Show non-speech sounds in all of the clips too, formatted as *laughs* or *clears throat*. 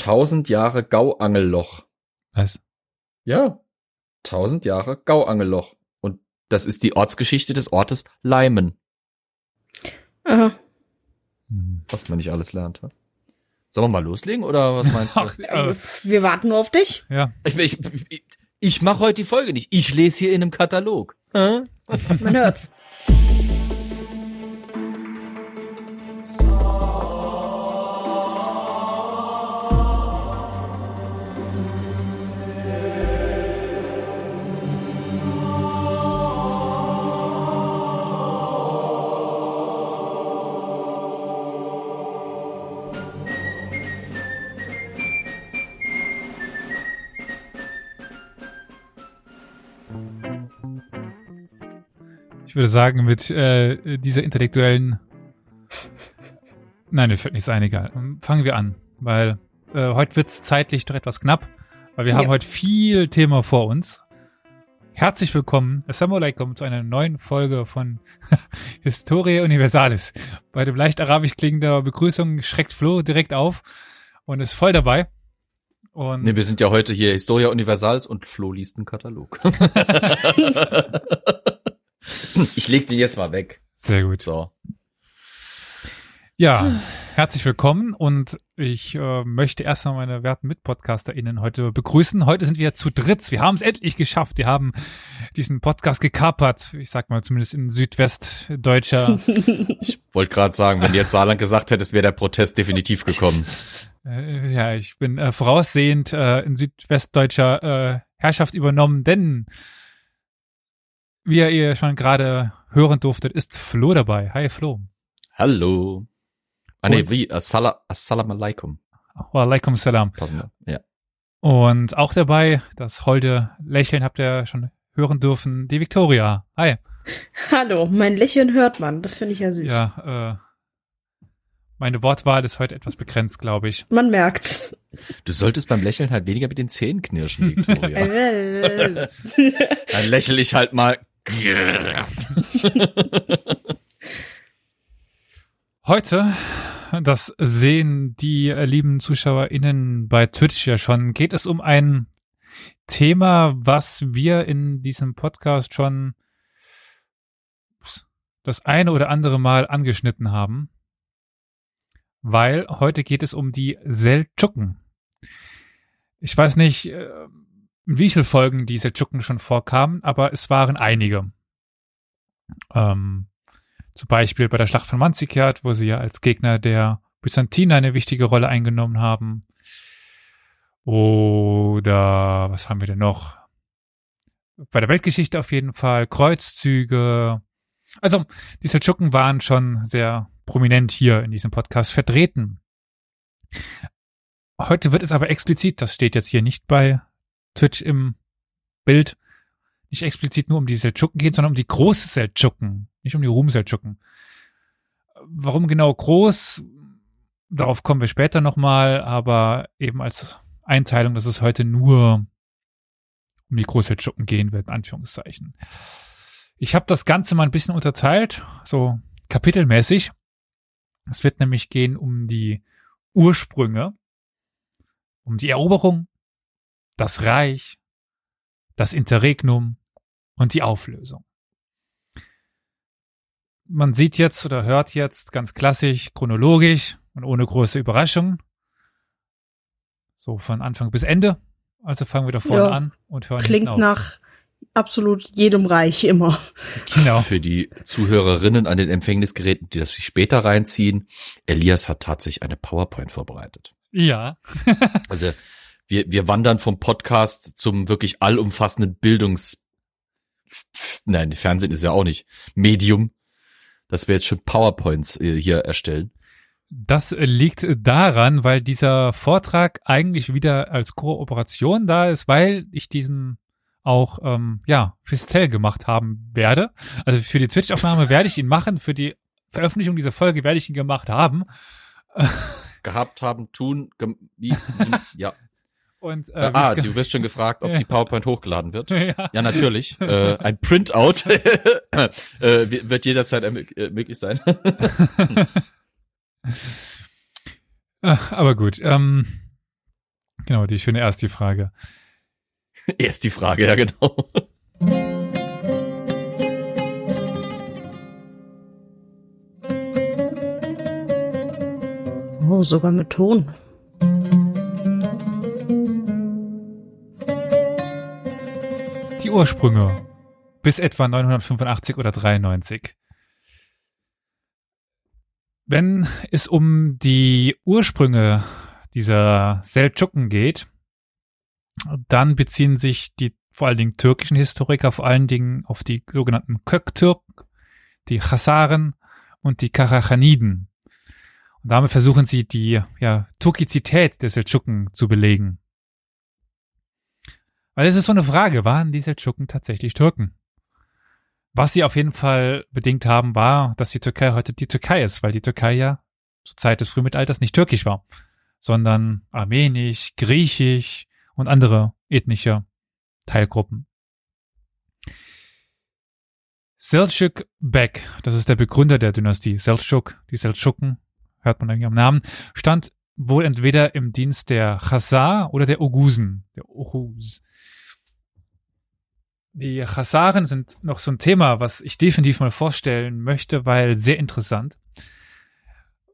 Tausend Jahre Gauangelloch. Was? Ja. Tausend Jahre Gauangelloch. Und das ist die Ortsgeschichte des Ortes Leimen. Aha. Hm. Was man nicht alles lernt. hä? Sollen wir mal loslegen oder was *laughs* meinst du? Ach, Äh, äh, Wir warten nur auf dich. ja. Ich, ich, ich, ich mache heute die Folge nicht. Ich lese hier in einem Katalog. Hä? Man hört's. Würde sagen, mit äh, dieser intellektuellen. Nein, mir fällt nichts ein, egal. Fangen wir an, weil äh, heute wird's zeitlich doch etwas knapp, weil wir haben Ja. heute viel Thema vor uns. Herzlich willkommen, Assalamu alaikum, zu einer neuen Folge von *laughs* Historie Universalis. Bei dem leicht arabisch klingender Begrüßung schreckt Flo direkt auf und ist voll dabei. Und Nee, wir sind ja heute hier Historia Universalis und Flo liest einen Katalog. *laughs* *laughs* *laughs* ich leg den jetzt mal weg. sehr gut. So. Ja, herzlich willkommen und ich äh, möchte erst mal meine werten MitpodcasterInnen heute begrüßen. Heute sind wir zu dritt. Wir haben es endlich geschafft. Wir haben diesen Podcast gekapert. Ich sag mal zumindest in südwestdeutscher. *laughs* Ich wollte gerade sagen, wenn du jetzt Saarland gesagt hättest, wäre der Protest definitiv gekommen. äh, ja, ich bin äh, voraussehend äh, in südwestdeutscher äh, Herrschaft übernommen, denn wie ihr schon gerade hören durftet, ist Flo dabei. Hi Flo. Hallo. Ah nee, Und? wie? Assala, Assalamu alaikum. Wa alaikum salam. Passend. Ja. Und auch dabei, das holde Lächeln habt ihr schon hören dürfen, die Victoria. Hi. Hallo, mein Lächeln hört man. Das finde ich ja süß. Ja, äh, meine Wortwahl ist heute etwas begrenzt, glaube ich. Man merkt's. Du solltest beim Lächeln halt weniger mit den Zähnen knirschen, Victoria. *laughs* Äh, Dann lächel ich halt mal. *laughs* Heute, das sehen die äh, lieben ZuschauerInnen bei Twitch ja schon, geht es um ein Thema, was wir in diesem Podcast schon das eine oder andere Mal angeschnitten haben. Weil heute geht es um die Seldschuken. Ich weiß nicht, äh, in wie vielen Folgen die Seldschuken schon vorkamen, aber es waren einige. Ähm, zum Beispiel bei der Schlacht von Manzikert, wo sie ja als Gegner der Byzantiner eine wichtige Rolle eingenommen haben. Oder was haben wir denn noch? Bei der Weltgeschichte auf jeden Fall Kreuzzüge. Also die Seldschuken waren schon sehr prominent hier in diesem Podcast vertreten. Heute wird es aber explizit, das steht jetzt hier nicht bei Twitch im Bild, nicht explizit nur um die Seldschuken gehen, sondern um die große Seldschuken, nicht um die Ruhm-Seldschuken. Warum genau groß? Darauf kommen wir später nochmal, aber eben als Einteilung, dass es heute nur um die Großseldschuken gehen wird, in Anführungszeichen. Ich habe das Ganze mal ein bisschen unterteilt, so kapitelmäßig. Es wird nämlich gehen um die Ursprünge, um die Eroberung, das Reich, das Interregnum und die Auflösung. Man sieht jetzt oder hört jetzt ganz klassisch, chronologisch und ohne große Überraschung. So von Anfang bis Ende. Also fangen wir da vorne Ja. an und hören Klingt nach absolut jedem Reich immer. Genau. Für die Zuhörerinnen an den Empfängnisgeräten, die das sich später reinziehen, Elias hat tatsächlich eine PowerPoint vorbereitet. Ja. Also wir, wir wandern vom Podcast zum wirklich allumfassenden Bildungs... Nein, Fernsehen ist ja auch nicht. Medium, dass wir jetzt schon PowerPoints äh, hier erstellen. Das liegt daran, weil dieser Vortrag eigentlich wieder als Kooperation da ist, weil ich diesen auch ähm, ja offiziell gemacht haben werde. Also für die Twitch-Aufnahme werde ich ihn machen, für die Veröffentlichung dieser Folge werde ich ihn gemacht haben. Gehabt haben, tun, gem wie, wie, ja. *laughs* Und Äh, ah, du wirst schon gefragt, ob *laughs* die PowerPoint hochgeladen wird. *laughs* ja. Ja, natürlich. *laughs* äh, ein Printout äh, wird jederzeit äh, möglich sein. Äh, Aber gut. Ähm, Genau, die schöne erste Frage. Erst die Frage, ja genau. Oh, sogar mit Ton. Die Ursprünge bis etwa 985 oder 93. Wenn es um die Ursprünge dieser Seldschuken geht, dann beziehen sich die vor allen Dingen türkischen Historiker vor allen Dingen auf die sogenannten Köktürk, die Chasaren und die Karachaniden. Und damit versuchen sie die ja, Turkizität der Seldschuken zu belegen. Weil es ist so eine Frage, waren die Seldschuken tatsächlich Türken? Was sie auf jeden Fall bedingt haben, war, dass die Türkei heute die Türkei ist, weil die Türkei ja zur Zeit des Frühmittelalters nicht türkisch war, sondern armenisch, griechisch und andere ethnische Teilgruppen. Selçuk Bek, das ist der Begründer der Dynastie Selçuk, die Seldschuken, hört man irgendwie am Namen, stand wohl entweder im Dienst der Chazar oder der Ogusen, der Oghuz. Die Chasaren sind noch so ein Thema, was ich definitiv mal vorstellen möchte, weil sehr interessant.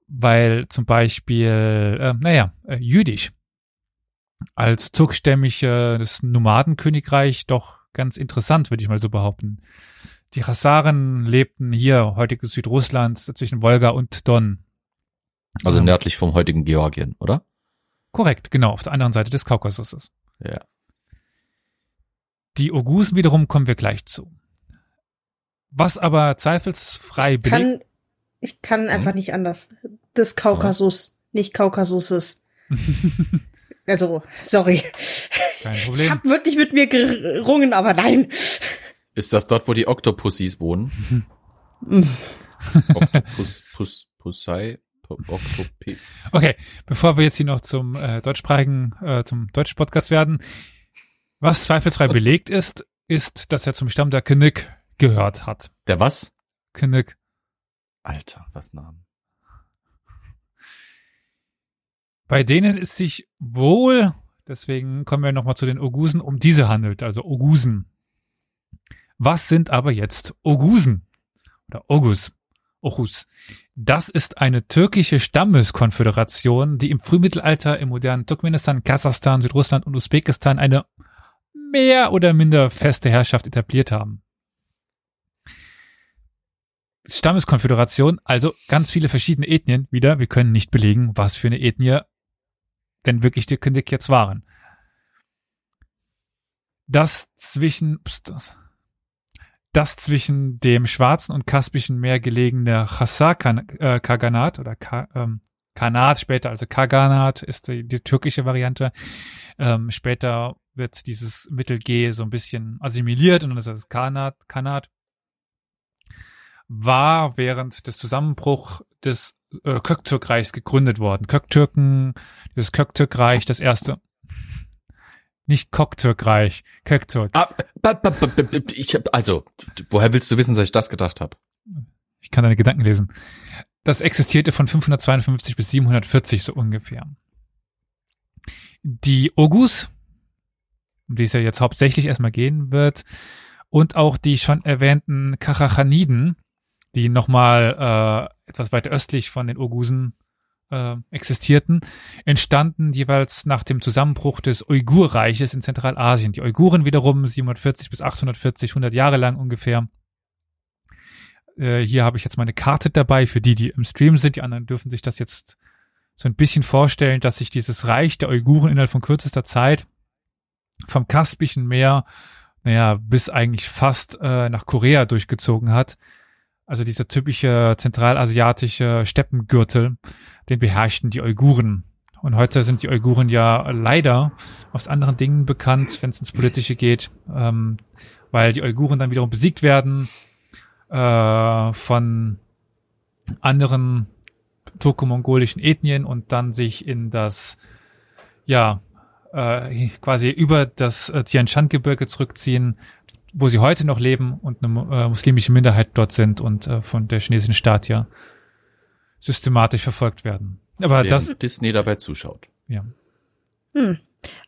Weil zum Beispiel, äh, naja, äh, jüdisch als turkstämmiges Nomadenkönigreich doch ganz interessant, würde ich mal so behaupten. Die Chasaren lebten hier, heutiges Südrussland, zwischen Wolga und Don. Also Ähm, nördlich vom heutigen Georgien, oder? Korrekt, genau, auf der anderen Seite des Kaukasus. Ja. Die Ogusen wiederum kommen wir gleich zu. Was aber zweifelsfrei belegt, Kann, ich kann einfach nicht anders. Des Kaukasus, nicht Kaukasuses. *laughs* Also, sorry. kein Ich Problem. habe wirklich mit mir gerungen, aber nein. Ist das dort, wo die Oktopussys wohnen? Hm. Oktopus, Pus, Pussei, Oktopi. Okay, bevor wir jetzt hier noch zum äh, deutschsprachigen, äh, zum deutschen Podcast werden, was zweifelsfrei belegt ist, ist, dass er zum Stamm der Kinnick gehört hat. Der was? Kinnick. Alter, was Namen. Bei denen es sich wohl, deswegen kommen wir nochmal zu den Ogusen, um diese handelt, also Ogusen. Was sind aber jetzt Ogusen? Oder Ogus? Oghuz. Das ist eine türkische Stammeskonföderation, die im Frühmittelalter im modernen Turkmenistan, Kasachstan, Südrussland und Usbekistan eine mehr oder minder feste Herrschaft etabliert haben. Stammeskonföderation, also ganz viele verschiedene Ethnien wieder. Wir können nicht belegen, was für eine Ethnie denn wirklich die Kindik jetzt waren. Das zwischen, pst, das, das zwischen dem Schwarzen und Kaspischen Meer gelegene Chassar-Kaganat oder Ka, ähm, Kanat später, also Kaganat ist die, die türkische Variante. Ähm, später wird dieses Mittel G so ein bisschen assimiliert und dann ist das Kanat, Kanat. War während des Zusammenbruchs des äh, Köktürkreichs gegründet worden. Köktürken, das Köktürkreich, das erste. Nicht Koktürkreich, Köktürk. Ah, ich hab, also, woher willst du wissen, dass ich das gedacht habe? Ich kann deine Gedanken lesen. Das existierte von 552 bis 740 so ungefähr. Die Ogus, um die es ja jetzt hauptsächlich erstmal gehen wird, und auch die schon erwähnten Karachaniden, die nochmal äh, etwas weiter östlich von den Ogusen äh, existierten, entstanden jeweils nach dem Zusammenbruch des Uigur-Reiches in Zentralasien. Die Uiguren wiederum 740 bis 840, 100 Jahre lang ungefähr. Äh, hier habe ich jetzt meine Karte dabei für die, die im Stream sind. Die anderen dürfen sich das jetzt so ein bisschen vorstellen, dass sich dieses Reich der Uiguren innerhalb von kürzester Zeit vom Kaspischen Meer, naja, bis eigentlich fast äh, nach Korea durchgezogen hat. Also dieser typische zentralasiatische Steppengürtel, den beherrschten die Uiguren. Und heute sind die Uiguren ja leider aus anderen Dingen bekannt, wenn es ins Politische geht, ähm, weil die Uiguren dann wiederum besiegt werden äh, von anderen turko-mongolischen Ethnien und dann sich in das, ja, äh, quasi über das äh, Tian Shan-Gebirge zurückziehen, wo sie heute noch leben und eine äh, muslimische Minderheit dort sind und äh, von der chinesischen Staat ja systematisch verfolgt werden. Aber das, Während Disney dabei zuschaut. ja. Hm.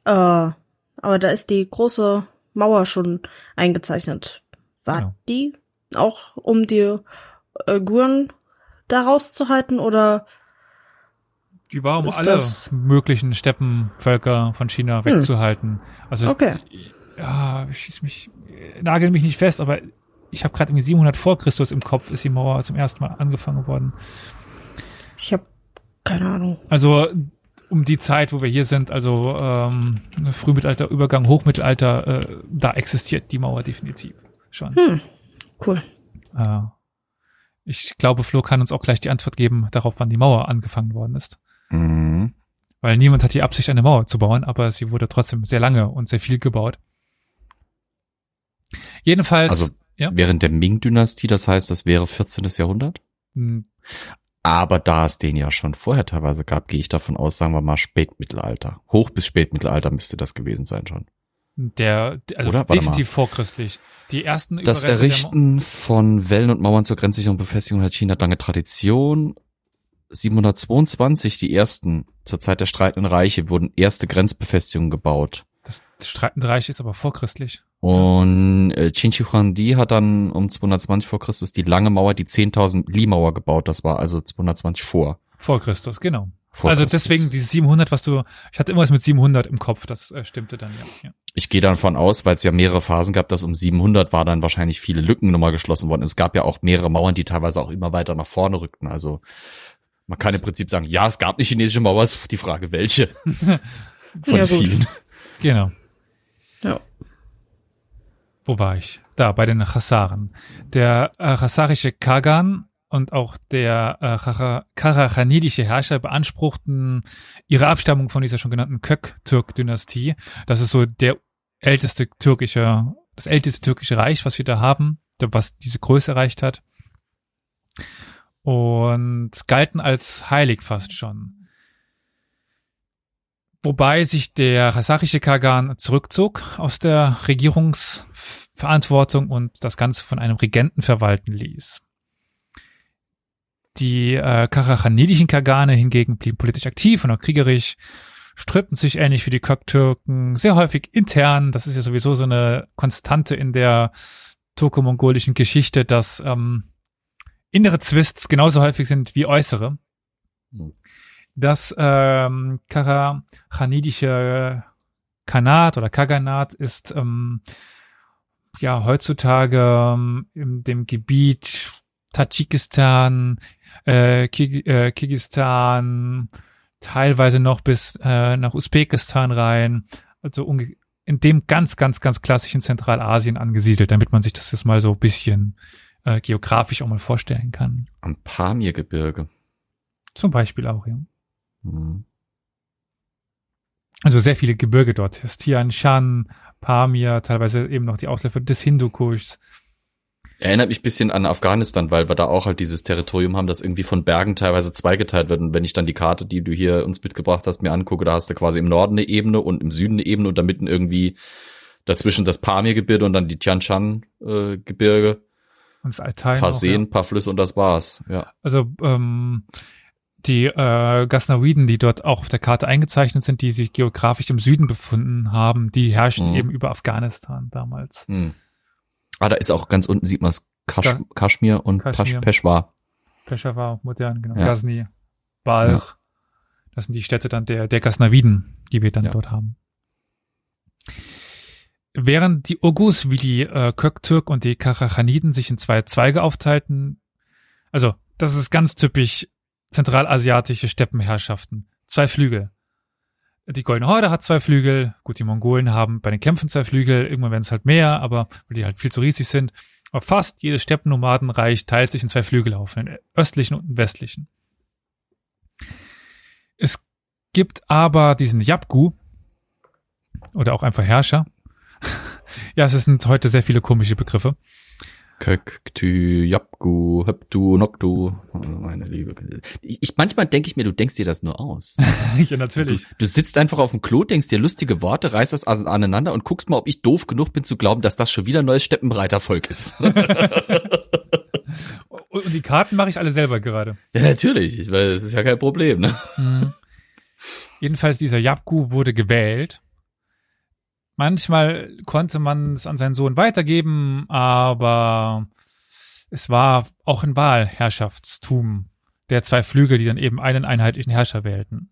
Äh, aber da ist die große Mauer schon eingezeichnet. War Genau. die auch um die äh, Guren da rauszuhalten oder Die war, um alle das- möglichen Steppenvölker von China wegzuhalten. Also, okay. Ja, schieß mich, nagel mich nicht fest, aber ich habe gerade irgendwie 700 vor Christus im Kopf, ist die Mauer zum ersten Mal angefangen worden. Ich habe keine Ahnung. Also um die Zeit, wo wir hier sind, also ähm, Frühmittelalter, Übergang, Hochmittelalter, äh, da existiert die Mauer definitiv schon. Hm. Cool. Äh, ich glaube, Flo kann uns auch gleich die Antwort geben darauf, wann die Mauer angefangen worden ist. Mhm. Weil niemand hat die Absicht, eine Mauer zu bauen, aber sie wurde trotzdem sehr lange und sehr viel gebaut. Jedenfalls, Also ja. während der Ming-Dynastie, das heißt, das wäre 14. Jahrhundert. mh, Aber da es den ja schon vorher teilweise gab, gehe ich davon aus, sagen wir mal Spätmittelalter. Hoch bis Spätmittelalter müsste das gewesen sein schon. der, also Oder? Definitiv vorchristlich. Die ersten Das Überreste Errichten von Wellen und Mauern zur Grenzsicherung und Befestigung hat China lange Tradition. 722, die ersten, zur Zeit der streitenden Reiche, wurden erste Grenzbefestigungen gebaut. Das Streitende Reich ist aber vorchristlich. Und äh, Qin Shi Huangdi hat dann um 220 vor Christus die lange Mauer, die 10.000 Li-Mauer gebaut. Das war also 220 vor. Vor Christus, genau. vor also Christus. deswegen die 700, was du, ich hatte immer was mit 700 im Kopf, das äh, stimmte dann ja. ja. Ich gehe davon aus, weil es ja mehrere Phasen gab, dass um 700 war dann wahrscheinlich viele Lücken nochmal geschlossen worden. Es gab ja auch mehrere Mauern, die teilweise auch immer weiter nach vorne rückten. Also man kann im Prinzip sagen, ja, es gab eine chinesische Mauer, ist die Frage, welche. *laughs* Von Ja, vielen. Genau. Ja. Wo war ich? Da, bei den Chasaren. Der äh, chasarische Kagan und auch der äh, karachanidische Herrscher beanspruchten ihre Abstammung von dieser schon genannten Kök-Türk-Dynastie. Das ist so der älteste türkische, das älteste türkische Reich, was wir da haben, der- was diese Größe erreicht hat. Und galten als heilig fast schon. Wobei sich der chasarische Kagan zurückzog aus der Regierungsverantwortung und das Ganze von einem Regenten verwalten ließ. Die äh, karachanidischen Kagane hingegen blieben politisch aktiv und auch kriegerisch, stritten sich ähnlich wie die Köktürken sehr häufig intern. Das ist ja sowieso so eine Konstante in der turko-mongolischen Geschichte, dass ähm, innere Zwists genauso häufig sind wie äußere. Hm. Das ähm, karachanidische Khanat oder Kaganat ist ähm, ja heutzutage ähm, in dem Gebiet Tadschikistan, äh, Kir äh, Kirgistan, teilweise noch bis äh, nach Usbekistan rein, also in dem ganz, ganz, ganz klassischen Zentralasien angesiedelt, damit man sich das jetzt mal so ein bisschen äh, geografisch auch mal vorstellen kann. Am Pamirgebirge. Zum Beispiel auch, ja. Hm. Also sehr viele Gebirge dort. Das Tian Shan, Pamir, teilweise eben noch die Ausläufer des Hindukuschs. Erinnert mich ein bisschen an Afghanistan, weil wir da auch halt dieses Territorium haben, das irgendwie von Bergen teilweise zweigeteilt wird. Und wenn ich dann die Karte, die du hier uns mitgebracht hast, mir angucke, da hast du quasi im Norden eine Ebene und im Süden eine Ebene und da mitten irgendwie dazwischen das Pamir-Gebirge und dann die Tian Shan-Gebirge. Und das Altai. paar auch, ja. Seen, paar Flüsse und das war's. Ja. Also ähm, die äh, Ghaznawiden, die dort auch auf der Karte eingezeichnet sind, die sich geografisch im Süden befunden haben, die herrschten Mhm. eben über Afghanistan damals. Hm. Ah, da ist auch ganz unten sieht man es Kasch Kaschmir und Kaschmir. Peschwar. Peshawar, modern, genau. Ja. Ghazni, Balch. Das sind die Städte dann der, der Ghaznawiden, die wir dann Ja. dort haben. Während die Oghuz wie die äh, Köktürk und die Karachaniden sich in zwei Zweige aufteilten, also das ist ganz typisch zentralasiatische Steppenherrschaften. Zwei Flügel. Die Goldene Horde hat zwei Flügel. Gut, die Mongolen haben bei den Kämpfen zwei Flügel. Irgendwann werden es halt mehr, aber weil die halt viel zu riesig sind. Aber fast jedes Steppennomadenreich teilt sich in zwei Flügel auf, einen östlichen und einen westlichen. Es gibt aber diesen Yapgu oder auch einfach Herrscher. *laughs* ja, es sind heute sehr viele komische Begriffe. Kök, Tü, Yapgu, Höptu, Noktu. Meine Liebe. Ich, manchmal denke ich mir, du denkst dir das nur aus. *laughs* ja, natürlich. Du, du sitzt einfach auf dem Klo, denkst dir lustige Worte, reißt das aneinander und guckst mal, ob ich doof genug bin zu glauben, dass das schon wieder ein neues Steppenreitervolk ist. *laughs* Und die Karten mache ich alle selber gerade. ja, natürlich. Ich weiß, das ist ja kein Problem, ne? Mhm. Jedenfalls dieser Yapgu wurde gewählt manchmal konnte man es an seinen Sohn weitergeben, aber es war auch ein Wahlherrschaftstum der zwei Flügel, die dann eben einen einheitlichen Herrscher wählten.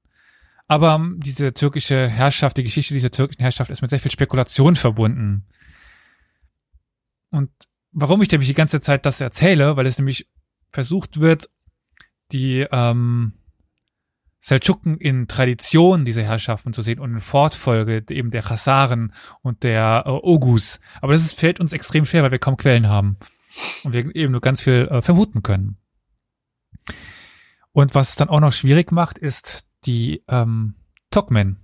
Aber diese türkische Herrschaft, die Geschichte dieser türkischen Herrschaft ist mit sehr viel Spekulation verbunden. Und warum ich nämlich die ganze Zeit das erzähle, weil es nämlich versucht wird, die ähm, Seldschuken in Tradition dieser Herrschaften zu sehen und in Fortfolge eben der Chasaren und der äh, Ogus. Aber das ist, fällt uns extrem schwer, weil wir kaum Quellen haben und wir eben nur ganz viel äh, vermuten können. Und was es dann auch noch schwierig macht, ist die ähm, Tokmen.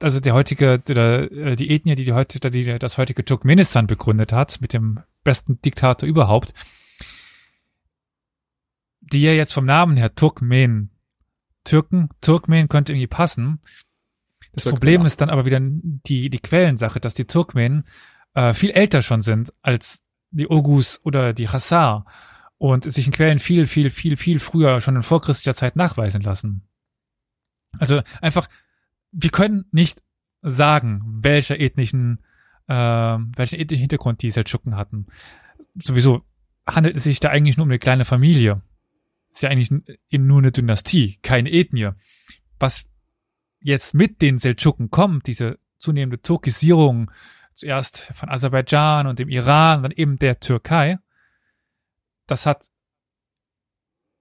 Also der heutige, der, äh, die Ethnie, die, die heute, die das heutige Turkmenistan begründet hat, mit dem besten Diktator überhaupt, die ja jetzt vom Namen her Turkmen, Türken, Turkmen könnte irgendwie passen. Das Türkmen Problem ist dann aber wieder die, die Quellensache, dass die Turkmen äh, viel älter schon sind als die Ogus oder die Hassar und sich in Quellen viel, viel, viel, viel früher schon in vorchristlicher Zeit nachweisen lassen. Also einfach, wir können nicht sagen, welcher ethnischen, äh, welchen ethnischen Hintergrund die Seldschuken hatten. Sowieso handelt es sich da eigentlich nur um eine kleine Familie. Ist ja eigentlich eben nur eine Dynastie, keine Ethnie. Was jetzt mit den Seldschuken kommt, diese zunehmende Turkisierung, zuerst von Aserbaidschan und dem Iran, dann eben der Türkei, das hat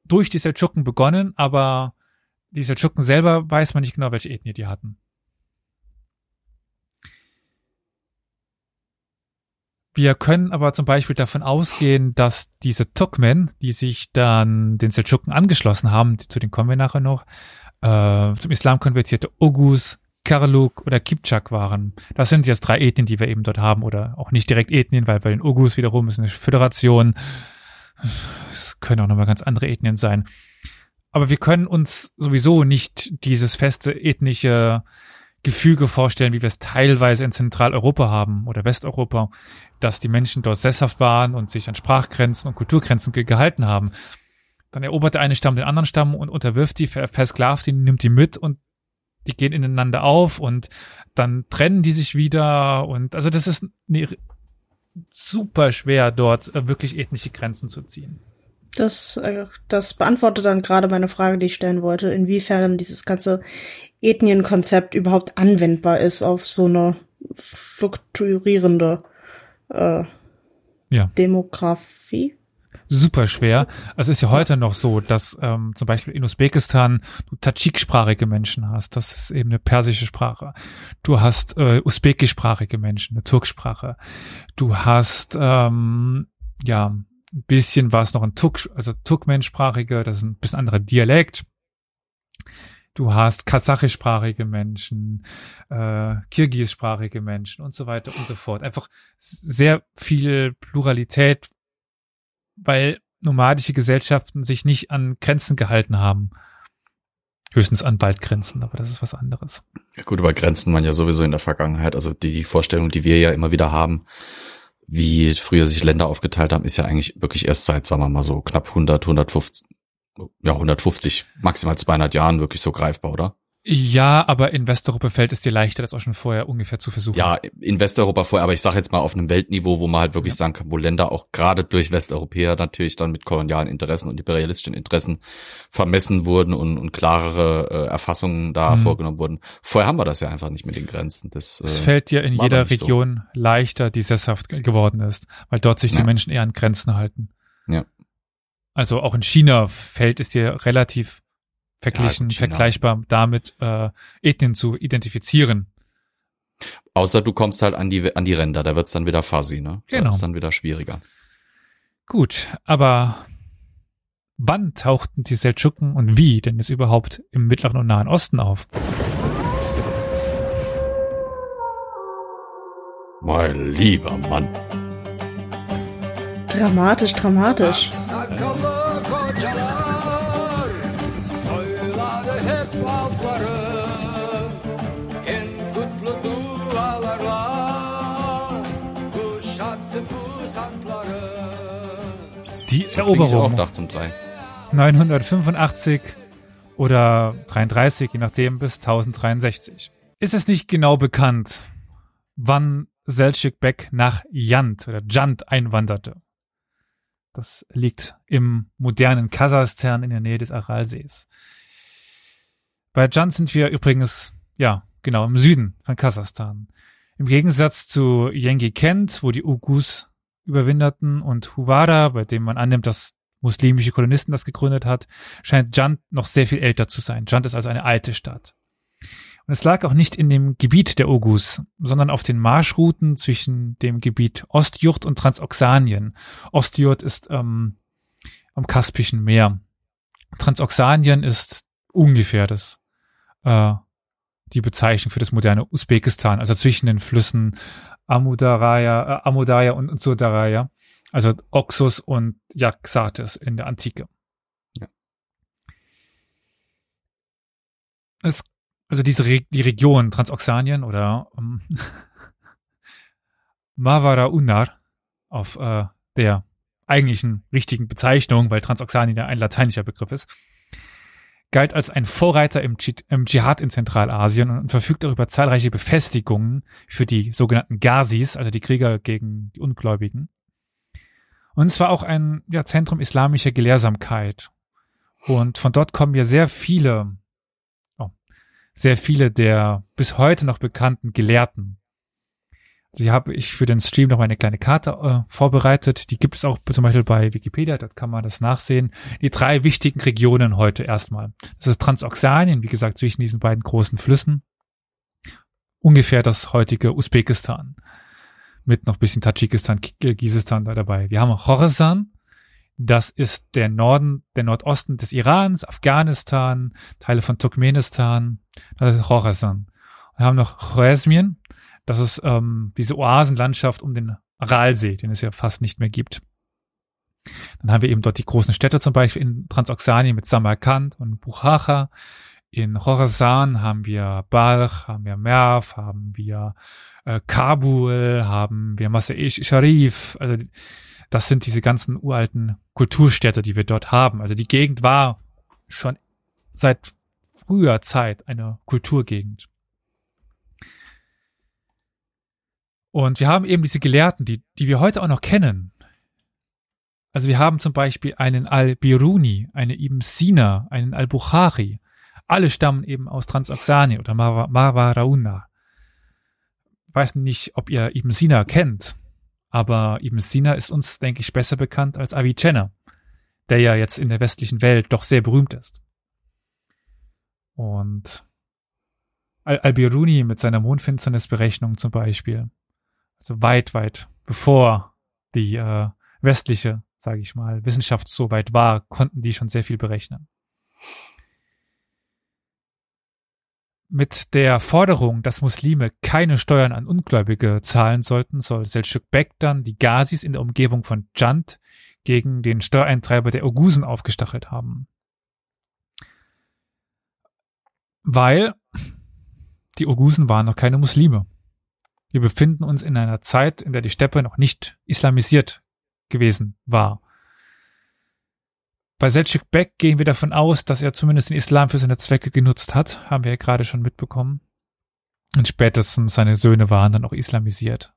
durch die Seldschuken begonnen, aber die Seldschuken selber weiß man nicht genau, welche Ethnie die hatten. Wir können aber zum Beispiel davon ausgehen, dass diese Turkmen, die sich dann den Seldschuken angeschlossen haben, zu denen kommen wir nachher noch, äh, zum Islam konvertierte Ogus, Karluk oder Kipchak waren. Das sind jetzt drei Ethnien, die wir eben dort haben oder auch nicht direkt Ethnien, weil bei den Ogus wiederum ist eine Föderation. Es können auch nochmal ganz andere Ethnien sein. Aber wir können uns sowieso nicht dieses feste ethnische Gefüge vorstellen, wie wir es teilweise in Zentraleuropa haben oder Westeuropa, dass die Menschen dort sesshaft waren und sich an Sprachgrenzen und Kulturgrenzen ge gehalten haben. Dann erobert der eine Stamm den anderen Stamm und unterwirft die, versklavt ihn, nimmt die mit und die gehen ineinander auf und dann trennen die sich wieder und also das ist ne, super schwer dort äh, wirklich ethnische Grenzen zu ziehen. Das, äh, das beantwortet dann gerade meine Frage, die ich stellen wollte, inwiefern dieses ganze Ethnienkonzept überhaupt anwendbar ist auf so eine fluktuierende äh, ja. Demografie super schwer. Also es ist ja heute noch so, dass ähm, zum Beispiel in Usbekistan du Tadschik-sprachige Menschen hast. Das ist eben eine persische Sprache. Du hast äh, usbekischsprachige Menschen, eine Turksprache. Du hast ähm, ja ein bisschen was noch ein Turk, also Turkmensprachige, das ist ein bisschen anderer Dialekt. Du hast kasachischsprachige Menschen, äh, kirgissprachige Menschen und so weiter und so fort. Einfach sehr viel Pluralität, weil nomadische Gesellschaften sich nicht an Grenzen gehalten haben. Höchstens an Waldgrenzen, aber das ist was anderes. Ja gut, aber Grenzen waren ja sowieso in der Vergangenheit. Also die, die Vorstellung, die wir ja immer wieder haben, wie früher sich Länder aufgeteilt haben, ist ja eigentlich wirklich erst seit, sagen wir mal so, knapp 100, 150, ja 150, maximal 200 Jahren wirklich so greifbar, oder? Ja, aber in Westeuropa fällt es dir leichter, das auch schon vorher ungefähr zu versuchen. Ja, in Westeuropa vorher, aber ich sage jetzt mal auf einem Weltniveau, wo man halt wirklich ja. sagen kann, wo Länder auch gerade durch Westeuropäer natürlich dann mit kolonialen Interessen und imperialistischen Interessen vermessen wurden und, und klarere äh, Erfassungen da mhm. vorgenommen wurden. Vorher haben wir das ja einfach nicht mit den Grenzen. Das, äh, es fällt dir in jeder Region so. leichter, die sesshaft geworden ist, weil dort sich ja. die Menschen eher an Grenzen halten. Ja. Also auch in China fällt es dir relativ verglichen, ja, vergleichbar damit äh, Ethnien zu identifizieren. Außer du kommst halt an die, an die Ränder, da wird's dann wieder fuzzy, ne? Genau. Da ist dann wieder schwieriger. Gut, aber wann tauchten die Seldschuken und wie denn es überhaupt im Mittleren und Nahen Osten auf? Mein lieber Mann. Dramatisch, dramatisch. Die Eroberung. Auch zum 3. 985 oder 33, je nachdem, bis 1063. ist es nicht genau bekannt, wann Selçuk Bek nach Jant oder Jant einwanderte. Das liegt im modernen Kasachstan in der Nähe des Aralsees. Bei Jant sind wir übrigens, ja, genau, im Süden von Kasachstan. Im Gegensatz zu Yengi Kent, wo die Ugus überwinterten, und Huvada, bei dem man annimmt, dass muslimische Kolonisten das gegründet hat, scheint Jant noch sehr viel älter zu sein. Jant ist also eine alte Stadt. Und es lag auch nicht in dem Gebiet der Ogus, sondern auf den Marschrouten zwischen dem Gebiet Ostjurt und Transoxanien. Ostjurt ist ähm, am Kaspischen Meer. Transoxanien ist ungefähr das äh, die Bezeichnung für das moderne Usbekistan, also zwischen den Flüssen Amudaraya, äh, Amudaya und, und Surdaraya, also Oxus und Yaxates in der Antike. Ja. Es, also diese Re die Region Transoxanien oder ähm, *laughs* Mavara Unar auf äh, der eigentlichen richtigen Bezeichnung, weil Transoxanien ja ein lateinischer Begriff ist, galt als ein Vorreiter im, Dschihad in Zentralasien und verfügt auch über zahlreiche Befestigungen für die sogenannten Ghazis, also die Krieger gegen die Ungläubigen. Und es war auch ein ja, Zentrum islamischer Gelehrsamkeit. Und von dort kommen ja sehr viele, sehr viele der bis heute noch bekannten Gelehrten. Also hier habe ich für den Stream noch eine kleine Karte äh, vorbereitet. Die gibt es auch zum Beispiel bei Wikipedia, dort kann man das nachsehen. Die drei wichtigen Regionen heute erstmal. Das ist Transoxanien, wie gesagt, zwischen diesen beiden großen Flüssen. Ungefähr das heutige Usbekistan. Mit noch bisschen Tadschikistan, Kirgisistan da dabei. Wir haben Khorasan. Das ist der Norden, der Nordosten des Irans, Afghanistan, Teile von Turkmenistan. Das ist Khorasan. Wir haben noch Khorezmien. Das ist ähm, diese Oasenlandschaft um den Aralsee, den es ja fast nicht mehr gibt. Dann haben wir eben dort die großen Städte zum Beispiel in Transoxanien mit Samarkand und Bukhacha. In Khorasan haben wir Balch, haben wir Merv, haben wir äh, Kabul, haben wir Masai Sharif. Also das sind diese ganzen uralten Kulturstädte, die wir dort haben. Also die Gegend war schon seit früher Zeit eine Kulturgegend. Und wir haben eben diese Gelehrten, die, die wir heute auch noch kennen. Also wir haben zum Beispiel einen Al-Biruni, eine Ibn Sina, einen Al-Bukhari. Alle stammen eben aus Transoxanien oder Mawarauna. Weiß nicht, ob ihr Ibn Sina kennt, aber Ibn Sina ist uns, denke ich, besser bekannt als Avicenna, der ja jetzt in der westlichen Welt doch sehr berühmt ist. Und Al-Biruni mit seiner Mondfinsternisberechnung zum Beispiel also weit, weit bevor die äh, westliche, sage ich mal, Wissenschaft so weit war, konnten die schon sehr viel berechnen. Mit der Forderung, dass Muslime keine Steuern an Ungläubige zahlen sollten, soll Selçuk Bek dann die Ghazis in der Umgebung von Jant gegen den Steuereintreiber der Ogusen aufgestachelt haben. Weil die Ogusen waren noch keine Muslime. Wir befinden uns in einer Zeit, in der die Steppe noch nicht islamisiert gewesen war. Bei Selçuk Bek gehen wir davon aus, dass er zumindest den Islam für seine Zwecke genutzt hat, haben wir ja gerade schon mitbekommen. Und spätestens seine Söhne waren dann auch islamisiert.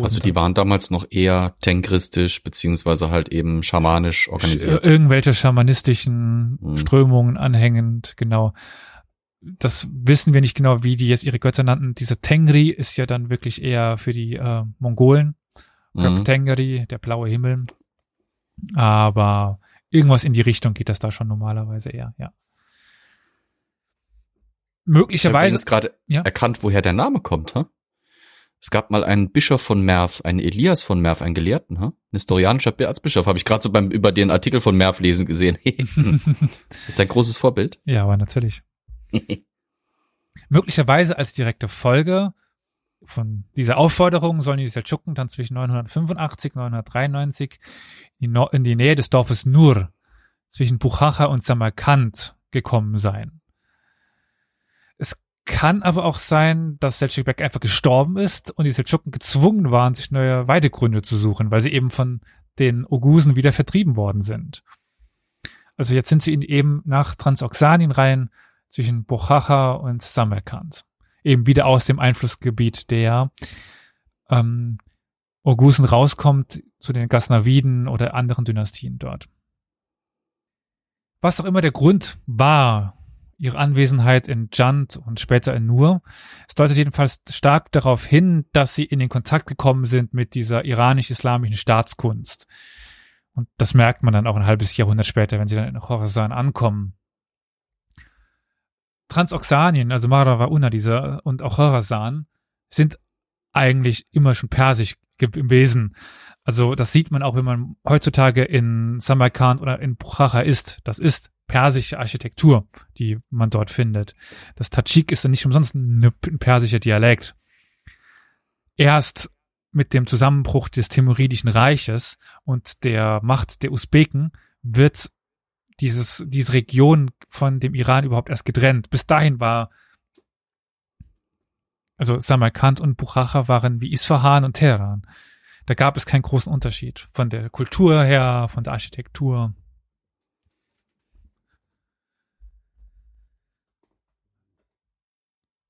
also die waren damals noch eher tenkristisch, beziehungsweise halt eben schamanisch organisiert. Irgendwelche schamanistischen hm. Strömungen anhängend, genau das wissen wir nicht genau, wie die jetzt ihre Götter nannten. Dieser Tengri ist ja dann wirklich eher für die äh, Mongolen. Mhm. Tengri, der blaue Himmel. Aber irgendwas in die Richtung geht das da schon normalerweise eher, ja. Möglicherweise. ist gerade ja? erkannt, woher der Name kommt, ha? Es gab mal einen Bischof von Merv, einen Elias von Merv, einen Gelehrten, ha? Ein historianischer Erzbischof, habe ich gerade so beim über den Artikel von Merv lesen gesehen. das *laughs* *laughs* ist ein großes Vorbild. Ja, aber natürlich. *laughs* Möglicherweise als direkte Folge von dieser Aufforderung sollen die Seldschuken dann zwischen 985 und 993 in die Nähe des Dorfes Nur zwischen Buchacha und Samarkand gekommen sein. Es kann aber auch sein, dass Selçuk Bek einfach gestorben ist und die Seldschuken gezwungen waren, sich neue Weidegründe zu suchen, weil sie eben von den Ogusen wieder vertrieben worden sind. Also jetzt sind sie eben nach Transoxanien rein zwischen Bochacha und Samarkand. Eben wieder aus dem Einflussgebiet der ähm, Ogusen rauskommt zu den Gasnaviden oder anderen Dynastien dort. Was auch immer der Grund war, ihre Anwesenheit in Jant und später in Nur, es deutet jedenfalls stark darauf hin, dass sie in den Kontakt gekommen sind mit dieser iranisch-islamischen Staatskunst. Und das merkt man dann auch ein halbes Jahrhundert später, wenn sie dann in Khorasan ankommen. Transoxanien, also Marava dieser und auch Khorasan, sind eigentlich immer schon persisch im Wesen. Also das sieht man auch, wenn man heutzutage in Samarkand oder in Bukhara ist. Das ist persische Architektur, die man dort findet. Das Tadschik ist dann nicht umsonst ein persischer Dialekt. Erst mit dem Zusammenbruch des Timuridischen Reiches und der Macht der Usbeken wird dieses, diese Region von dem Iran überhaupt erst getrennt. Bis dahin war, also Samarkand und Bukhara waren wie Isfahan und Teheran. Da gab es keinen großen Unterschied von der Kultur her, von der Architektur.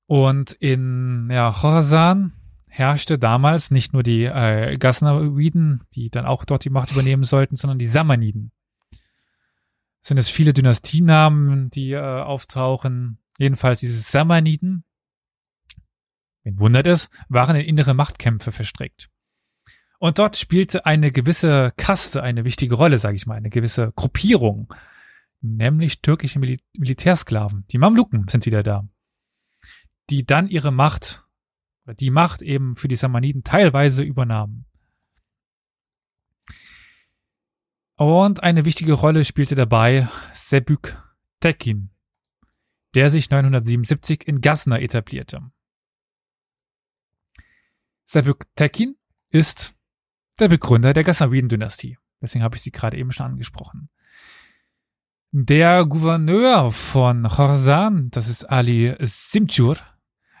Und in ja, Khorasan herrschte damals nicht nur die äh, Ghaznawiden, die dann auch dort die Macht übernehmen sollten, sondern die Samaniden. Sind es viele Dynastienamen, die äh, auftauchen. Jedenfalls diese Samaniden, wen wundert es, waren in innere Machtkämpfe verstrickt. Und dort spielte eine gewisse Kaste eine wichtige Rolle, sage ich mal, eine gewisse Gruppierung, nämlich türkische Mil Militärsklaven. Die Mamluken sind wieder da die dann ihre Macht, die Macht eben für die Samaniden teilweise übernahmen. Und eine wichtige Rolle spielte dabei Sebük Tekin, der sich 977 in Gasna etablierte. Sebük Tekin ist der Begründer der Gasnawiden-Dynastie. Deswegen habe ich sie gerade eben schon angesprochen. Der Gouverneur von Khorasan, das ist Ali Simchur,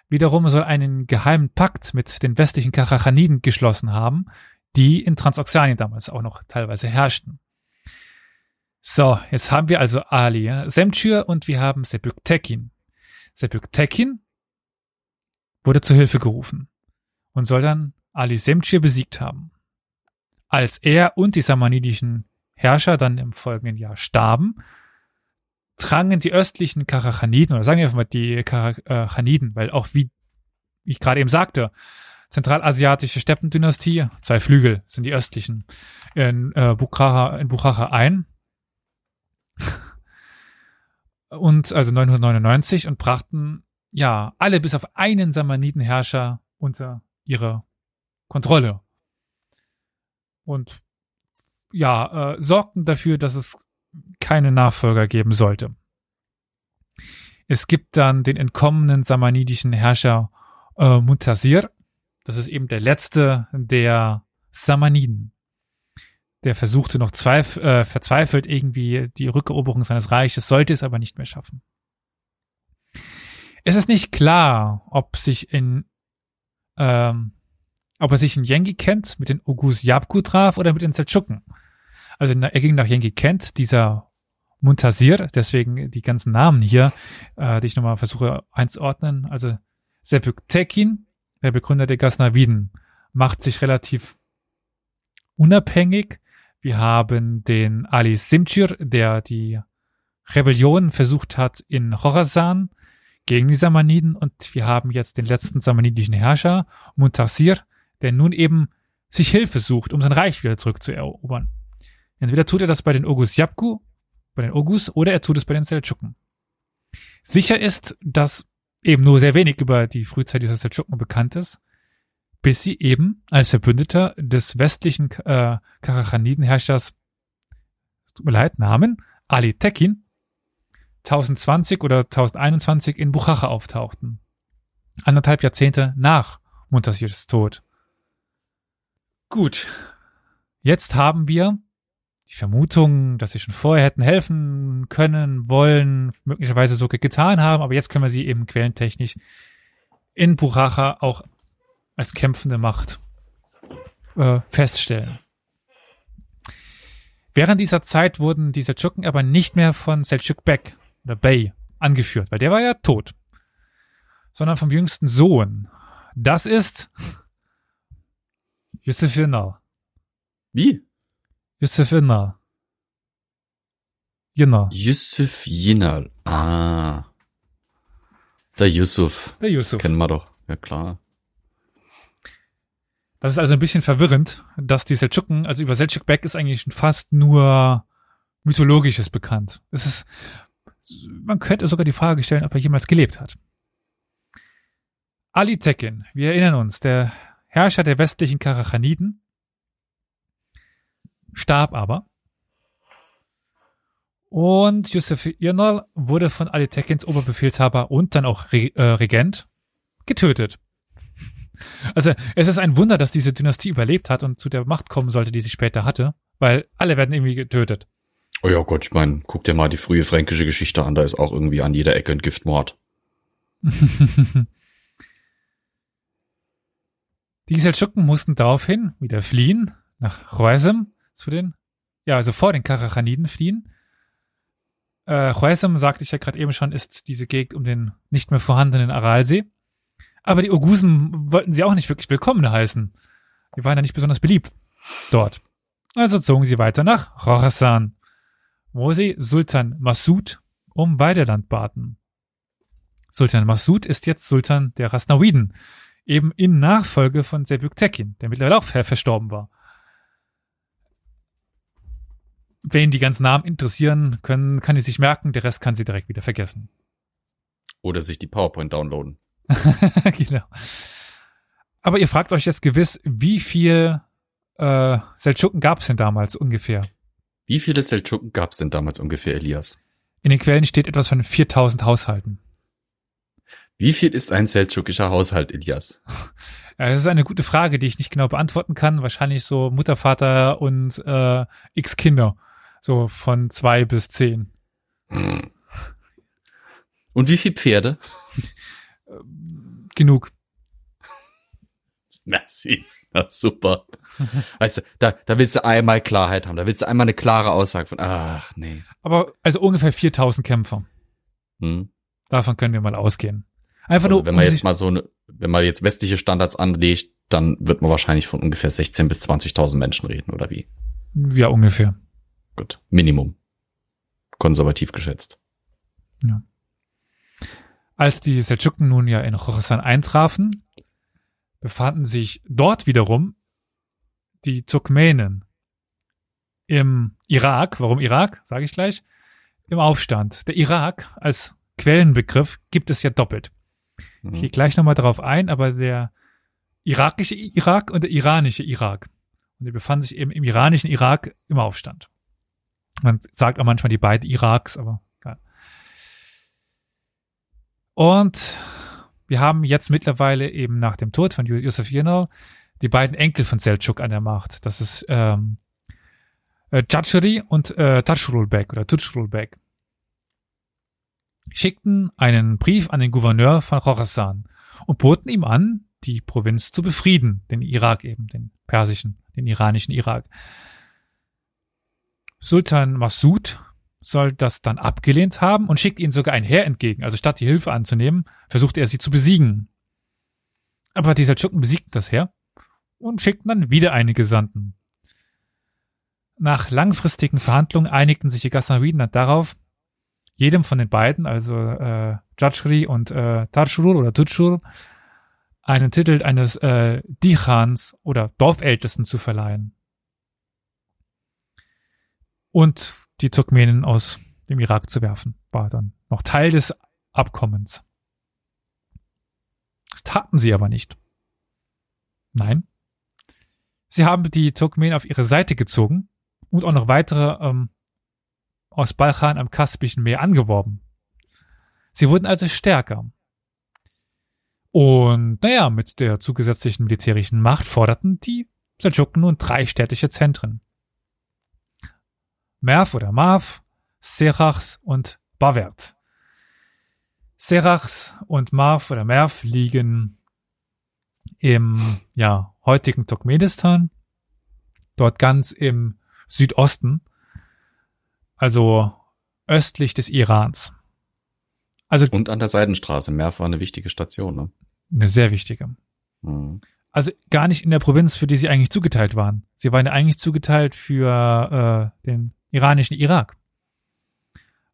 wiederum soll einen geheimen Pakt mit den westlichen Karachaniden geschlossen haben, die in Transoxanien damals auch noch teilweise herrschten. So, jetzt haben wir also Ali ja? Semtschür und wir haben Sepüktekin. Sepüktekin wurde zu Hilfe gerufen und soll dann Ali Semtschür besiegt haben. Als er und die samanidischen Herrscher dann im folgenden Jahr starben, drangen die östlichen Karachaniden, oder sagen wir einfach mal die Karachaniden, weil auch wie ich gerade eben sagte, zentralasiatische Steppendynastie, zwei Flügel sind die östlichen, in äh, Bukhara, in Bukhara ein. *laughs* und also 999 und brachten ja alle bis auf einen Samanidenherrscher unter ihre Kontrolle. Und ja, äh, sorgten dafür, dass es keine Nachfolger geben sollte. Es gibt dann den entkommenen samanidischen Herrscher äh, Muntasir. Das ist eben der letzte der Samaniden. Der versuchte noch zweif äh, verzweifelt irgendwie die Rückeroberung seines Reiches, sollte es aber nicht mehr schaffen. Es ist nicht klar, ob sich in ähm, ob er sich in Yengi kennt, mit den Ogus Yabku traf oder mit den Seldschuken. Also er ging nach Yengi Kent, dieser Muntasir, deswegen die ganzen Namen hier, äh, die ich nochmal versuche einzuordnen. Also Sepük Tekin, der Begründer der Ghaznaviden, macht sich relativ unabhängig. Wir haben den Ali Simchir, der die Rebellion versucht hat in Khorasan gegen die Samaniden und wir haben jetzt den letzten samanidischen Herrscher, Muntasir, der nun eben sich Hilfe sucht, um sein Reich wieder zurückzuerobern. Entweder tut er das bei den Ogus Yapku, bei den Ogus, oder er tut es bei den Seldschuken. Sicher ist, dass eben nur sehr wenig über die Frühzeit dieser Seldschuken bekannt ist, bis sie eben als Verbündeter des westlichen äh, Karachaniden-Herrschers, tut mir leid, Namen, Ali Tekin, 1020 oder 1021 in Buchacha auftauchten. Anderthalb Jahrzehnte nach Muntasirs Tod. Gut. Jetzt haben wir die Vermutung, dass sie schon vorher hätten helfen können, wollen, möglicherweise sogar getan haben, aber jetzt können wir sie eben quellentechnisch in Buracha auch als kämpfende Macht äh, feststellen. Während dieser Zeit wurden die Seldschuken aber nicht mehr von Seldsuk Bek oder Bey angeführt, weil der war ja tot. sondern vom jüngsten Sohn. Das ist Yusuf Yinnal. Wie? Yusuf Yinnal. Yinnal. Yusuf Jinal. Ah. Der Yusuf. Der Yusuf. Kennen wir doch. Ja, klar. Das ist also ein bisschen verwirrend, dass die Seldschuken, also über Seldsuk Bek ist eigentlich fast nur mythologisches bekannt. Es ist, man könnte sogar die Frage stellen, ob er jemals gelebt hat. Ali Tekin, wir erinnern uns, der Herrscher der westlichen Karachaniden, starb aber. Und Yusuf Irnal wurde von Ali Tekins Oberbefehlshaber und dann auch Re äh, Regent getötet. Also es ist ein Wunder, dass diese Dynastie überlebt hat und zu der Macht kommen sollte, die sie später hatte, weil alle werden irgendwie getötet. Oh ja Gott, ich meine, guck dir mal die frühe fränkische Geschichte an, da ist auch irgendwie an jeder Ecke ein Giftmord. *laughs* die Seldschuken mussten daraufhin wieder fliehen nach Choesem zu den, ja, also vor den Karachaniden fliehen. Äh, Choesem, sagte ich ja gerade eben schon, ist diese Gegend um den nicht mehr vorhandenen Aralsee. Aber die Ogusen wollten sie auch nicht wirklich willkommen heißen. Die waren ja nicht besonders beliebt dort. Also zogen sie weiter nach Khorasan, wo sie Sultan Masud um Weideland baten. Sultan Masud ist jetzt Sultan der Rasnawiden, eben in Nachfolge von Sebük Tekin, der mittlerweile auch verstorben war. Wen die ganzen Namen interessieren, können, kann die sich merken, der Rest kann sie direkt wieder vergessen. Oder sich die PowerPoint downloaden. *laughs* genau. Aber ihr fragt euch jetzt gewiss, wie viel äh, Seldschuken gab es denn damals ungefähr? Wie viele Seldschuken gab es denn damals ungefähr, Elias? In den Quellen steht etwas von 4000 Haushalten. Wie viel ist ein seldschukischer Haushalt, Elias? *laughs* Ja, das ist eine gute Frage, die ich nicht genau beantworten kann. Wahrscheinlich so Mutter, Vater und äh, x Kinder. So von zwei bis zehn. Und wie viel Pferde? *laughs* Genug. *laughs* Merci. Na, super. Weißt du, da, da willst du einmal Klarheit haben. Da willst du einmal eine klare Aussage von, ach, nee. Aber also ungefähr 4000 Kämpfer. Hm. Davon können wir mal ausgehen. Einfach Also, nur, wenn man jetzt mal so eine, wenn man jetzt westliche Standards anlegt, dann wird man wahrscheinlich von ungefähr 16 bis 20.000 Menschen reden, oder wie? ja, ungefähr. Gut. Minimum. Konservativ geschätzt. Als die Seldschuken nun ja in Khorasan eintrafen, befanden sich dort wiederum die Turkmenen im Irak. Warum Irak? Sage ich gleich. Im Aufstand. Der Irak als Quellenbegriff gibt es ja doppelt. Ich gehe gleich nochmal darauf ein, aber der irakische Irak und der iranische Irak. Und die befanden sich eben im iranischen Irak im Aufstand. Man sagt auch manchmal die beiden Iraks, aber. Und wir haben jetzt mittlerweile eben nach dem Tod von Yusuf Yenal die beiden Enkel von Selçuk an der Macht. Das ist ähm, äh, Jatscheri und äh, Taschrulbek oder Tutschrulbek. Schickten einen Brief an den Gouverneur von Khorasan und boten ihm an, die Provinz zu befrieden, den Irak eben, den persischen, den iranischen Irak. Sultan Masud soll das dann abgelehnt haben und schickt ihnen sogar ein Heer entgegen. Also statt die Hilfe anzunehmen, versuchte er sie zu besiegen. Aber die Seldschuken besiegten das Heer und schickten dann wieder einige Gesandten. Nach langfristigen Verhandlungen einigten sich die Ghaznawiden dann darauf, jedem von den beiden, also äh, Jatschri und äh, Tarschurul oder Tutschur, einen Titel eines äh, Dichans oder Dorfältesten zu verleihen. Und die Turkmenen aus dem Irak zu werfen, war dann noch Teil des Abkommens. Das taten sie aber nicht. Nein. Sie haben die Turkmenen auf ihre Seite gezogen und auch noch weitere ähm, aus Balchan am Kaspischen Meer angeworben. Sie wurden also stärker. Und naja, mit der zugesetzlichen militärischen Macht forderten die Seldschuken nun drei städtische Zentren. Merv oder Marv, Serachs und Bavert. Serachs und Marv oder Merv liegen im ja, heutigen Turkmenistan, dort ganz im Südosten, also östlich des Irans. Also Und an der Seidenstraße. Merv war eine wichtige Station, ne? eine sehr wichtige. Mhm. Also gar nicht in der Provinz, für die sie eigentlich zugeteilt waren. Sie waren ja eigentlich zugeteilt für äh, den iranischen Irak.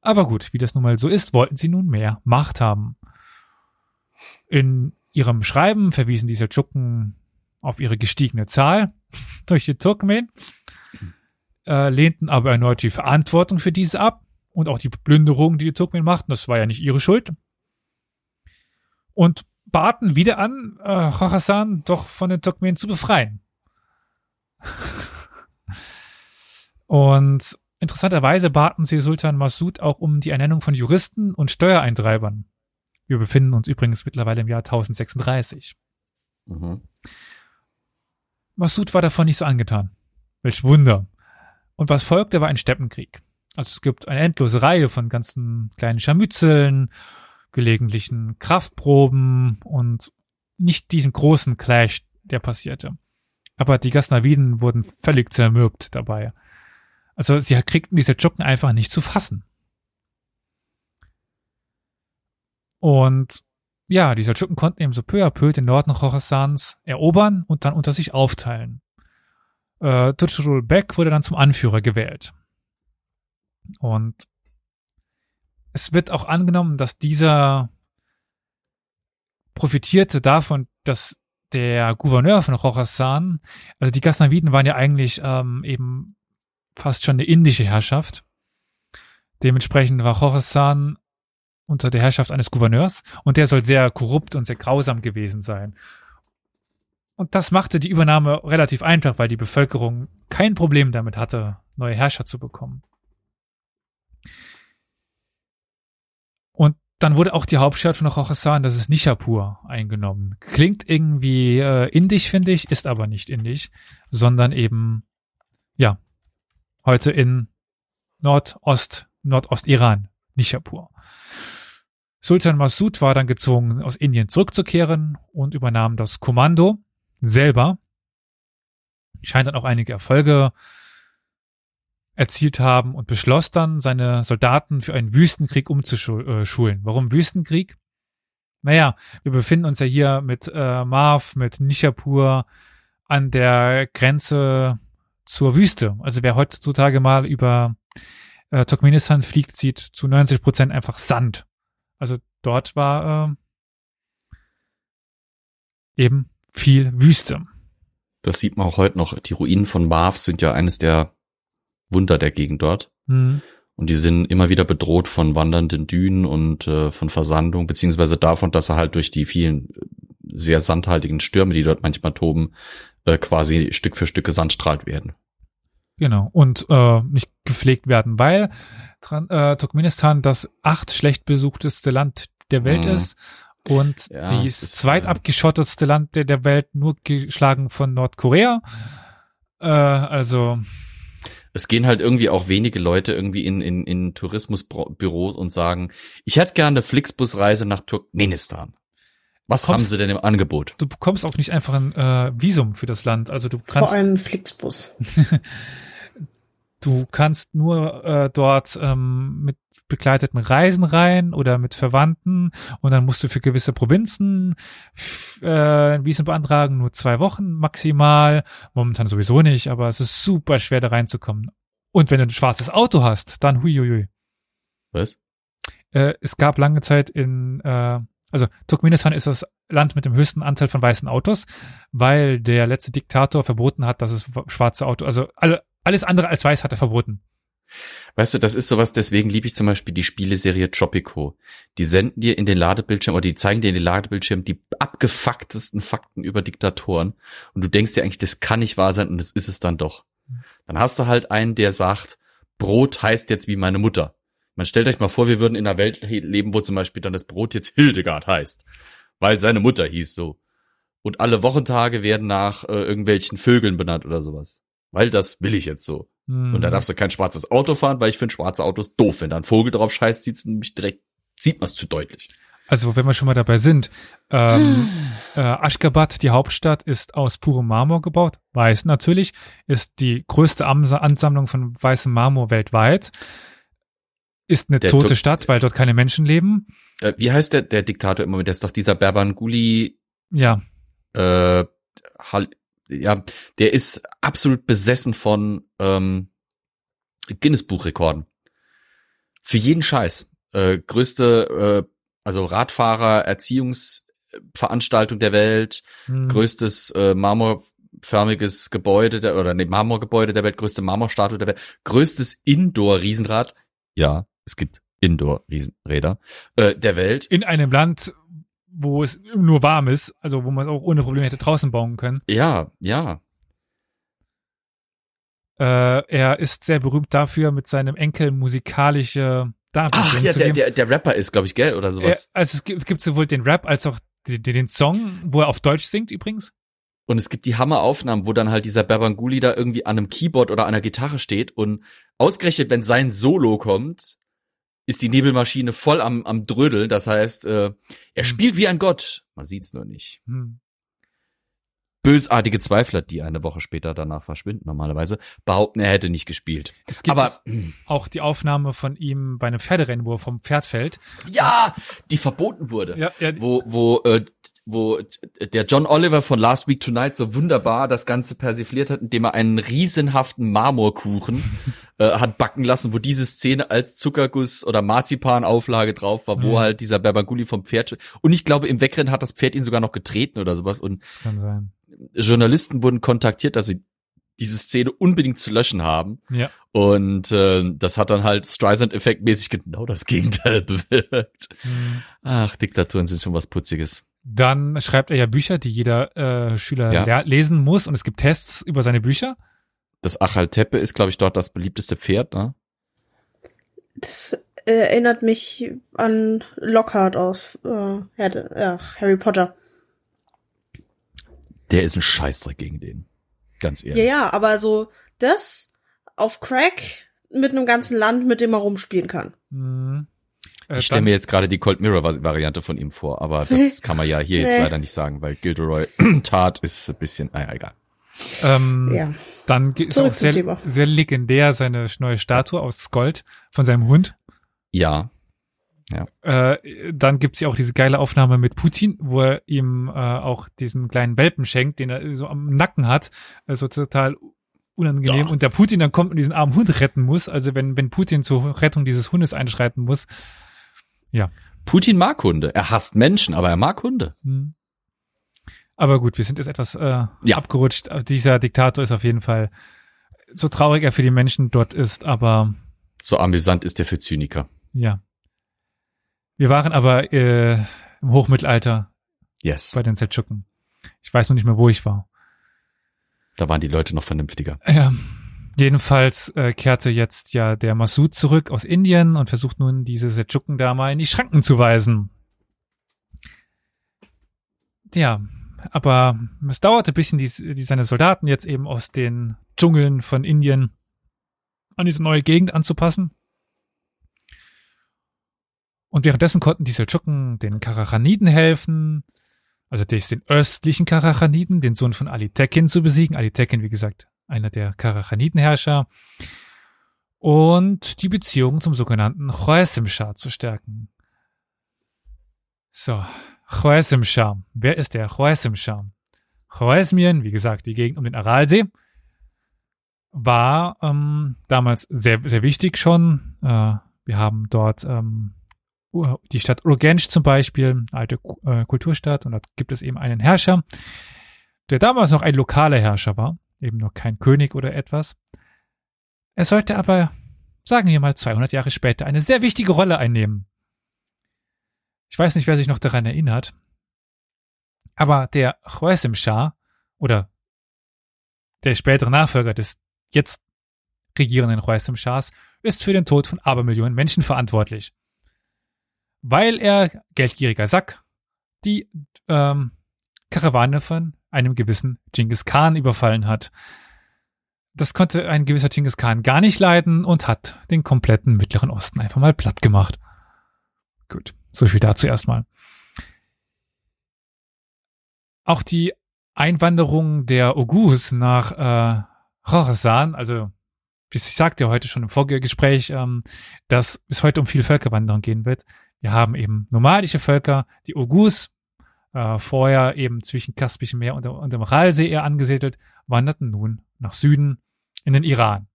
Aber gut, wie das nun mal so ist, wollten sie nun mehr Macht haben. In ihrem Schreiben verwiesen die Seldschuken auf ihre gestiegene Zahl *laughs* durch die Turkmen, äh, lehnten aber erneut die Verantwortung für diese ab und auch die Plünderung, die die Turkmen machten, das war ja nicht ihre Schuld. Und baten wieder an, äh, Khorasan doch von den Turkmen zu befreien. *laughs* und interessanterweise baten sie Sultan Masud auch um die Ernennung von Juristen und Steuereintreibern. Wir befinden uns übrigens mittlerweile im Jahr 1036. Mhm. Masud war davon nicht so angetan. Welch Wunder. Und was folgte, war ein Steppenkrieg. Also es gibt eine endlose Reihe von ganzen kleinen Scharmützeln, gelegentlichen Kraftproben und nicht diesem großen Clash, der passierte. Aber die Gasnaviden wurden völlig zermürbt dabei. Also sie kriegten diese Tschuken einfach nicht zu fassen. Und ja, die Seldschuken konnten eben so peu à peu den Norden Khorasans erobern und dann unter sich aufteilen. Äh, Tuchrul Bek wurde dann zum Anführer gewählt. Und es wird auch angenommen, dass dieser profitierte davon, dass der Gouverneur von Khorasan, also die Ghaznaviden waren ja eigentlich ähm, eben fast schon eine indische Herrschaft. Dementsprechend war Khorasan unter der Herrschaft eines Gouverneurs und der soll sehr korrupt und sehr grausam gewesen sein. Und das machte die Übernahme relativ einfach, weil die Bevölkerung kein Problem damit hatte, neue Herrscher zu bekommen. Und dann wurde auch die Hauptstadt von Khorasan, das ist Nishapur, eingenommen. Klingt irgendwie äh, indisch, finde ich, ist aber nicht indisch, sondern eben, ja, heute in Nordost, Nordost-Iran, Nishapur. Sultan Masud war dann gezwungen, aus Indien zurückzukehren und übernahm das Kommando selber. Scheint dann auch einige Erfolge erzielt haben und beschloss dann, seine Soldaten für einen Wüstenkrieg umzuschulen. Warum Wüstenkrieg? Naja, wir befinden uns ja hier mit äh, Marv, mit Nishapur an der Grenze zur Wüste. Also wer heutzutage mal über äh, Turkmenistan fliegt, sieht zu 90 Prozent einfach Sand. Also dort war äh, eben viel Wüste. Das sieht man auch heute noch. Die Ruinen von Marv sind ja eines der Wunder der Gegend dort. Mhm. Und die sind immer wieder bedroht von wandernden Dünen und äh, von Versandung, beziehungsweise davon, dass er halt durch die vielen äh, sehr sandhaltigen Stürme, die dort manchmal toben, äh, quasi Stück für Stück gesandstrahlt werden. Genau. Und äh, nicht gepflegt werden, weil äh, Turkmenistan das acht schlecht besuchteste Land der Welt Mhm. ist und Ja, es ist, zweitabgeschottetste Land der, der Welt, nur geschlagen von Nordkorea. Äh, also, Es gehen halt irgendwie auch wenige Leute irgendwie in, in, in Tourismusbüros und sagen, ich hätte gerne eine Flixbusreise nach Turkmenistan. Was Kommst- haben sie denn im Angebot? du bekommst auch nicht einfach ein äh, Visum für das Land. Also du Vor kannst allem Flixbus. *laughs* Du kannst nur äh, dort ähm, mit begleiteten Reisen rein oder mit Verwandten und dann musst du für gewisse Provinzen äh, ein Visum beantragen, nur zwei Wochen maximal. Momentan sowieso nicht, aber es ist super schwer da reinzukommen. Und wenn du ein schwarzes Auto hast, dann huiuiui. Was? Äh, es gab lange Zeit in, äh, also Turkmenistan ist das Land mit dem höchsten Anteil von weißen Autos, weil der letzte Diktator verboten hat, dass es schwarze Auto, also alle, alles andere als weiß hat er verboten. Weißt du, das ist sowas, deswegen liebe ich zum Beispiel die Spieleserie Tropico. Die senden dir in den Ladebildschirm oder die zeigen dir in den Ladebildschirm die abgefucktesten Fakten über Diktatoren und du denkst dir eigentlich, das kann nicht wahr sein und das ist es dann doch. Dann hast du halt einen, der sagt, Brot heißt jetzt wie meine Mutter. Man stellt euch mal vor, wir würden in einer Welt leben, wo zum Beispiel dann das Brot jetzt Hildegard heißt, weil seine Mutter hieß so. Und alle Wochentage werden nach äh, irgendwelchen Vögeln benannt oder sowas. Weil das will ich jetzt so. Hm. Und da darfst du kein schwarzes Auto fahren, weil ich finde schwarze Autos doof. Wenn da ein Vogel drauf scheißt, sieht's nämlich direkt, sieht man es zu deutlich. Also wenn wir schon mal dabei sind, ähm, äh, Aschgabat, die Hauptstadt, ist aus purem Marmor gebaut. Weiß natürlich, ist die größte Ansammlung von weißem Marmor weltweit. Ist eine Der tote Tuk- Stadt, weil dort keine Menschen leben. Äh, wie heißt der, der Diktator im Moment? Der ist doch dieser Berbanguli, Ja, äh, Hal ja, der ist absolut besessen von ähm, Guinness-Buchrekorden. Für jeden Scheiß. Äh, größte, äh, also Radfahrer, Erziehungsveranstaltung der Welt, hm, größtes äh, marmorförmiges Gebäude der, oder nee, Marmorgebäude der Welt, größte Marmorstatue der Welt, größtes Indoor-Riesenrad. Ja, es gibt Indoor-Riesenräder äh, der Welt. in einem Land, wo es nur warm ist, also wo man es auch ohne Probleme hätte draußen bauen können. Ja, ja. Äh, er ist sehr berühmt dafür, mit seinem Enkel musikalische Darbietungen Ach ja, der, der, der Rapper ist, glaube ich, gell, oder Er, sowas. also es gibt, es gibt sowohl den Rap als auch den, den Song, wo er auf Deutsch singt übrigens. Und es gibt die Hammeraufnahmen, wo dann halt dieser Berbanguli da irgendwie an einem Keyboard oder einer Gitarre steht und ausgerechnet, wenn sein Solo kommt, ist die Nebelmaschine voll am, am Drödeln. Das heißt, äh, er Hm. spielt wie ein Gott. Man sieht's nur nicht. Hm. Bösartige Zweifler, die eine Woche später danach verschwinden normalerweise, behaupten, er hätte nicht gespielt. Es gibt Aber auch die Aufnahme von ihm bei einem Pferderennen, wo er vom Pferd fällt. ja, die verboten wurde. Ja, ja, wo, wo, äh, wo der John Oliver von Last Week Tonight so wunderbar das Ganze persifliert hat, indem er einen riesenhaften Marmorkuchen *laughs* äh, hat backen lassen, wo diese Szene als Zuckerguss oder Marzipanauflage drauf war, wo Mhm. halt dieser Berbanguli vom Pferd und ich glaube im Wegrennen hat das Pferd ihn sogar noch getreten oder sowas und das kann sein. Journalisten wurden kontaktiert, dass sie diese Szene unbedingt zu löschen haben Ja. und äh, das hat dann halt Streisand-Effekt mäßig genau das Gegenteil *laughs* bewirkt. Hm. Ach, Diktaturen sind schon was Putziges. Dann schreibt er ja Bücher, die jeder äh, Schüler Ja. lesen muss und es gibt Tests über seine Bücher. Das Achaltepe ist, glaube ich, dort das beliebteste Pferd, ne? Das äh, erinnert mich an Lockhart aus äh, ja, ja, Harry Potter. Der ist ein Scheißdreck gegen den. Ganz Ja, ehrlich. ja, aber so das auf Crack mit einem ganzen Land, mit dem man rumspielen kann. Hm. Äh, Ich stelle mir jetzt gerade die Cold Mirror Variante von ihm vor, aber das *laughs* kann man ja hier jetzt leider nicht sagen, weil Gilderoy *clears throat* Tat ist ein bisschen, naja, egal. ähm, Ja. Dann ist Zurück auch sehr, Thema. sehr legendär seine neue Statue aus Gold von seinem Hund. Ja, Äh, dann gibt's ja auch diese geile Aufnahme mit Putin, wo er ihm äh, auch diesen kleinen Welpen schenkt, den er so am Nacken hat. Also total unangenehm. Doch. Und der Putin dann kommt und diesen armen Hund retten muss. Also wenn, wenn Putin zur Rettung dieses Hundes einschreiten muss. Putin mag Hunde. Er hasst Menschen, aber er mag Hunde. Hm. Aber gut, wir sind jetzt etwas äh, Ja. abgerutscht. Dieser Diktator ist auf jeden Fall so traurig er für die Menschen dort ist, aber So amüsant ist er für Zyniker. ja. Wir waren aber äh, im Hochmittelalter Yes. bei den Seldschuken. Ich weiß noch nicht mehr, wo ich war. Da waren die Leute noch vernünftiger. Ja. Jedenfalls äh, kehrte jetzt ja der Massoud zurück aus Indien und versucht nun diese Seldschuken da mal in die Schranken zu weisen. Ja, aber es dauerte ein bisschen, die, die seine Soldaten jetzt eben aus den Dschungeln von Indien an diese neue Gegend anzupassen. Und währenddessen konnten die Seldschuken den Karachaniden helfen, also den östlichen Karachaniden, den Sohn von Ali Tekin zu besiegen. Ali Tekin, wie gesagt, einer der Karachanidenherrscher. Und die Beziehung zum sogenannten Khwarizm Shah zu stärken. So, Khwarizm Shah. Wer ist der Khwarizm Shah? Khwarizmien, wie gesagt, die Gegend um den Aralsee, war ähm, damals sehr, sehr wichtig schon. Äh, wir haben dort ähm, die Stadt Urgench zum Beispiel, alte äh, Kulturstadt, und dort gibt es eben einen Herrscher, der damals noch ein lokaler Herrscher war, eben noch kein König oder etwas. Er sollte aber, sagen wir mal, 200 Jahre später eine sehr wichtige Rolle einnehmen. Ich weiß nicht, wer sich noch daran erinnert, aber der Khwarizm Shah oder der spätere Nachfolger des jetzt regierenden Khwarizm Shahs ist für den Tod von Abermillionen Menschen verantwortlich weil er, geldgieriger Sack, die ähm, Karawane von einem gewissen Genghis Khan überfallen hat. Das konnte ein gewisser Genghis Khan gar nicht leiden und hat den kompletten Mittleren Osten einfach mal platt gemacht. Gut, so viel dazu erstmal. Auch die Einwanderung der Oghus nach äh, Khorasan, also ich sagte ja heute schon im Vorgespräch, ähm, dass es heute um viel Völkerwanderung gehen wird. Wir haben eben nomadische Völker, die Ogus, äh, vorher eben zwischen Kaspischem Meer und, und dem Ralsee eher angesiedelt, wanderten nun nach Süden in den Iran.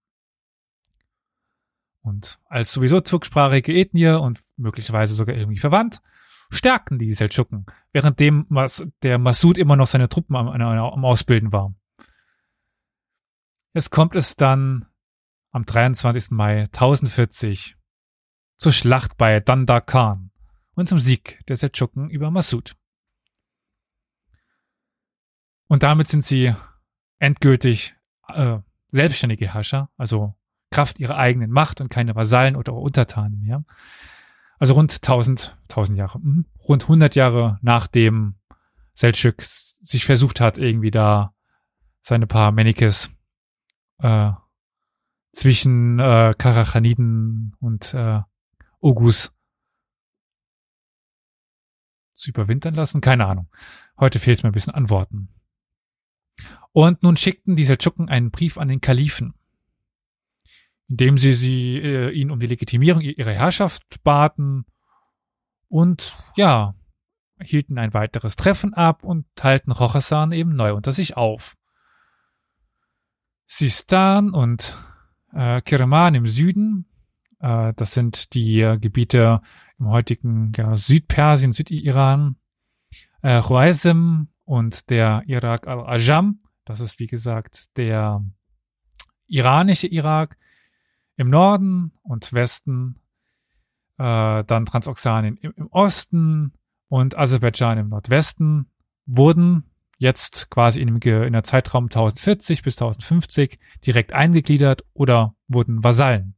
Und als sowieso turksprachige Ethnie und möglicherweise sogar irgendwie verwandt, stärkten die Seldschuken, währenddem der Masud immer noch seine Truppen am, am Ausbilden war. Es kommt es dann am 23. Mai 1040 zur Schlacht bei Dandakan und zum Sieg der Seldschuken über Masud. Und damit sind sie endgültig äh, selbstständige Herrscher, also Kraft ihrer eigenen Macht und keine Vasallen oder Untertanen mehr. Also rund 1000, 1000 Jahre, hm, rund 100 Jahre nachdem Selçuk sich versucht hat, irgendwie da seine paar Menikes äh, zwischen äh, Karachaniden und äh, Ogus zu überwintern lassen. Keine Ahnung. Heute fehlt es mir ein bisschen an Worten. Und nun schickten die Seldschuken einen Brief an den Kalifen, in dem sie, sie äh, ihn um die Legitimierung ihrer Herrschaft baten und ja, hielten ein weiteres Treffen ab und teilten Rochasan eben neu unter sich auf. Sistan und äh, Kirman im Süden, äh, das sind die äh, Gebiete im heutigen ja, Südpersien, Südiran, äh, Khwarizm und der Irak al-Ajam, das ist wie gesagt der iranische Irak im Norden und Westen, äh, dann Transoxanien im, im Osten und Aserbaidschan im Nordwesten wurden jetzt quasi in, dem, in der Zeitraum 1040 bis 1050 direkt eingegliedert oder wurden Vasallen.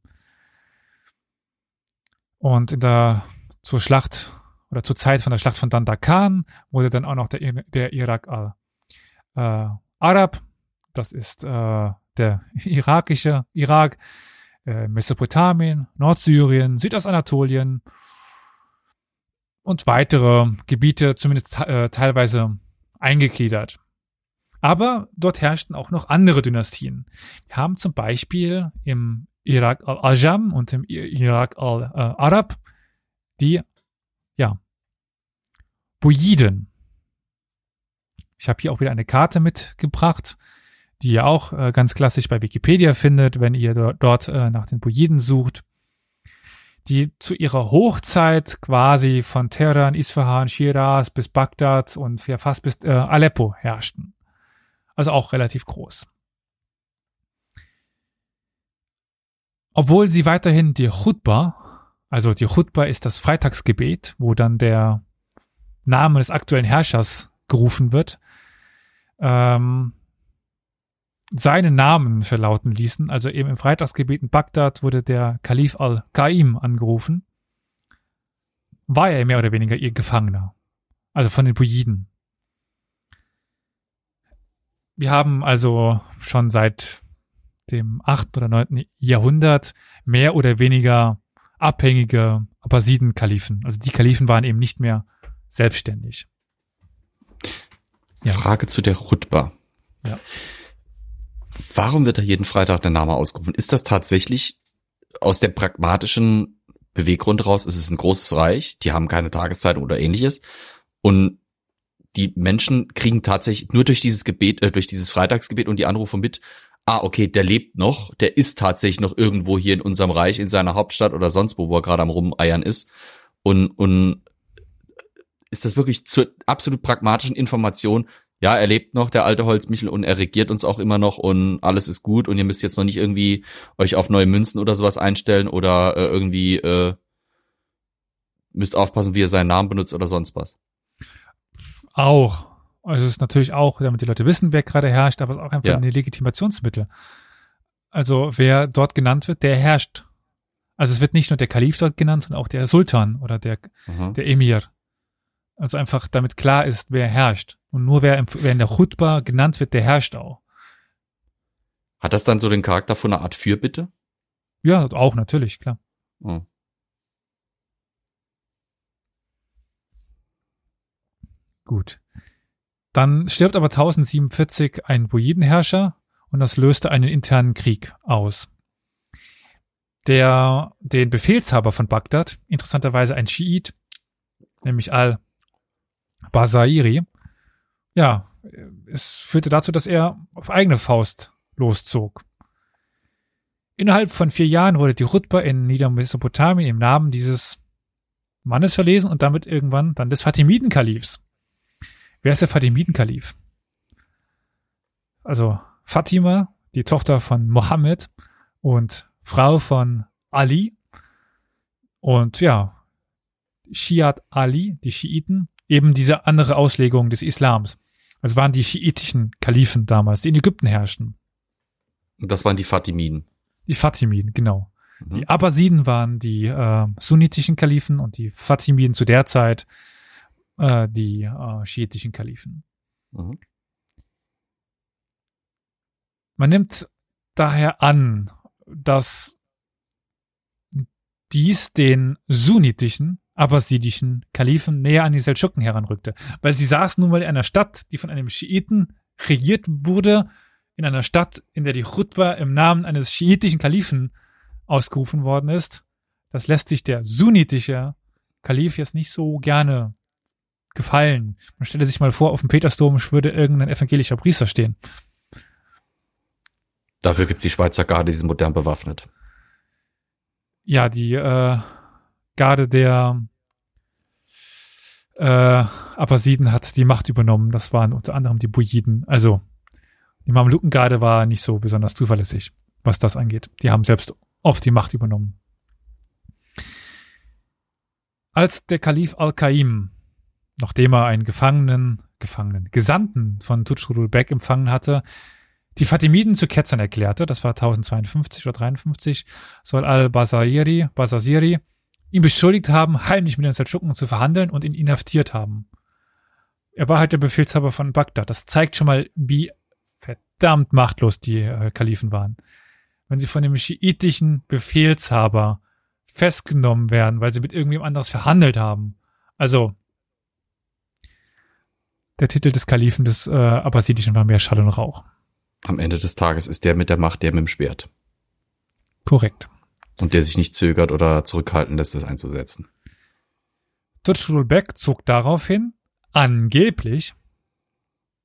Und in der, zur Schlacht oder zur Zeit von der Schlacht von Dandakan wurde dann auch noch der, der Irak al-Arab, äh, das ist äh, der irakische Irak, äh, Mesopotamien, Nordsyrien, Südostanatolien und weitere Gebiete, zumindest äh, teilweise eingegliedert. Aber dort herrschten auch noch andere Dynastien. Wir haben zum Beispiel im Irak al-Ajam und im Irak al-Arab die, ja, Buyiden. Ich habe hier auch wieder eine Karte mitgebracht, die ihr auch äh, ganz klassisch bei Wikipedia findet, wenn ihr dort äh, nach den Buyiden sucht die zu ihrer Hochzeit quasi von Teheran, Isfahan, Shiraz bis Bagdad und ja fast bis äh, Aleppo herrschten. Also auch relativ groß. Obwohl sie weiterhin die Chutba, also die Chutba ist das Freitagsgebet, wo dann der Name des aktuellen Herrschers gerufen wird, ähm, seinen Namen verlauten ließen. Also eben im Freitagsgebet in Bagdad wurde der Kalif al-Qaim angerufen. War er mehr oder weniger ihr Gefangener. Also von den Buyiden. Wir haben also schon seit dem 8. oder 9. Jahrhundert mehr oder weniger abhängige Abbasiden-Kalifen. Also die Kalifen waren eben nicht mehr selbstständig. Ja. Frage zu der Rutba. Ja. Warum wird da jeden Freitag der Name ausgerufen? Ist das tatsächlich aus der pragmatischen Beweggrund raus? Ist es ein großes Reich? Die haben keine Tageszeitung oder ähnliches. Und die Menschen kriegen tatsächlich nur durch dieses Gebet, äh, durch dieses Freitagsgebet und die Anrufe mit, ah, okay, der lebt noch, der ist tatsächlich noch irgendwo hier in unserem Reich, in seiner Hauptstadt oder sonst wo, wo er gerade am Rumeiern ist. Und, und ist das wirklich zur absolut pragmatischen Information, ja, er lebt noch, der alte Holzmichel, und er regiert uns auch immer noch und alles ist gut und ihr müsst jetzt noch nicht irgendwie euch auf neue Münzen oder sowas einstellen oder äh, irgendwie äh, müsst aufpassen, wie ihr seinen Namen benutzt oder sonst was. Auch. Also es ist natürlich auch, damit die Leute wissen, wer gerade herrscht, aber es ist auch einfach ja. ein Legitimationsmittel. Also wer dort genannt wird, der herrscht. Also es wird nicht nur der Kalif dort genannt, sondern auch der Sultan oder der, mhm. der Emir. Also einfach damit klar ist, wer herrscht. Und nur wer, wer in der Chutba genannt wird, der herrscht auch. Hat das dann so den Charakter von einer Art Fürbitte? Ja, auch natürlich, klar. Oh. Gut. Dann stirbt aber 1047 ein Bujidenherrscher und das löste einen internen Krieg aus. der den Befehlshaber von Bagdad, interessanterweise ein Schiit, nämlich al-Basairi, ja, es führte dazu, dass er auf eigene Faust loszog. Innerhalb von vier Jahren wurde die Rutba in Niedermesopotamien im Namen dieses Mannes verlesen und damit irgendwann dann des Fatimiden-Kalifs. Wer ist der Fatimiden-Kalif? Also Fatima, die Tochter von Mohammed und Frau von Ali. Und ja, Shiat Ali, die Schiiten, eben diese andere Auslegung des Islams. Also waren die schiitischen Kalifen damals, die in Ägypten herrschten. Und das waren die Fatimiden. Die Fatimiden, genau. Mhm. Die Abbasiden waren die äh, sunnitischen Kalifen und die Fatimiden zu der Zeit äh, die äh, schiitischen Kalifen. Mhm. Man nimmt daher an, dass dies den sunnitischen, abbasidischen Kalifen näher an die Seldschuken heranrückte. Weil sie saßen nun mal in einer Stadt, die von einem Schiiten regiert wurde, in einer Stadt, in der die Khutba im Namen eines schiitischen Kalifen ausgerufen worden ist. Das lässt sich der sunnitische Kalif jetzt nicht so gerne gefallen. Man stelle sich mal vor, auf dem Petersdom würde irgendein evangelischer Priester stehen. Dafür gibt's die Schweizer Garde, die sind modern bewaffnet. Ja, die äh, Garde der äh, Abbasiden hat die Macht übernommen. Das waren unter anderem die Bujiden. Also die Mamlukengarde war nicht so besonders zuverlässig, was das angeht. Die haben selbst oft die Macht übernommen. Als der Kalif Al-Qaim, nachdem er einen Gefangenen, Gefangenen, Gesandten von Tutschrul Bek empfangen hatte, die Fatimiden zu Ketzern erklärte, das war 1052 oder 53, soll al-Basayiri, Basasiri, ihn beschuldigt haben, heimlich mit den Seldschuken zu verhandeln und ihn inhaftiert haben. Er war halt der Befehlshaber von Bagdad. Das zeigt schon mal, wie verdammt machtlos die äh, Kalifen waren. Wenn sie von dem schiitischen Befehlshaber festgenommen werden, weil sie mit irgendwem anderes verhandelt haben. Also, der Titel des Kalifen des äh, Abbasidischen war mehr Schall und Rauch. Am Ende des Tages ist der mit der Macht der mit dem Schwert. Korrekt. Und der sich nicht zögert oder zurückhalten lässt, das einzusetzen. Tutschrul Bek zog daraufhin angeblich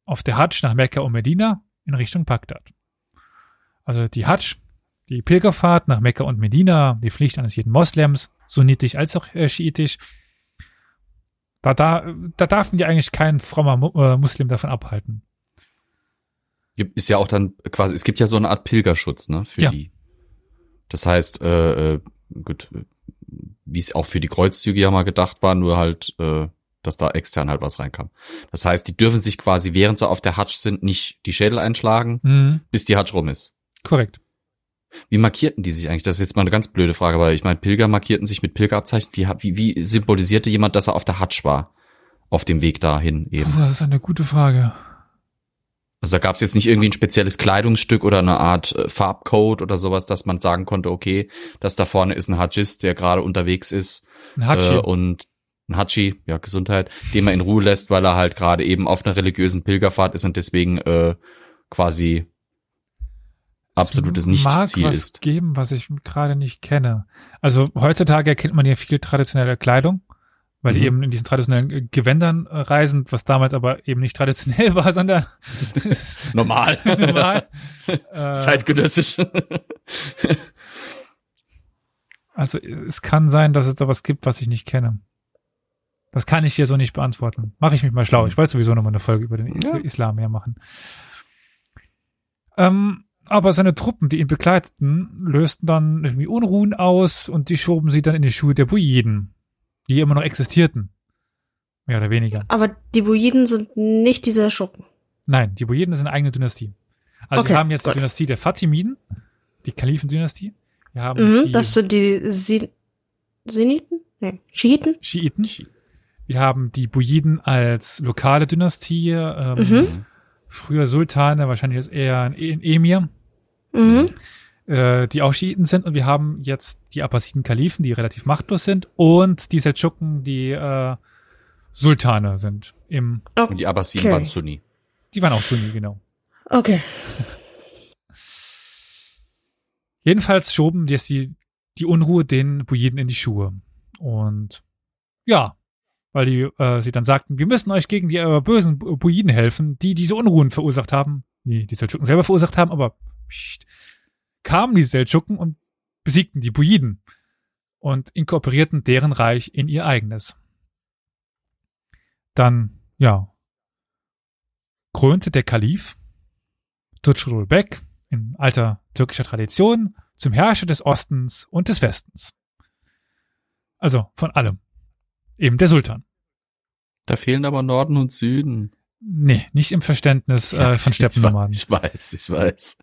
auf der Hadsch nach Mekka und Medina in Richtung Bagdad. Also die Hadsch, die Pilgerfahrt nach Mekka und Medina, die Pflicht eines jeden Moslems, sunnitisch als auch äh, schiitisch, da, da, da darf die eigentlich kein frommer äh, Muslim davon abhalten. Ist ja auch dann quasi, es gibt ja so eine Art Pilgerschutz, ne, für Ja. die. Das heißt, äh, äh, gut, wie es auch für die Kreuzzüge ja mal gedacht war, nur halt, äh, dass da extern halt was reinkam. Das heißt, die dürfen sich quasi, während sie auf der Hatsch sind, nicht die Schädel einschlagen, Mhm, bis die Hatsch rum ist. korrekt. Wie markierten die sich eigentlich? Das ist jetzt mal eine ganz blöde Frage, aber ich meine, Pilger markierten sich mit Pilgerabzeichen. Wie, wie, wie symbolisierte jemand, dass er auf der Hatsch war? Auf dem Weg dahin eben. Puh, das ist eine gute Frage. Also da gab es jetzt nicht irgendwie ein spezielles Kleidungsstück oder eine Art äh, Farbcode oder sowas, dass man sagen konnte, okay, das da vorne ist ein Hajjist, der gerade unterwegs ist Ein Hatschi. äh, und ein Hatschi, ja Gesundheit, den man in Ruhe lässt, weil er halt gerade eben auf einer religiösen Pilgerfahrt ist und deswegen äh, quasi absolutes Es mag Nichtziel was ist. geben, was ich gerade nicht kenne. Also heutzutage erkennt man ja viel traditionelle Kleidung, weil die Mhm. eben in diesen traditionellen Gewändern äh, reisen, was damals aber eben nicht traditionell *laughs* war, sondern *laughs* Normal. *laughs* normal. äh, Zeitgenössisch. also es kann sein, dass es da was gibt, was ich nicht kenne. Das kann ich dir so nicht beantworten. Mache ich mich mal schlau. Ich wollte sowieso noch mal eine Folge über den Is Ja. Islam mehr machen. Ähm, aber seine Truppen, die ihn begleiteten, lösten dann irgendwie Unruhen aus und die schoben sie dann in die Schuhe der Bujiden, die immer noch existierten. Mehr oder weniger. Aber die Bujiden sind nicht diese Schuppen. Nein, die Bujiden sind eine eigene Dynastie. Also Okay, wir haben jetzt gut. die Dynastie der Fatimiden, die Kalifendynastie. Wir haben Mhm, die das sind die Sin Siniten? Nee, Schiiten? Schiiten. Wir haben die Bujiden als lokale Dynastie, ähm, Mhm. früher Sultane, wahrscheinlich ist eher ein E- ein Emir, Mhm. Äh, die auch Schiiten sind. Und wir haben jetzt die Abbasiden Kalifen, die relativ machtlos sind, und die Seldschuken, die äh, Sultane sind. Im, Und die Abbasiden Okay. waren Sunni. die waren auch Sunni, genau. Okay. *laughs* Jedenfalls schoben jetzt die, die Unruhe den Bujiden in die Schuhe. Und ja, weil die äh, sie dann sagten, wir müssen euch gegen die äh, bösen Bujiden helfen, die diese Unruhen verursacht haben, die die Seldschuken selber verursacht haben, aber pst, kamen die Seldschuken und besiegten die Bujiden und inkorporierten deren Reich in ihr eigenes. Dann, ja, krönte der Kalif Tutschrul Bek in alter türkischer Tradition zum Herrscher des Ostens und des Westens. Also von allem. Eben der Sultan. Da fehlen aber Norden und Süden. Nee, nicht im Verständnis äh, von *laughs* Steppennomaden. Ich weiß, ich weiß.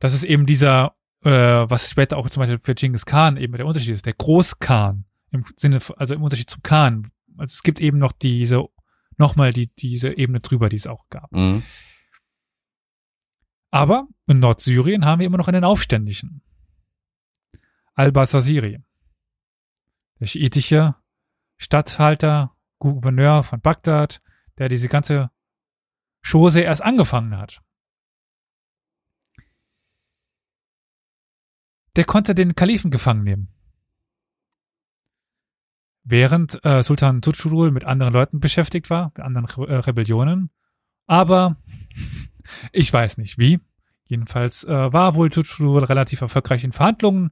Das ist eben dieser, äh, was später auch zum Beispiel für Genghis Khan eben der Unterschied ist, der Großkhan. Im Sinne, also im Unterschied zu Khan. Also es gibt eben noch diese, nochmal die, diese Ebene drüber, die es auch gab. Mhm. Aber in Nordsyrien haben wir immer noch einen Aufständischen. Al-Basasiri. Der schiitische Statthalter, Gouverneur von Bagdad, der diese ganze Chose erst angefangen hat. Der konnte den Kalifen gefangen nehmen. Während äh, Sultan Tutschurul mit anderen Leuten beschäftigt war, mit anderen Re äh, Rebellionen. Aber *laughs* ich weiß nicht wie. Jedenfalls äh, war wohl Tutschurul relativ erfolgreich in Verhandlungen,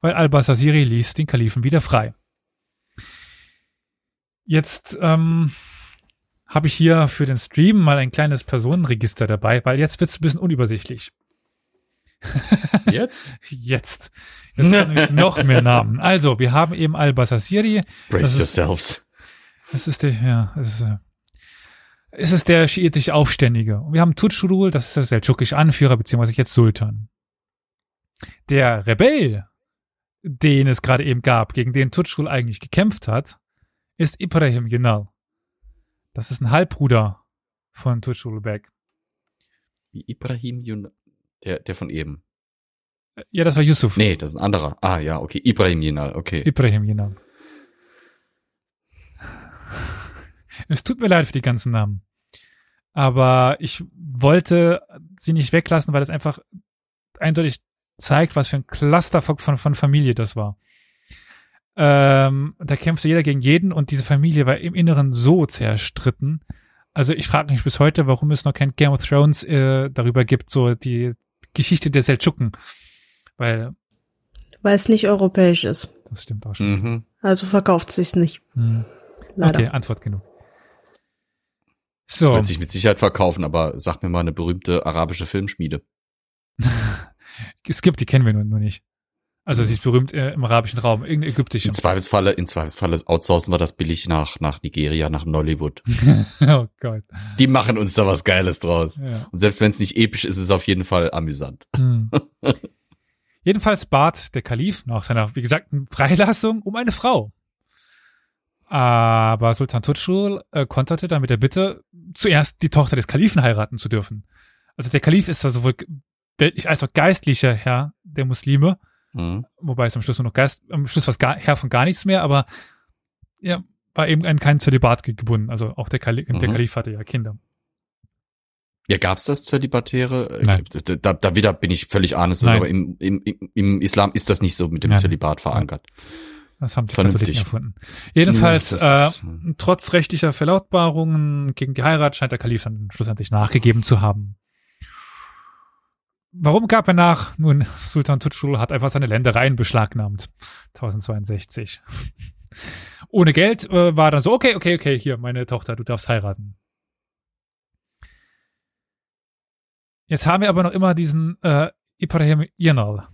weil al-Basasiri ließ den Kalifen wieder frei. Jetzt ähm, habe ich hier für den Stream mal ein kleines Personenregister dabei, weil jetzt wird's ein bisschen unübersichtlich. Jetzt? Jetzt. Jetzt kommen nämlich noch mehr Namen. Also, wir haben eben Al-Basasiri. Brace Das ist- yourselves. Das ist der, ja, das ist, äh, es ist der schiitische Aufständige. Und wir haben Tutschurul, das ist der seldschukische Anführer, beziehungsweise jetzt Sultan. Der Rebell, den es gerade eben gab, gegen den Tutschurul eigentlich gekämpft hat, ist Ibrahim Yenal. Das ist ein Halbbruder von Tutschurul Bek. Wie Ibrahim Yun der, der von eben. Ja, das war Yusuf. Nee, das ist ein anderer. Ah, ja, okay. Ibrahim Yenal, okay. Ibrahim Yenal. Es tut mir leid für die ganzen Namen. Aber ich wollte sie nicht weglassen, weil es einfach eindeutig zeigt, was für ein Clusterfuck von, von Familie das war. Ähm, da kämpfte jeder gegen jeden und diese Familie war im Inneren so zerstritten. Also ich frage mich bis heute, warum es noch kein Game of Thrones äh, darüber gibt, so die Geschichte der Seldschuken. Weil, Weil es nicht europäisch ist. das stimmt auch schon. Mhm. Also verkauft sich's nicht. Hm. Leider. Okay, Antwort genug. Das So, wird sich mit Sicherheit verkaufen, aber sag mir mal eine berühmte arabische Filmschmiede. *laughs* es gibt, die kennen wir nur, nur nicht. Also sie ist berühmt äh, im arabischen Raum, irgendeine ägyptische. Im Zweifelsfalle, im Zweifelsfalle outsourcen wir das billig nach, nach Nigeria, nach Nollywood. *laughs* oh Gott. Die machen uns da was Geiles draus. Ja. Und selbst wenn es nicht episch ist, ist es auf jeden Fall amüsant. Hm. *laughs* Jedenfalls bat der Kalif nach seiner, wie gesagt, Freilassung um eine Frau. Aber Sultan Tutschul äh, konterte dann mit der Bitte, zuerst die Tochter des Kalifen heiraten zu dürfen. Also der Kalif ist da sowohl weltlich als auch geistlicher Herr der Muslime, Mhm. wobei es am Schluss nur noch Geist, am Schluss war es gar, Herr von gar nichts mehr, aber ja, war eben an kein Zölibat ge- gebunden. Also auch der, Kali der Mhm. Kalif hatte ja Kinder. Ja, gab's das Zölibatäre? Nein. Da, da wieder bin ich völlig ahnungslos, Nein. aber im, im, im- Islam ist das nicht so mit dem Nein. Zölibat verankert. Das haben die Vernünftig. Katholiken erfunden. Jedenfalls, Ja, äh, trotz rechtlicher Verlautbarungen gegen die Heirat scheint der Kalif dann schlussendlich nachgegeben zu haben. Warum gab er nach? Nun, Sultan Tutschul hat einfach seine Ländereien beschlagnahmt. 1062. Ohne Geld äh, war dann so, okay, okay, okay, hier, meine Tochter, du darfst heiraten. Jetzt haben wir aber noch immer diesen äh, Ibrahim Yenal.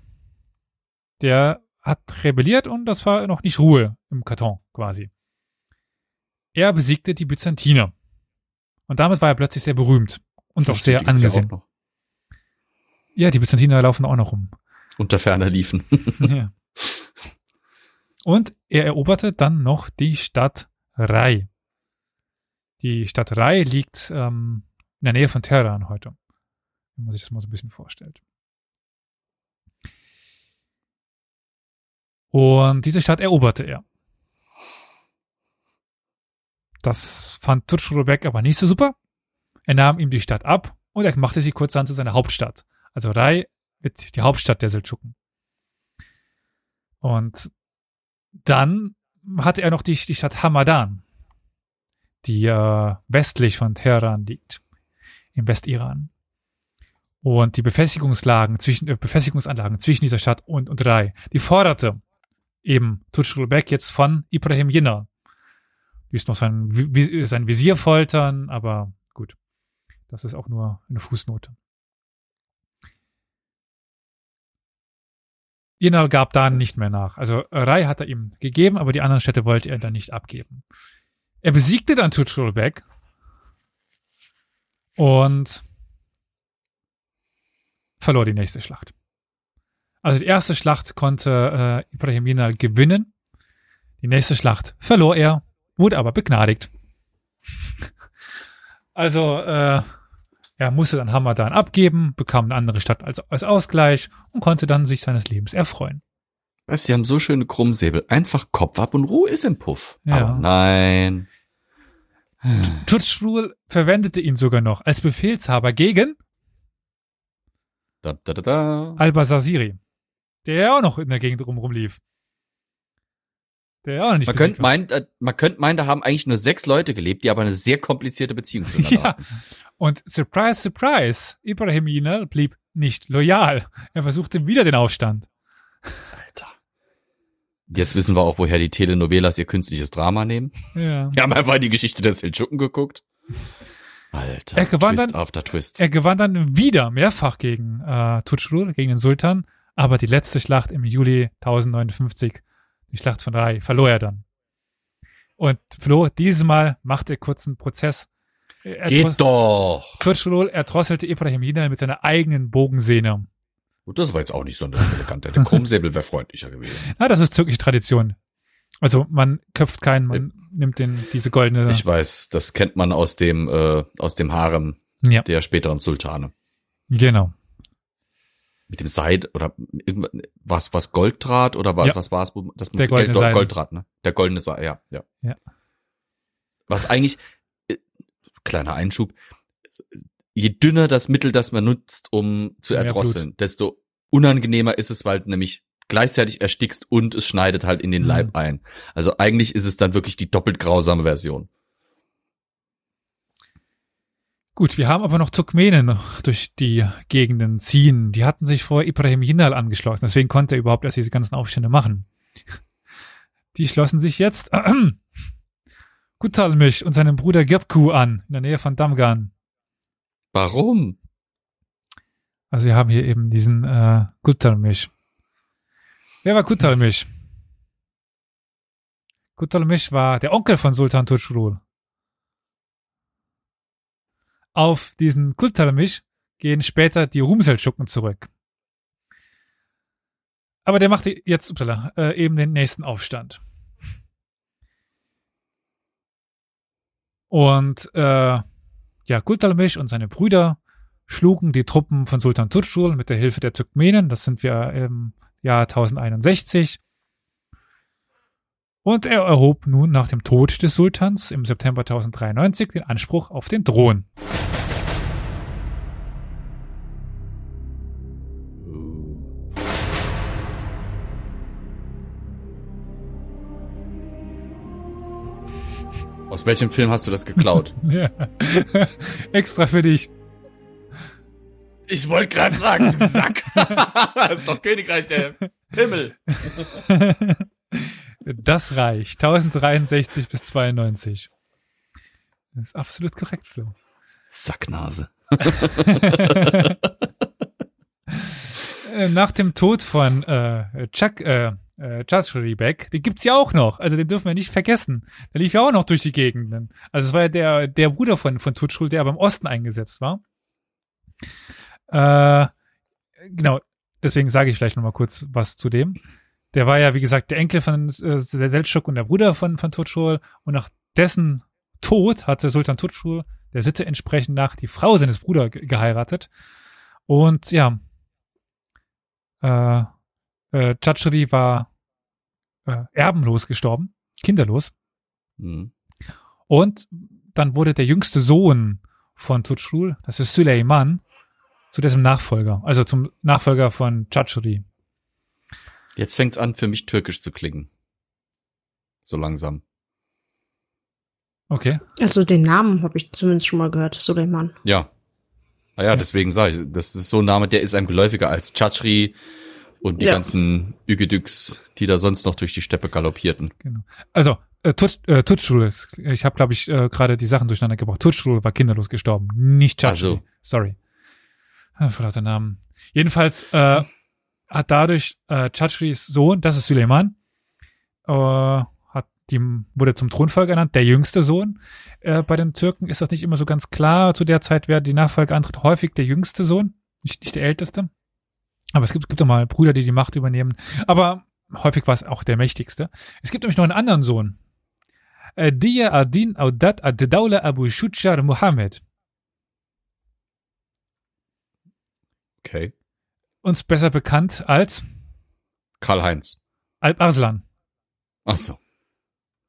Der hat rebelliert und das war noch nicht Ruhe im Karton quasi. Er besiegte die Byzantiner. Und damit war er plötzlich sehr berühmt und auch sehr angesehen. auch. Ja, die Byzantiner laufen auch noch rum. Unter ferner liefen. *laughs* ja. Und er eroberte dann noch die Stadt Rai. Die Stadt Rai liegt ähm, in der Nähe von Teheran heute. Wenn man sich das mal so ein bisschen vorstellt. Und diese Stadt eroberte er. Das fand Tutschrobek aber nicht so super. Er nahm ihm die Stadt ab und er machte sie kurz dann zu seiner Hauptstadt. Also Rai wird die Hauptstadt der Seldschuken. Und dann hatte er noch die, die Stadt Hamadan, die äh, westlich von Teheran liegt, im Westiran. Und die Befestigungslagen zwischen, äh, Befestigungsanlagen zwischen dieser Stadt und, und Rai, die forderte eben Tutschulbek jetzt von Ibrahim Jinnah. Ließ noch sein, sein Visier foltern, aber gut. Das ist auch nur eine Fußnote. Jinnah gab da nicht mehr nach. Also Rai hat er ihm gegeben, aber die anderen Städte wollte er dann nicht abgeben. Er besiegte dann Tutschulbek und verlor die nächste Schlacht. Also die erste Schlacht konnte äh, Ibrahim Jinnah gewinnen. Die nächste Schlacht verlor er, wurde aber begnadigt. *laughs* also äh, er musste dann Hamadan abgeben, bekam eine andere Stadt als, als Ausgleich und konnte dann sich seines Lebens erfreuen. Was, sie haben so schöne Krummsäbel. Einfach Kopf ab und Ruhe ist im Puff. Ja. Aber nein. Tutschrul verwendete ihn sogar noch als Befehlshaber gegen Da, da, da, da. Al-Basasiri, der ja auch noch in der Gegend rum rumlief. Der ja auch nicht Man könnte meinen, äh, man könnte meinen, da haben eigentlich nur sechs Leute gelebt, die aber eine sehr komplizierte Beziehung *laughs* zueinander Ja. hatten. Und surprise, surprise, Ibrahim Jinnah blieb nicht loyal. Er versuchte wieder den Aufstand. Alter. Jetzt wissen wir auch, woher die Telenovelas ihr künstliches Drama nehmen. Ja. Wir haben einfach die Geschichte der Seldschuken geguckt. Alter, Er gewann Twist dann- after Twist. Er gewann dann wieder mehrfach gegen äh, Tutschrul, gegen den Sultan, aber die letzte Schlacht im Juli 1059, die Schlacht von Rai, verlor er dann. Und Flo, dieses Mal machte er kurzen Prozess. Er Geht doch. Tutschrul erdrosselte Ibrahim Jinnah mit seiner eigenen Bogensehne. Gut, das war jetzt auch nicht so elegant. Der Krummsäbel wäre freundlicher gewesen. *laughs* Na, das ist türkische Tradition. Also man köpft keinen, man nimmt den, diese goldene. Ich weiß, das kennt man aus dem, äh, aus dem Harem ja, der späteren Sultane. genau. Mit dem Seid oder irgendwas, was, was Golddraht oder was, Ja. was war es? wo- Das Der goldene Gold, Seil. Golddraht, ne? Der goldene Seil, ja, ja. Ja. Was eigentlich, äh, kleiner Einschub, je dünner das Mittel, das man nutzt, um zu Mehr erdrosseln, desto unangenehmer ist es, weil du nämlich gleichzeitig erstickst und es schneidet halt in den Mhm. Leib ein. Also eigentlich ist es dann wirklich die doppelt grausame Version. Gut, wir haben aber noch Turkmenen durch die Gegenden ziehen. Die hatten sich vor Ibrahim Jinnal angeschlossen. Deswegen konnte er überhaupt erst diese ganzen Aufstände machen. Die schlossen sich jetzt *clears throat* Kutalmisch und seinem Bruder Girtku an, in der Nähe von Damgan. Warum? Also wir haben hier eben diesen äh, Kutalmisch. Wer war Kutalmisch? Kutalmisch war der Onkel von Sultan Turşurul. Auf diesen Kutalmisch gehen später die Rumseldschuken zurück. Aber der machte jetzt upsala, äh, eben den nächsten Aufstand. Und äh, ja, Kultalmisch und seine Brüder schlugen die Truppen von Sultan Turschul mit der Hilfe der Turkmenen. Das sind wir im Jahr 1061. Und er erhob nun nach dem Tod des Sultans im September 1093 den Anspruch auf den Thron. Aus welchem Film hast du das geklaut? *laughs* Ja. Extra für dich. Ich wollte gerade sagen, du Sack. *laughs* das ist doch Königreich der Himmel. *laughs* Das Reich 1063 bis 92. Das ist absolut korrekt, Flo. Sacknase. Äh, Nach dem Tod von äh, Chuck, äh, äh, Chachuribek, den gibt's ja auch noch. Also den dürfen wir nicht vergessen. Der lief ja auch noch durch die Gegenden. Also es war ja der, der Bruder von, von Tutschul, der aber im Osten eingesetzt war. Äh, genau, deswegen sage ich vielleicht noch mal kurz was zu dem. Der war ja, wie gesagt, der Enkel von äh, der Seltschuk und der Bruder von, von Tutschul. Und nach dessen Tod hatte Sultan Tutschul der Sitte entsprechend nach die Frau seines Bruders ge- geheiratet. Und ja, äh, äh, Chachuri war äh, erbenlos gestorben, kinderlos. Hm. Und dann wurde der jüngste Sohn von Tutschul, das ist Süleyman, zu dessen Nachfolger, also zum Nachfolger von Chachuri. Jetzt fängt's an, für mich türkisch zu klingen. So langsam. Okay. Also den Namen habe ich zumindest schon mal gehört, Suleiman. Ja. Ah ja, deswegen sage ich, das ist so ein Name, der ist einem geläufiger als Chachri und die Ja. ganzen Ügedüks, die da sonst noch durch die Steppe galoppierten. Genau. Also, äh, Tut, äh, Tutschul ist, ich habe, glaube ich, äh, gerade die Sachen durcheinander gebracht. Tutschul war kinderlos gestorben, nicht Chachi. Also. Sorry. Ah, Voll lauter Namen. Jedenfalls äh, hat dadurch äh, Chachris Sohn, das ist Suleiman, äh, hat die wurde zum Thronfolger ernannt, der jüngste Sohn. Äh, bei den Türken ist das nicht immer so ganz klar. Zu der Zeit wer die Nachfolge antritt, häufig der jüngste Sohn, nicht, nicht der älteste. Aber es gibt, gibt auch mal Brüder, die die Macht übernehmen. Aber häufig war es auch der mächtigste. Es gibt nämlich noch einen anderen Sohn. Äh, Dia ad-Din Audat ad-Dawla Abu Shujar Muhammad. Okay. Uns besser bekannt als Karl-Heinz. Alp Arslan. Ach so.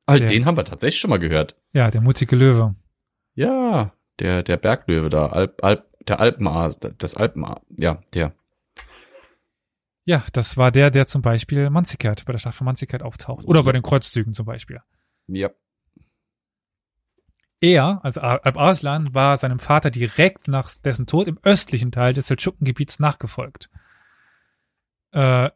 Ah, Der- den haben wir tatsächlich schon mal gehört. Ja, der mutige Löwe. Ja, der, der Berglöwe da, Alp, Alp, der Alpenaa, das Alpenaa, ja, der. Ja, das war der, der zum Beispiel Manzikert, bei der Schlacht von Manzikert auftaucht. Oder bei den Kreuzzügen zum Beispiel. Ja. Er, also Alp Arslan, war seinem Vater direkt nach dessen Tod im östlichen Teil des Seldschukengebiets nachgefolgt. Äh,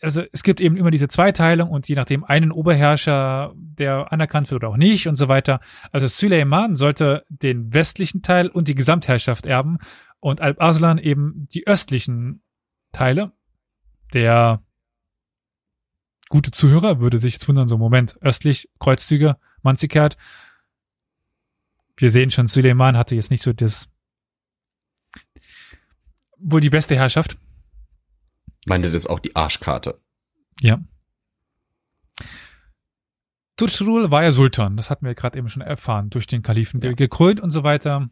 also es gibt eben immer diese Zweiteilung und je nachdem einen Oberherrscher, der anerkannt wird oder auch nicht und so weiter. Also Süleyman sollte den westlichen Teil und die Gesamtherrschaft erben und Alp Arslan eben die östlichen Teile. Der gute Zuhörer würde sich jetzt wundern, so Moment, östlich, Kreuzzüge, Manzikert. Wir sehen schon, Süleyman hatte jetzt nicht so das wohl die beste Herrschaft. Meinte das auch die Arschkarte. Ja. Tutschrul war ja Sultan, das hatten wir gerade eben schon erfahren, durch den Kalifen Ja. gekrönt und so weiter.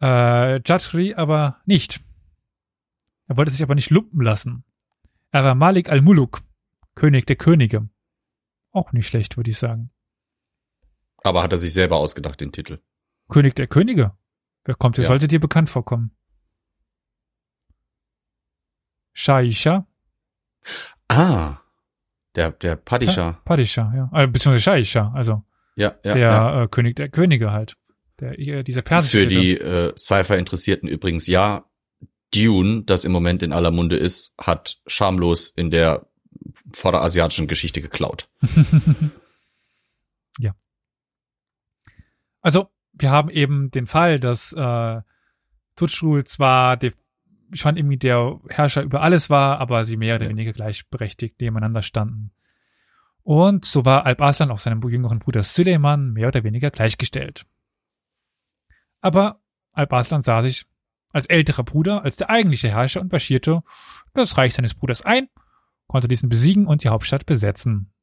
Äh, Jatri aber nicht. Er wollte sich aber nicht lumpen lassen. Er war Malik al-Muluk, König der Könige. Auch nicht schlecht, würde ich sagen. Aber hat er sich selber ausgedacht, den Titel. König der Könige. Wer kommt, der Ja. sollte dir bekannt vorkommen. Shaisha, Ah. Der, der Padisha. Padisha, ja. Äh, beziehungsweise Shaisha, also Ja, ja, der ja. Äh, König der Könige halt. Der, äh, dieser persische Für die äh, Cypher-Interessierten übrigens, ja, Dune, das im Moment in aller Munde ist, hat schamlos in der vorderasiatischen Geschichte geklaut. *laughs* ja. Also, wir haben eben den Fall, dass äh, Tutschul zwar de, schon irgendwie der Herrscher über alles war, aber sie mehr oder Ja. weniger gleichberechtigt nebeneinander standen. Und so war Alp Arslan auch seinem jüngeren Bruder Süleyman mehr oder weniger gleichgestellt. Aber Alp Arslan sah sich als älterer Bruder, als der eigentliche Herrscher und marschierte das Reich seines Bruders ein, konnte diesen besiegen und die Hauptstadt besetzen.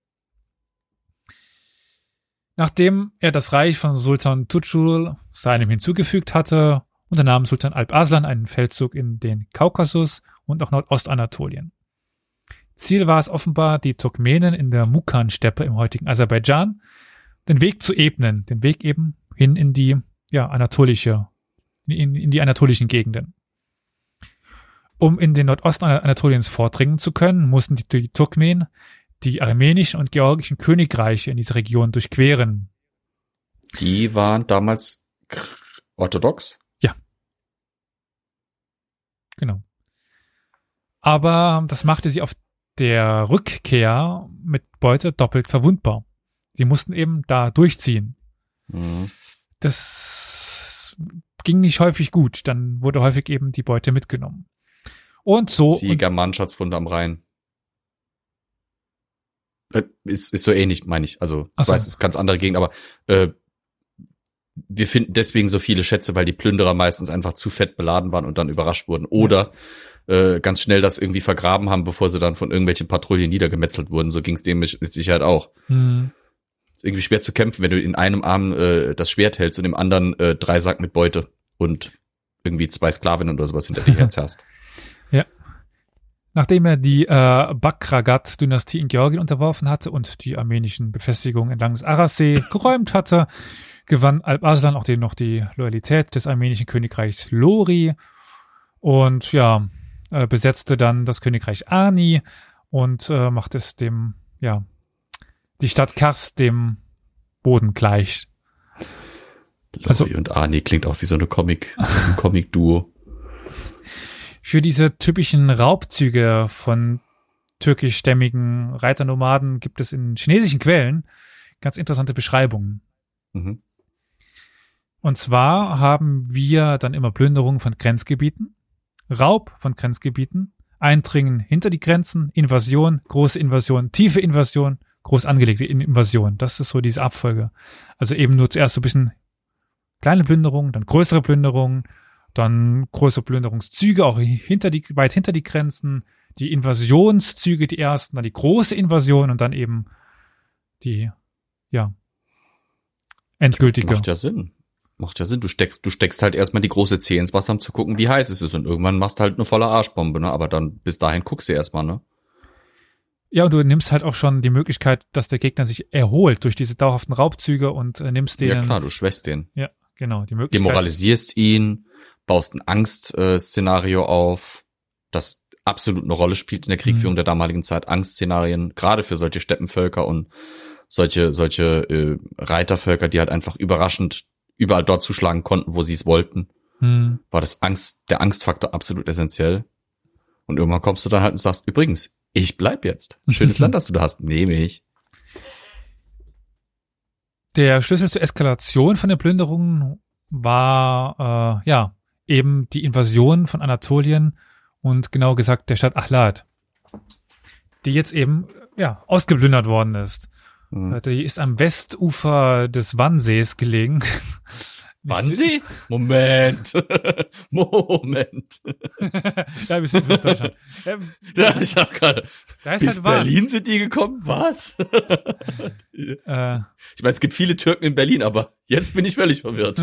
Nachdem er das Reich von Sultan Tutschul seinem hinzugefügt hatte, unternahm Sultan Alp Arslan einen Feldzug in den Kaukasus und auch Nordostanatolien. Ziel war es offenbar, die Turkmenen in der Mukan-Steppe im heutigen Aserbaidschan den Weg zu ebnen, den Weg eben hin in die ja, anatolische, in, in die anatolischen Gegenden. Um in den Nordosten Anatoliens vordringen zu können, mussten die, die Turkmenen die armenischen und georgischen Königreiche in dieser Region durchqueren. Die waren damals orthodox. Genau. Aber das machte sie auf der Rückkehr mit Beute doppelt verwundbar. Sie mussten eben da durchziehen. Mhm. Das ging nicht häufig gut. Dann wurde häufig eben die Beute mitgenommen. Und so. Siehe Germanenschatzfunde am Rhein. Äh, ist, ist so ähnlich, meine ich. Also, ich so. weiß, es ist ganz andere Gegend, aber äh, wir finden deswegen so viele Schätze, weil die Plünderer meistens einfach zu fett beladen waren und dann überrascht wurden. Oder äh, ganz schnell das irgendwie vergraben haben, bevor sie dann von irgendwelchen Patrouillen niedergemetzelt wurden. So ging es dem mit Sicherheit auch. Hm, Ist irgendwie schwer zu kämpfen, wenn du in einem Arm äh, das Schwert hältst und im anderen äh, drei Sack mit Beute und irgendwie zwei Sklavinnen oder sowas hinter dir *laughs* herzerrst. Nachdem er die äh, Bakragat-Dynastie in Georgien unterworfen hatte und die armenischen Befestigungen entlang des Arasee *coughs* geräumt hatte, gewann Alp Arslan auch den noch die Loyalität des armenischen Königreichs Lori und ja, äh, besetzte dann das Königreich Ani und äh, macht es dem, ja, die Stadt Kars dem Boden gleich. Lori also, und Arnie klingt auch wie so eine Comic, so ein Comic-Duo. Für diese typischen Raubzüge von türkischstämmigen Reiternomaden gibt es in chinesischen Quellen ganz interessante Beschreibungen. Mhm. Und zwar haben wir dann immer Plünderungen von Grenzgebieten, Raub von Grenzgebieten, Eindringen hinter die Grenzen, Invasion, große Invasion, tiefe Invasion, groß angelegte Invasion. Das ist so diese Abfolge. Also eben nur zuerst so ein bisschen kleine Plünderungen, dann größere Plünderungen, dann größere Plünderungszüge auch hinter die, weit hinter die Grenzen, die Invasionszüge, die ersten, dann die große Invasion und dann eben die, ja, endgültige. Macht ja Sinn. Macht ja Sinn. Du steckst, du steckst halt erstmal die große Zehe ins Wasser, um zu gucken, wie heiß es ist. Und irgendwann machst du halt eine volle Arschbombe, ne? Aber dann bis dahin guckst du erstmal, ne? Ja, und du nimmst halt auch schon die Möglichkeit, dass der Gegner sich erholt durch diese dauerhaften Raubzüge und äh, nimmst den. Ja klar, du schwächst den. Ja, genau, die Möglichkeit. Demoralisierst ihn, baust ein Angstszenario auf, das absolut eine Rolle spielt in der Kriegführung mhm. der damaligen Zeit. Angstszenarien, gerade für solche Steppenvölker und solche, solche äh, Reitervölker, die halt einfach überraschend überall dort zuschlagen konnten, wo sie es wollten, mhm. war das Angst, der Angstfaktor absolut essentiell. Und irgendwann kommst du dann halt und sagst, übrigens, ich bleib jetzt. Schönes *laughs* Land, das du da hast, nehme ich. Der Schlüssel zur Eskalation von der Plünderung war äh, ja eben die Invasion von Anatolien und genau gesagt der Stadt Ahlat, die jetzt eben ja ausgeplündert worden ist. Mhm. Die ist am Westufer des Wannsees gelegen. Wannsee? Moment. *laughs* Moment. *laughs* ja, wir sind in Deutschland. Ähm, *laughs* ja, ich hab gerade. Bis halt Berlin sind die gekommen? Was? äh, ich meine, es gibt viele Türken in Berlin, aber jetzt bin ich völlig verwirrt.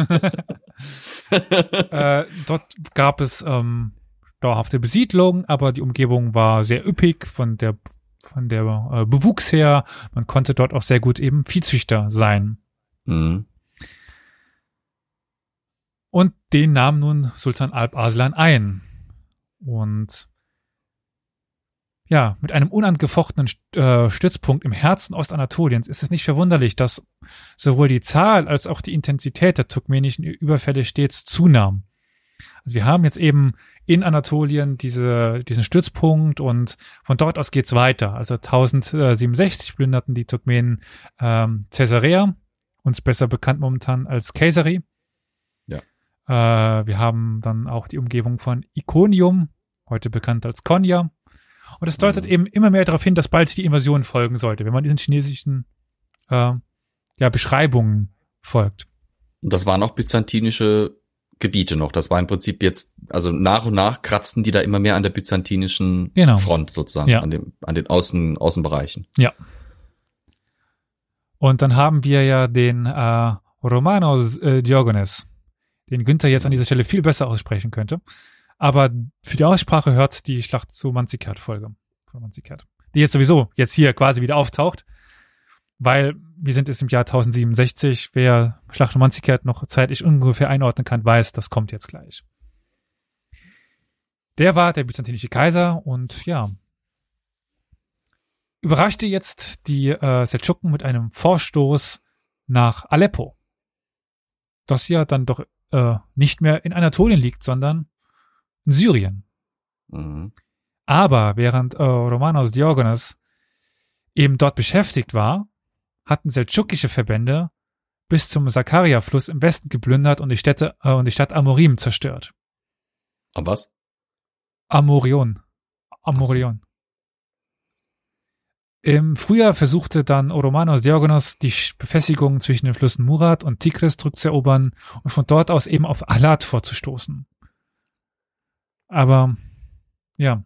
äh, dort gab es ähm, dauerhafte Besiedlung, aber die Umgebung war sehr üppig von der von der äh, Bewuchs her. Man konnte dort auch sehr gut eben Viehzüchter sein. Mhm. Und den nahm nun Sultan Alp Arslan ein. Und ja, mit einem unangefochtenen äh, Stützpunkt im Herzen Ostanatoliens ist es nicht verwunderlich, dass sowohl die Zahl als auch die Intensität der turkmenischen Überfälle stets zunahm. Also wir haben jetzt eben in Anatolien diese, diesen Stützpunkt und von dort aus geht's weiter. Also 1067 plünderten die Turkmenen ähm, Caesarea, uns besser bekannt momentan als Caesari. Äh, wir haben dann auch die Umgebung von Iconium, heute bekannt als Konya. Und es deutet mhm. eben immer mehr darauf hin, dass bald die Invasion folgen sollte, wenn man diesen chinesischen äh, ja, Beschreibungen folgt. Und das waren auch byzantinische Gebiete noch. Das war im Prinzip jetzt, also nach und nach kratzten die da immer mehr an der byzantinischen genau. Front sozusagen, ja. an, dem, an den Außen, Außenbereichen. Ja. Und dann haben wir ja den äh, Romanos äh, Diogenes, den Günther jetzt an dieser Stelle viel besser aussprechen könnte. Aber für die Aussprache hört die Schlacht zu Manzikert-Folge von Manzikert, die jetzt sowieso jetzt hier quasi wieder auftaucht, weil wir sind jetzt im Jahr 1067. Wer Schlacht von Manzikert noch zeitlich ungefähr einordnen kann, weiß, das kommt jetzt gleich. Der war der byzantinische Kaiser und ja, überraschte jetzt die äh, Seldschuken mit einem Vorstoß nach Aleppo. Das ja dann doch äh, nicht mehr in Anatolien liegt, sondern in Syrien. Mhm. Aber während äh, Romanos Diogenes eben dort beschäftigt war, hatten seldschukische Verbände bis zum Sakaria-Fluss im Westen geplündert und die Städte äh, und die Stadt Amorim zerstört. Am was? Amorion. Amorion. Im Frühjahr versuchte dann Oromanos Diogenos die Befestigung zwischen den Flüssen Murat und Tigris zurückzuerobern und von dort aus eben auf Alat vorzustoßen. Aber ja,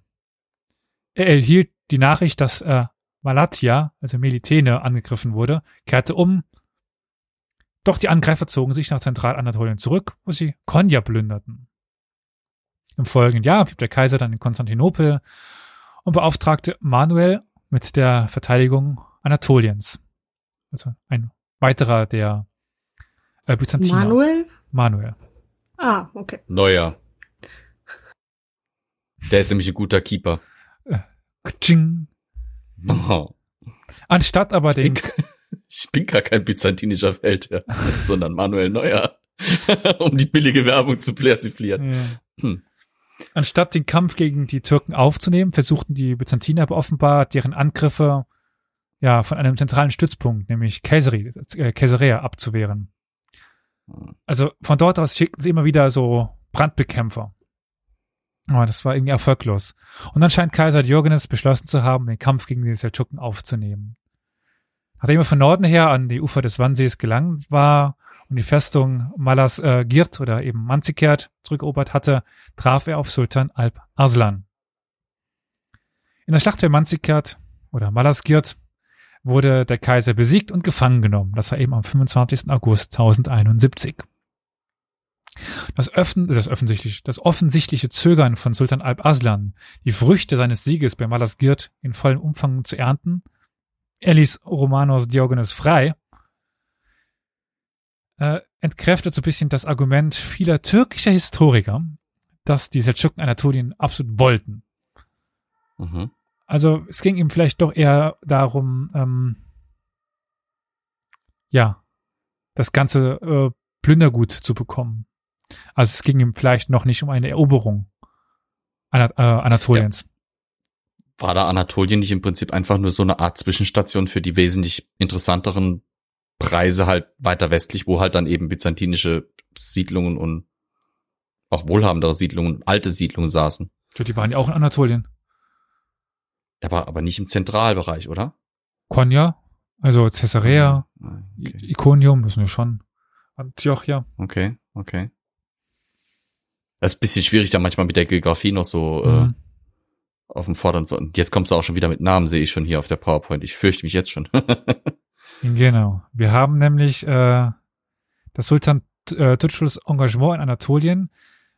er erhielt die Nachricht, dass äh, Malatia, also Melitene, angegriffen wurde, kehrte um. Doch die Angreifer zogen sich nach Zentralanatolien zurück, wo sie Konya plünderten. Im folgenden Jahr blieb der Kaiser dann in Konstantinopel und beauftragte Manuel mit der Verteidigung Anatoliens. Also ein weiterer der äh, Byzantiner. Manuel? Manuel. Ah, okay. Neuer. Der ist nämlich ein guter Keeper. Äh, Oh. Anstatt aber den, Ich, *laughs* ich bin gar kein byzantinischer Feldherr, *laughs* sondern Manuel Neuer. *laughs* um die billige Werbung zu persiflieren. Ja. Hm. Anstatt den Kampf gegen die Türken aufzunehmen, versuchten die Byzantiner aber offenbar deren Angriffe ja von einem zentralen Stützpunkt, nämlich Caesari, äh, abzuwehren. Also von dort aus schickten sie immer wieder so Brandbekämpfer. Aber das war irgendwie erfolglos. Und dann scheint Kaiser Diogenes beschlossen zu haben, den Kampf gegen die Seldschuken aufzunehmen. Nachdem er von Norden her an die Ufer des Wannsees gelangt war und die Festung Malas äh, Girt oder eben Manzikert zurückerobert hatte, traf er auf Sultan Alp Arslan. In der Schlacht bei Manzikert oder Malazgirt wurde der Kaiser besiegt und gefangen genommen. Das war eben am 25. August 1071. Das, Öffn das, offensichtlich, das offensichtliche Zögern von Sultan Alp Aslan, die Früchte seines Sieges bei Malazgirt in vollem Umfang zu ernten, er ließ Romanos Diogenes frei, äh, entkräftet so ein bisschen das Argument vieler türkischer Historiker, dass die Seldschuken Anatolien absolut wollten. Mhm. Also es ging ihm vielleicht doch eher darum, ähm, ja, das ganze äh, Plündergut zu bekommen. Also es ging ihm vielleicht noch nicht um eine Eroberung Anat äh, Anatoliens. War da Anatolien nicht im Prinzip einfach nur so eine Art Zwischenstation für die wesentlich interessanteren Preise halt weiter westlich, wo halt dann eben byzantinische Siedlungen und auch wohlhabendere Siedlungen, alte Siedlungen saßen. Die waren ja auch in Anatolien. Aber, aber nicht im Zentralbereich, oder? Konya, also Caesarea, Ah, Okay, Iconium, das sind ja schon Antiochia. okay. okay. Das ist ein bisschen schwierig, da manchmal mit der Geografie noch so äh, Mhm. auf dem Vorderen. Und jetzt kommst du auch schon wieder mit Namen, sehe ich schon hier auf der PowerPoint. Ich fürchte mich jetzt schon. *laughs* Genau. Wir haben nämlich äh, das Sultan äh, Tutschus Engagement in Anatolien.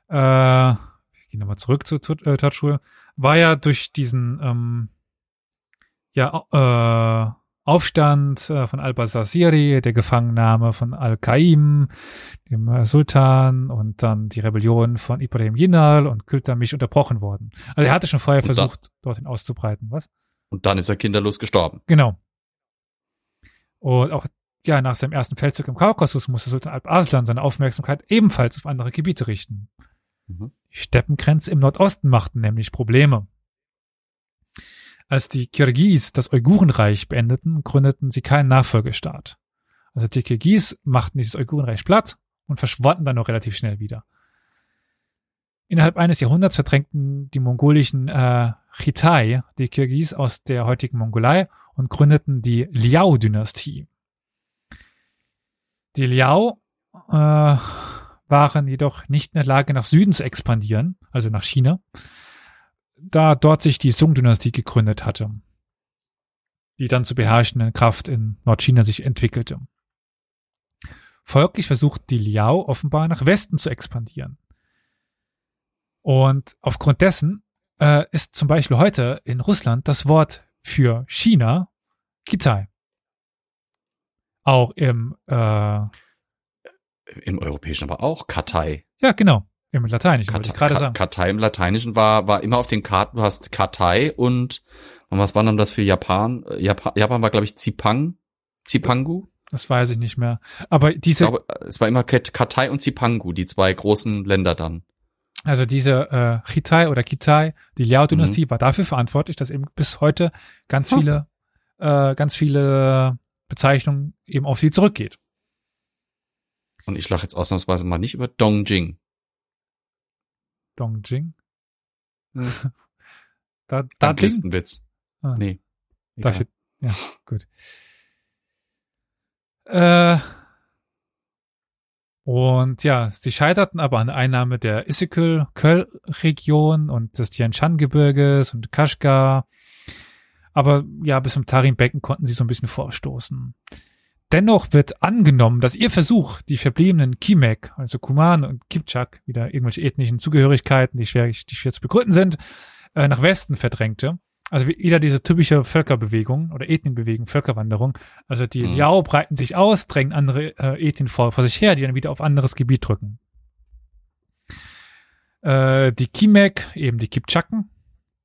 Äh, wir gehen nochmal zurück zu Tut- äh, Tutschul. War ja durch diesen ähm, ja, äh, Aufstand äh, von Al-Basasiri, der Gefangennahme von Al-Qaim, dem äh, Sultan und dann die Rebellion von Ibrahim Yinal und Kültamisch unterbrochen worden. Also er hatte schon vorher Und dann- versucht, dorthin auszubreiten. Was? Und dann ist er kinderlos gestorben. Genau. Und auch ja, nach seinem ersten Feldzug im Kaukasus musste Sultan Alp Arslan seine Aufmerksamkeit ebenfalls auf andere Gebiete richten. Mhm. Die Steppengrenze im Nordosten machten nämlich Probleme. Als die Kirgis das Uigurenreich beendeten, gründeten sie keinen Nachfolgestaat. Also die Kirgis machten dieses Uigurenreich platt und verschwanden dann noch relativ schnell wieder. Innerhalb eines Jahrhunderts verdrängten die mongolischen äh, Chitai die Kirgis aus der heutigen Mongolei und gründeten die Liao-Dynastie. Die Liao äh, waren jedoch nicht in der Lage, nach Süden zu expandieren, also nach China, da dort sich die Sung-Dynastie gegründet hatte, die dann zur beherrschenden Kraft in Nordchina sich entwickelte. Folglich versucht die Liao offenbar nach Westen zu expandieren. Und aufgrund dessen äh, ist zum Beispiel heute in Russland das Wort für China Kitai. Auch im, äh, Im Europäischen aber auch. Kartei. ja genau, im Lateinischen, wollte Kat ich gerade sagen. Kartei im Lateinischen war, war immer auf den Karten, du hast Kartei und, und was war dann das für Japan? Äh, Japan, Japan war, glaube ich, Zipang. Zipangu? Das weiß ich nicht mehr. Aber diese, glaube, es war immer Kat- Kartei und Zipangu, die zwei großen Länder dann. Also diese äh, Hitai oder Kitai, die Liao-Dynastie war dafür verantwortlich, dass eben bis heute ganz viele, äh, ganz viele Bezeichnungen eben auf sie zurückgeht. Und ich lache jetzt ausnahmsweise mal nicht über Dongjing. Dongjing. Hm. *laughs* Da, da Ding. Listenwitz. Ah. Nee. Egal. ich, ja, gut. Äh, und ja, sie scheiterten aber an der Einnahme der Issyk-Köl-Region und des Tian Shan-Gebirges und Kashgar. Aber ja, bis zum Tarim-Becken konnten sie so ein bisschen vorstoßen. Dennoch wird angenommen, dass ihr Versuch, die verbliebenen Kimek, also Kuman und Kipchak, wieder irgendwelche ethnischen Zugehörigkeiten, die schwer, die schwer zu begründen sind, äh, nach Westen verdrängte. Also wie- wieder diese typische Völkerbewegung oder Ethnienbewegung, Völkerwanderung. Also die Mhm. Liao breiten sich aus, drängen andere äh, Ethnien vor, vor sich her, die dann wieder auf anderes Gebiet drücken. Äh, die Kimek, eben die Kipchaken,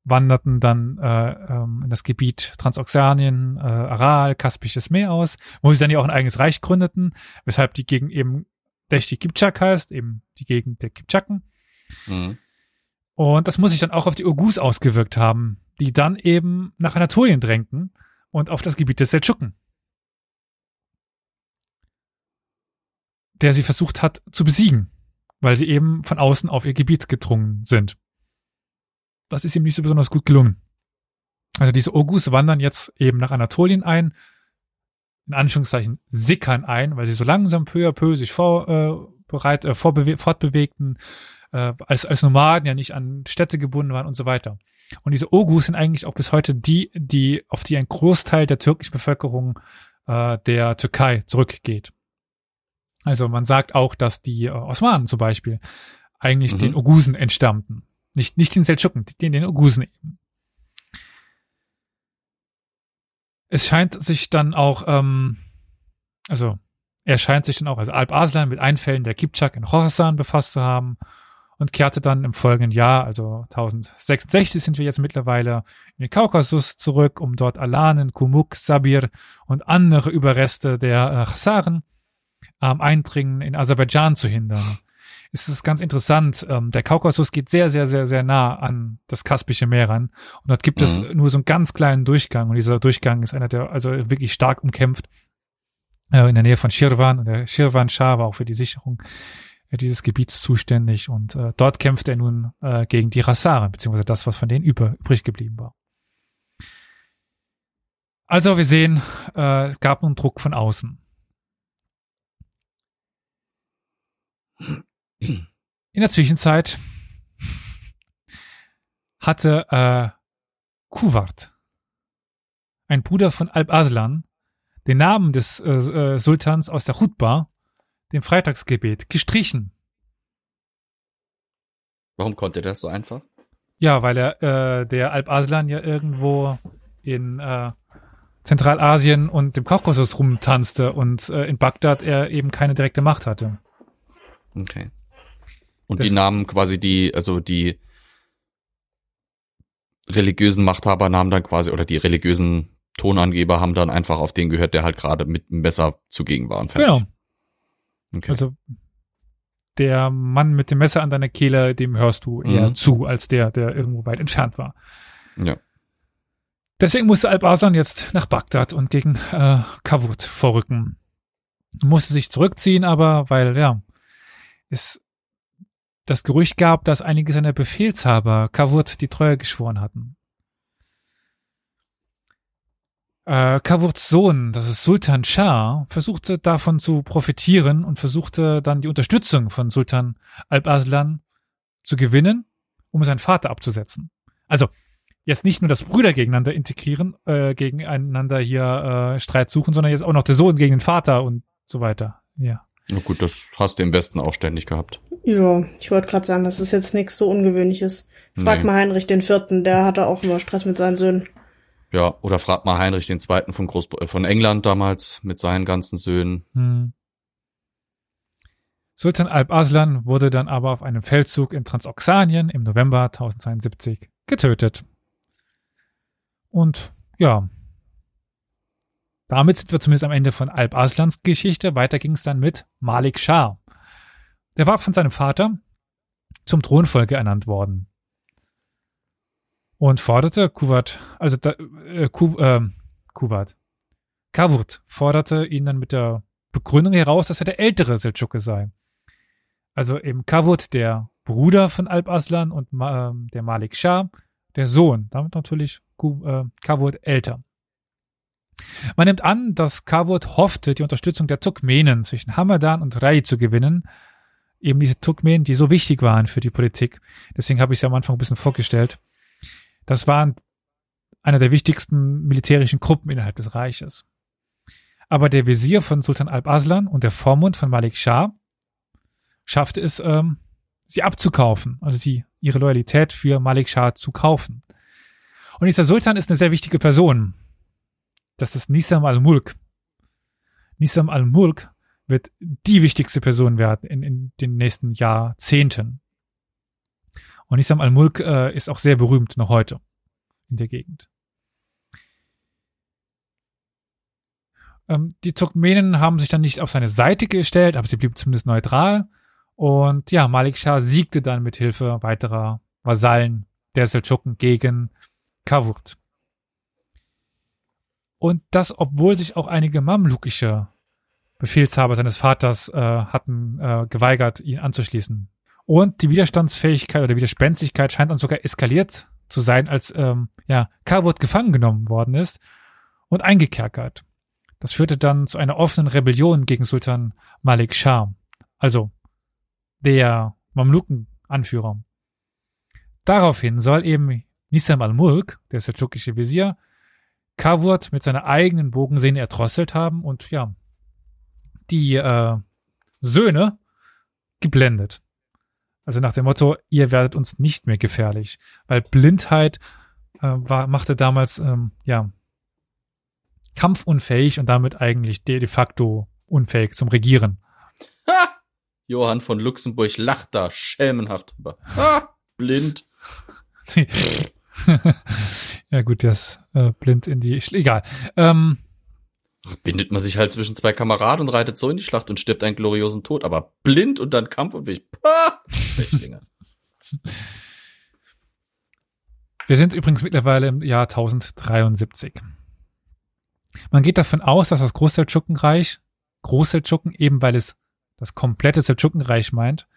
wanderten dann äh, ähm, in das Gebiet Transoxanien, äh, Aral, Kaspisches Meer aus, wo sie dann ja auch ein eigenes Reich gründeten, weshalb die Gegend eben Deshti Kipchak heißt, eben die Gegend der Kipchaken. Mhm. Und das muss sich dann auch auf die Oghuz ausgewirkt haben, die dann eben nach Anatolien drängten und auf das Gebiet des Seldschuken. Der sie versucht hat zu besiegen, weil sie eben von außen auf ihr Gebiet gedrungen sind. Das ist ihm nicht so besonders gut gelungen. Also diese Oghuz wandern jetzt eben nach Anatolien ein, in Anführungszeichen sickern ein, weil sie so langsam peu à peu sich vor, äh, bereit, äh, fortbewegten, äh, als, als Nomaden ja nicht an Städte gebunden waren und so weiter. Und diese Oghuz sind eigentlich auch bis heute die, die, auf die ein Großteil der türkischen Bevölkerung äh, der Türkei zurückgeht. Also man sagt auch, dass die äh, Osmanen zum Beispiel eigentlich Mhm. den Oghusen entstammten. Nicht, nicht den Seldschuken, den, den Oghusen eben. Es scheint sich dann auch, ähm, also er scheint sich dann auch, also Alp Arslan mit Einfällen der Kipchak in Khorasan befasst zu haben und kehrte dann im folgenden Jahr, also 1066 sind wir jetzt mittlerweile, in den Kaukasus zurück, um dort Alanen, Kumuk, Sabir und andere Überreste der äh, Chasaren am Eindringen in Aserbaidschan zu hindern. Es ist ganz interessant, ähm, der Kaukasus geht sehr, sehr, sehr, sehr nah an das Kaspische Meer ran und dort gibt es Mhm. nur so einen ganz kleinen Durchgang und dieser Durchgang ist einer der, also wirklich stark umkämpft äh, in der Nähe von Shirvan und der Shirvan Shah war auch für die Sicherung dieses Gebiets zuständig und äh, dort kämpfte er nun äh, gegen die Rassaren, beziehungsweise das, was von denen über, übrig geblieben war. Also wir sehen, äh, es gab nun Druck von außen. In der Zwischenzeit hatte äh, Kuwart, ein Bruder von Alp Aslan, den Namen des äh, äh, Sultans aus der Chutba, dem Freitagsgebet, gestrichen. Warum konnte das so einfach? Ja, weil er äh, der Alp Aslan ja irgendwo in äh, Zentralasien und dem Kaukasus rumtanzte und äh, in Bagdad er eben keine direkte Macht hatte. Okay. Und Das- die Namen quasi die, also die religiösen Machthaber nahmen dann quasi, oder die religiösen Tonangeber haben dann einfach auf den gehört, der halt gerade mit dem Messer zugegen war und fertig. Genau. Okay. Also der Mann mit dem Messer an deiner Kehle, dem hörst du eher Mhm. zu, als der, der irgendwo weit entfernt war. ja. Deswegen musste Alp Arslan jetzt nach Bagdad und gegen äh, Kavut vorrücken. Musste sich zurückziehen, aber weil, ja, es das Gerücht gab, dass einige seiner Befehlshaber Kavut die Treue geschworen hatten. Äh, Kavuts Sohn, das ist Sultan Shah, versuchte davon zu profitieren und versuchte dann die Unterstützung von Sultan Alp Arslan zu gewinnen, um seinen Vater abzusetzen. Also jetzt nicht nur das Brüder gegeneinander integrieren, äh, gegeneinander hier äh, Streit suchen, sondern jetzt auch noch der Sohn gegen den Vater und so weiter. Ja. Na gut, das hast du im Westen auch ständig gehabt. Ja, ich wollte gerade sagen, das ist jetzt nichts so Ungewöhnliches. Frag Nee. mal Heinrich den Vierten, der hatte auch immer Stress mit seinen Söhnen. Ja, oder frag mal Heinrich Zweiten von Groß äh, von England damals mit seinen ganzen Söhnen. Hm. Sultan Alp Arslan wurde dann aber auf einem Feldzug in Transoxanien im November 1072 getötet. Und ja, damit sind wir zumindest am Ende von Alp Arslans Geschichte. Weiter ging es dann mit Malik Shah. Der war von seinem Vater zum Thronfolger ernannt worden und forderte Kuwait, also da, äh, Ku, äh, Kuwait, Kavurt forderte ihn dann mit der Begründung heraus, dass er der ältere Seldschuke sei. Also eben Kavut, der Bruder von Alp Aslan und ähm, der Malik Shah, der Sohn, damit natürlich äh, Kavut älter. Man nimmt an, dass Kavut hoffte, die Unterstützung der Turkmenen zwischen Hamadan und Rai zu gewinnen. Eben diese Turkmenen, die so wichtig waren für die Politik. Deswegen habe ich ja am Anfang ein bisschen vorgestellt. Das waren einer der wichtigsten militärischen Gruppen innerhalb des Reiches. Aber der Visier von Sultan Alp Aslan und der Vormund von Malik Shah schaffte es, ähm, sie abzukaufen, also sie, ihre Loyalität für Malik Shah zu kaufen. Und dieser Sultan ist eine sehr wichtige Person. Das ist Nisam al-Mulk. Nisam al-Mulk wird die wichtigste Person werden in, in den nächsten Jahrzehnten. Und Nisam al-Mulk äh, ist auch sehr berühmt noch heute. in der Gegend. Ähm, die Turkmenen haben sich dann nicht auf seine Seite gestellt, aber sie blieben zumindest neutral. Und ja, Malik Shah siegte dann mit Hilfe weiterer Vasallen der Seldschuken gegen Kavurt. Und das, obwohl sich auch einige mamlukische Befehlshaber seines Vaters äh, hatten äh, geweigert, ihn anzuschließen. Und die Widerstandsfähigkeit oder Widerspenstigkeit scheint dann sogar eskaliert zu sein, als ähm, ja, Kavurt gefangen genommen worden ist und eingekerkert. Das führte dann zu einer offenen Rebellion gegen Sultan Malik Shah, also der Mamluken-Anführer. Daraufhin soll eben Nisam al-Mulk, der seldschukische Visier, Kavurt mit seiner eigenen Bogensehne erdrosselt haben und ja, die äh, Söhne geblendet. Also nach dem Motto, ihr werdet uns nicht mehr gefährlich. Weil Blindheit äh, war, machte damals ähm, ja kampfunfähig und damit eigentlich de, de facto unfähig zum Regieren. Ha! Johann von Luxemburg lacht da schelmenhaft drüber. Ha! Blind. *laughs* ja gut, der ist äh, blind in die... Egal. Ähm, Bindet man sich halt zwischen zwei Kameraden und reitet so in die Schlacht und stirbt einen gloriosen Tod, aber blind und dann kampfunfähig. Pah! Wir sind übrigens mittlerweile im Jahr 1073. Man geht davon aus, dass das Großseldschukenreich, Großseldschuken eben weil es das komplette Seldschukenreich meint,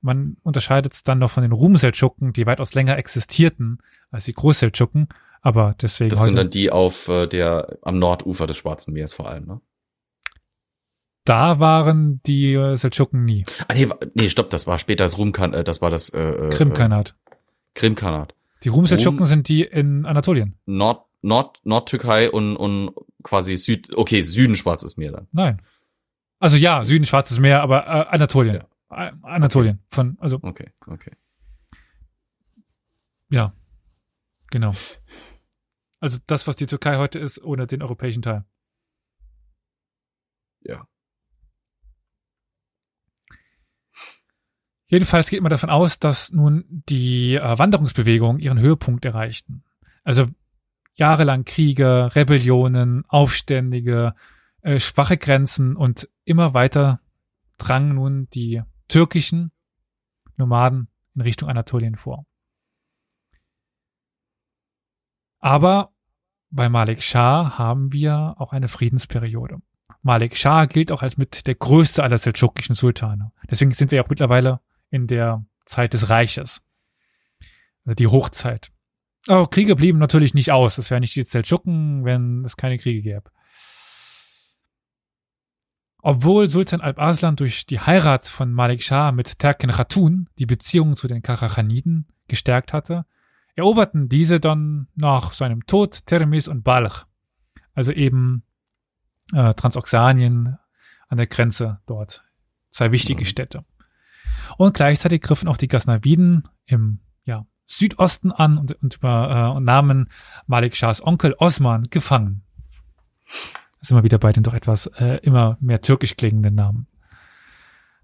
man unterscheidet es dann noch von den Ruhmseldschuken, die weitaus länger existierten als die Großseldschuken, aber deswegen. Das sind dann die auf äh, der am Nordufer des Schwarzen Meeres vor allem, ne? Da waren die äh, Seldschuken nie. Ah, nee, nee, stopp, das war später das Rumkan, äh, das war das äh, äh Krimkanat. Krimkanat. Die Ruhmseldschuken Rum, sind die in Anatolien. Nord Nord Nordtürkei und und quasi Süd okay, Süden Schwarzes Meer dann. Nein. Also ja, Süden Schwarzes Meer, aber äh, Anatolien. Ja. Anatolien okay. von also Okay, okay. Ja. Genau. Also das, was die Türkei heute ist, ohne den europäischen Teil. Ja. Jedenfalls geht man davon aus, dass nun die äh, Wanderungsbewegungen ihren Höhepunkt erreichten. Also jahrelang Kriege, Rebellionen, Aufständige, äh, schwache Grenzen und immer weiter drangen nun die türkischen Nomaden in Richtung Anatolien vor. Aber bei Malik Shah haben wir auch eine Friedensperiode. Malik Shah gilt auch als mit der größte aller seldschukischen Sultane. Deswegen sind wir auch mittlerweile in der Zeit des Reiches. Also die Hochzeit. Aber Kriege blieben natürlich nicht aus. Es wäre nicht die Seldschuken, wenn es keine Kriege gäbe. Obwohl Sultan Alp-Arslan durch die Heirat von Malik Shah mit Terken Khatun die Beziehungen zu den Karachaniden gestärkt hatte, eroberten diese dann nach seinem Tod Termis und Balch, also eben äh, Transoxanien an der Grenze dort, zwei wichtige mhm. Städte. Und gleichzeitig griffen auch die Ghaznaviden im ja, Südosten an und, und über, äh, nahmen Malik Shahs Onkel Osman gefangen. Da sind wir wieder bei den doch etwas äh, immer mehr türkisch klingenden Namen.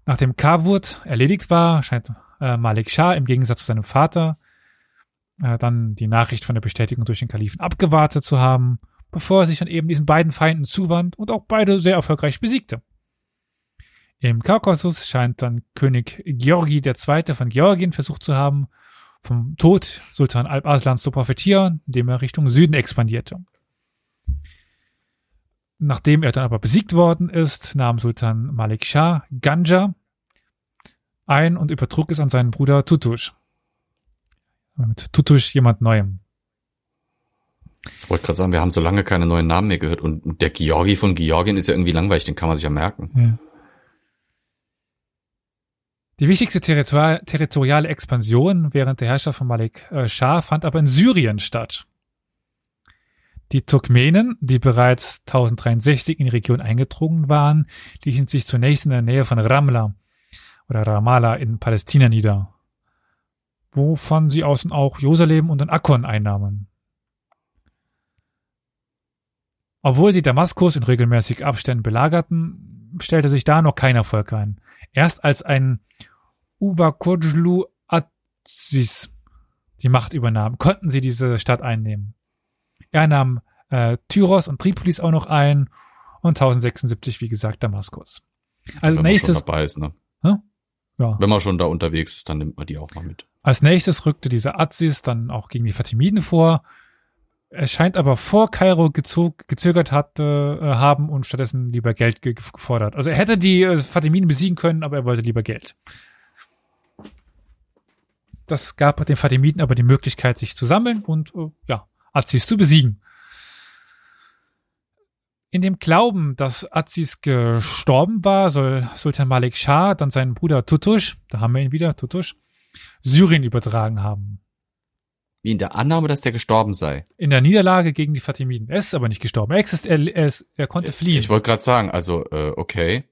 Nachdem Kavut erledigt war, scheint äh, Malik Shah im Gegensatz zu seinem Vater äh, dann die Nachricht von der Bestätigung durch den Kalifen abgewartet zu haben, bevor er sich dann eben diesen beiden Feinden zuwandt und auch beide sehr erfolgreich besiegte. Im Kaukasus scheint dann König Georgi II. von Georgien versucht zu haben, vom Tod Sultan Alp-Aslans zu profitieren, indem er Richtung Süden expandierte. Nachdem er dann aber besiegt worden ist, nahm Sultan Malik Shah Ganja ein und übertrug es an seinen Bruder Tutush. Mit Tutush jemand Neuem. Ich wollte gerade sagen, wir haben so lange keine neuen Namen mehr gehört und der Georgi von Georgien ist ja irgendwie langweilig, den kann man sich ja merken. Ja. Die wichtigste Territor territoriale Expansion während der Herrschaft von Malik äh, Shah fand aber in Syrien statt. Die Turkmenen, die bereits 1063 in die Region eingedrungen waren, ließen sich zunächst in der Nähe von Ramla oder Ramallah in Palästina nieder, wovon sie außen auch Jerusalem und den Akkon einnahmen. Obwohl sie Damaskus in regelmäßigen Abständen belagerten, stellte sich da noch kein Erfolg ein. Erst als ein Ubakojlu Aziz die Macht übernahm, konnten sie diese Stadt einnehmen. Er nahm äh, Tyros und Tripolis auch noch ein und 1076, wie gesagt, Damaskus. Also Wenn nächstes, man schon dabei ist, ne? ja, Wenn man schon da unterwegs ist, dann nimmt man die auch mal mit. Als nächstes rückte dieser Aziz dann auch gegen die Fatimiden vor. Er scheint aber vor Kairo gezögert hatte, äh, haben und stattdessen lieber Geld ge gefordert. Also er hätte die äh, Fatimiden besiegen können, aber er wollte lieber Geld. Das gab den Fatimiden aber die Möglichkeit, sich zu sammeln und äh, ja, Aziz zu besiegen. In dem Glauben, dass Aziz gestorben war, soll Sultan Malik Shah dann seinen Bruder Tutush, da haben wir ihn wieder, Tutush, Syrien übertragen haben. Wie in der Annahme, dass der gestorben sei. In der Niederlage gegen die Fatimiden. Er ist aber nicht gestorben. Er, exist, er, er, er konnte fliehen. Ich wollte gerade sagen, also, äh, okay.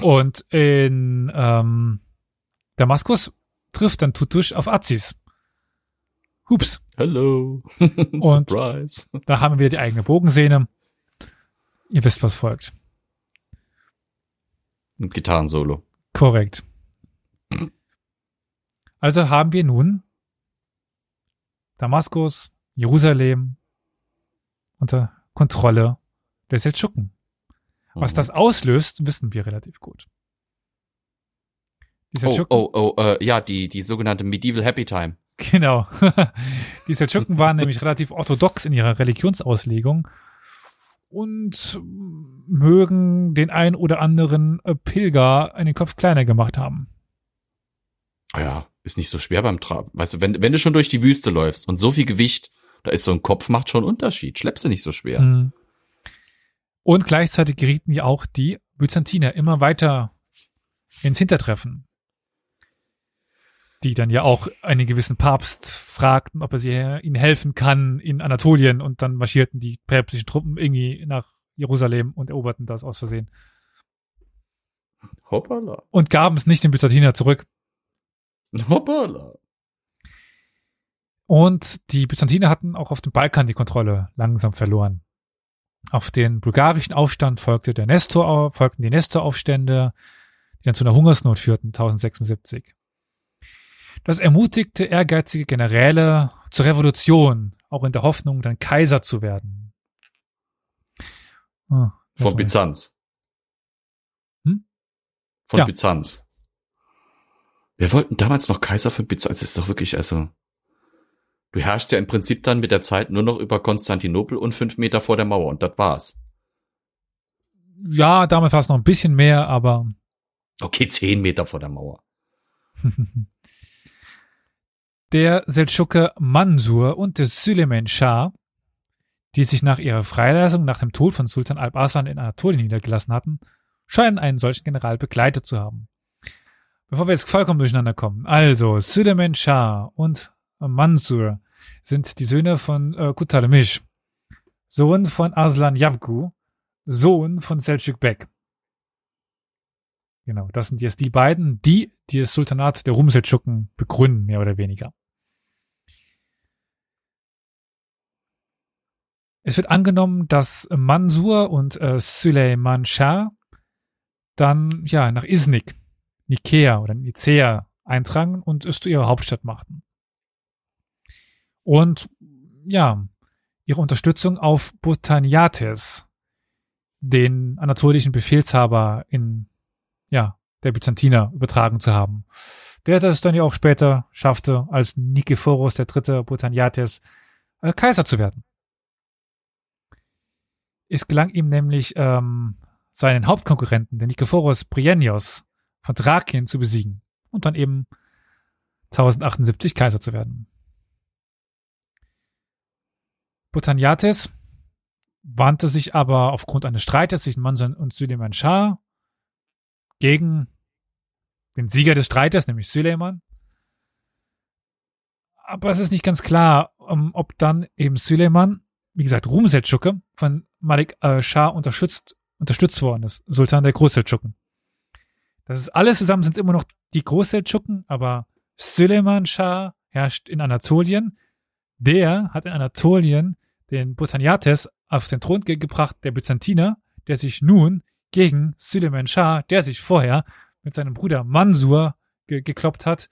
Und in ähm, Damaskus trifft dann Tutush auf Aziz. Hups, Hello. *laughs* Und- Surprise. da haben wir wieder die eigene Bogensehne. Ihr wisst, was folgt. Ein Gitarrensolo. Korrekt. Also haben wir nun Damaskus, Jerusalem unter Kontrolle der Seldschuken. Was Mhm. das auslöst, wissen wir relativ gut. Die Oh, Seldschuken, oh, oh, äh, ja, die, die sogenannte Medieval Happy Time. *laughs* genau. *laughs* die Seldschuken waren nämlich relativ orthodox in ihrer Religionsauslegung und mögen den ein oder anderen Pilger einen Kopf kleiner gemacht haben. Ah Ja, ist nicht so schwer beim Traben. Weißt du, wenn, wenn du schon durch die Wüste läufst und so viel Gewicht, da ist so ein Kopf, macht schon Unterschied. Schleppst du nicht so schwer. Mhm. Und gleichzeitig gerieten ja auch die Byzantiner immer weiter ins Hintertreffen. Die dann ja auch einen gewissen Papst fragten, ob er sie, ihnen helfen kann in Anatolien und dann marschierten die päpstlichen Truppen irgendwie nach Jerusalem und eroberten das aus Versehen. Hoppala. Und gaben es nicht den Byzantiner zurück. *laughs* Hoppala. Und die Byzantiner hatten auch auf dem Balkan die Kontrolle langsam verloren. Auf den bulgarischen Aufstand folgte der Nestor, folgten die Nestor-Aufstände, die dann zu einer Hungersnot führten, 1076. Das ermutigte ehrgeizige Generäle zur Revolution, auch in der Hoffnung, dann Kaiser zu werden. Ah, Von Byzanz. Hm? Von Ja. Byzanz. Wir wollten damals noch Kaiser von Byzanz. Das ist doch wirklich, also. Du herrschst ja im Prinzip dann mit der Zeit nur noch über Konstantinopel und fünf Meter vor der Mauer und das war's. Ja, damals war es noch ein bisschen mehr, aber Okay, zehn Meter vor der Mauer. *laughs* der Seldschuke Mansur und der Süleyman Schah, die sich nach ihrer Freilassung nach dem Tod von Sultan Alp-Arslan in Anatolien niedergelassen hatten, scheinen einen solchen General begleitet zu haben. Bevor wir jetzt vollkommen durcheinander kommen. Also, Süleyman Schah und Mansur sind die Söhne von äh, Kutalemish, Sohn von Arslan Yabgu, Sohn von Selçuk Bek. Genau, das sind jetzt die beiden, die, die das Sultanat der Rum-Seldschuken begründen, mehr oder weniger. Es wird angenommen, dass Mansur und äh, Süleyman Shah dann ja nach Iznik, Nikea oder Nicea eintrangen und es zu ihrer Hauptstadt machten. Und ja, ihre Unterstützung auf Botaniates, den anatolischen Befehlshaber in ja, der Byzantiner übertragen zu haben. Der das dann ja auch später schaffte, als Nikephoros III. Botaniates äh, Kaiser zu werden. Es gelang ihm nämlich, ähm, seinen Hauptkonkurrenten, den Nikephoros Prienios von Thrakien zu besiegen und dann eben 1078 Kaiser zu werden. Botaniates wandte sich aber aufgrund eines Streites zwischen Mansan und Süleyman Shah gegen den Sieger des Streites, nämlich Süleyman. Aber es ist nicht ganz klar, um, ob dann eben Süleyman, wie gesagt, Rum Seldschuke, von Malik äh, Shah unterstützt, unterstützt worden ist, Sultan der Großseldschuken. Das ist alles zusammen sind immer noch die Großseldschuken, aber Süleyman Shah herrscht in Anatolien. Der hat in Anatolien den Botaniates auf den Thron ge gebracht, der Byzantiner, der sich nun gegen Süleyman Shah, der sich vorher mit seinem Bruder Mansur ge gekloppt hat,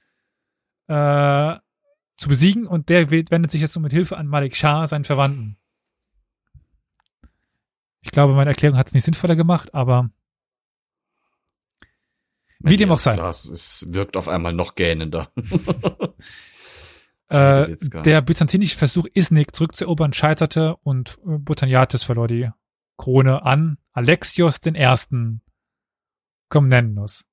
äh, zu besiegen und der wendet sich jetzt so mit Hilfe an Malik Shah, seinen Verwandten. Ich glaube, meine Erklärung hat es nicht sinnvoller gemacht, aber wie dem auch sei. Das es wirkt auf einmal noch gähnender. *laughs* *laughs* äh, der byzantinische Versuch, Isnik zurückzuerobern, scheiterte und äh, Botaniates verlor die Krone an Alexios den Ersten Komnenos.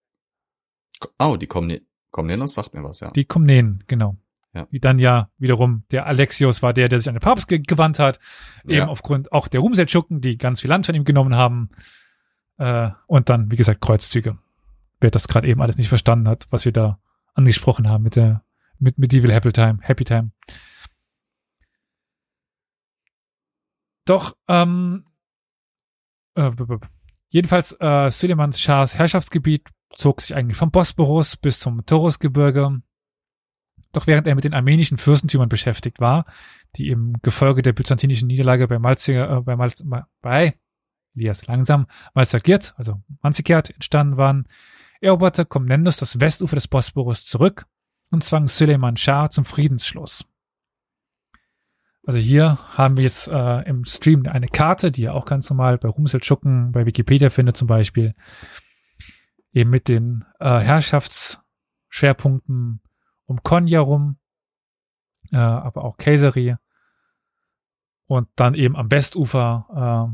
Oh, die Komne Komnenos sagt mir was, ja. Die Komnenen, genau. Ja. Wie dann ja wiederum der Alexios war der, der sich an den Papst ge gewandt hat, eben Ja. aufgrund auch der Rumseldschucken, die ganz viel Land von ihm genommen haben. Äh, und dann, wie gesagt, Kreuzzüge. Wer das gerade eben alles nicht verstanden hat, was wir da angesprochen haben mit der mit Medieval Happy Time, Happy Time. Doch, ähm, äh, jedenfalls, äh, Süleyman Schahs Herrschaftsgebiet zog sich eigentlich vom Bosporus bis zum Taurusgebirge. Doch während er mit den armenischen Fürstentümern beschäftigt war, die im Gefolge der byzantinischen Niederlage bei Malzir, äh, bei Malz, Ma- bei, Elias langsam, Malzagirt, also Manzikert entstanden waren, eroberte Komnenos das Westufer des Bosporus zurück und zwang Süleyman Schah zum Friedensschluss. Also hier haben wir jetzt äh, im Stream eine Karte, die ihr auch ganz normal bei Rumseltschucken, bei Wikipedia findet zum Beispiel, eben mit den äh, Herrschaftsschwerpunkten um Konya rum, äh, aber auch Kayseri und dann eben am Westufer äh,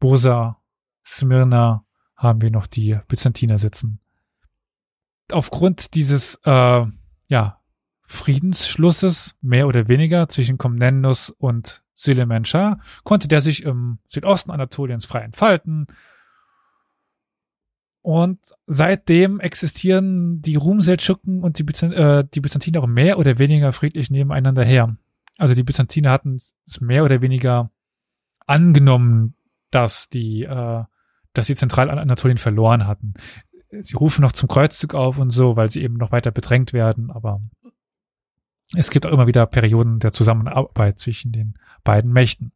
Bursa, Smyrna haben wir noch die Byzantiner sitzen. Aufgrund dieses äh, ja, Friedensschlusses, mehr oder weniger, zwischen Komnenos und Süleyman Schah, konnte der sich im Südosten Anatoliens frei entfalten. Und seitdem existieren die Rumseldschuken und die, Byzan äh, die Byzantiner auch mehr oder weniger friedlich nebeneinander her. Also die Byzantiner hatten es mehr oder weniger angenommen, dass die, äh, dass sie Zentralanatolien verloren hatten. Sie rufen noch zum Kreuzzug auf und so, weil sie eben noch weiter bedrängt werden, aber es gibt auch immer wieder Perioden der Zusammenarbeit zwischen den beiden Mächten.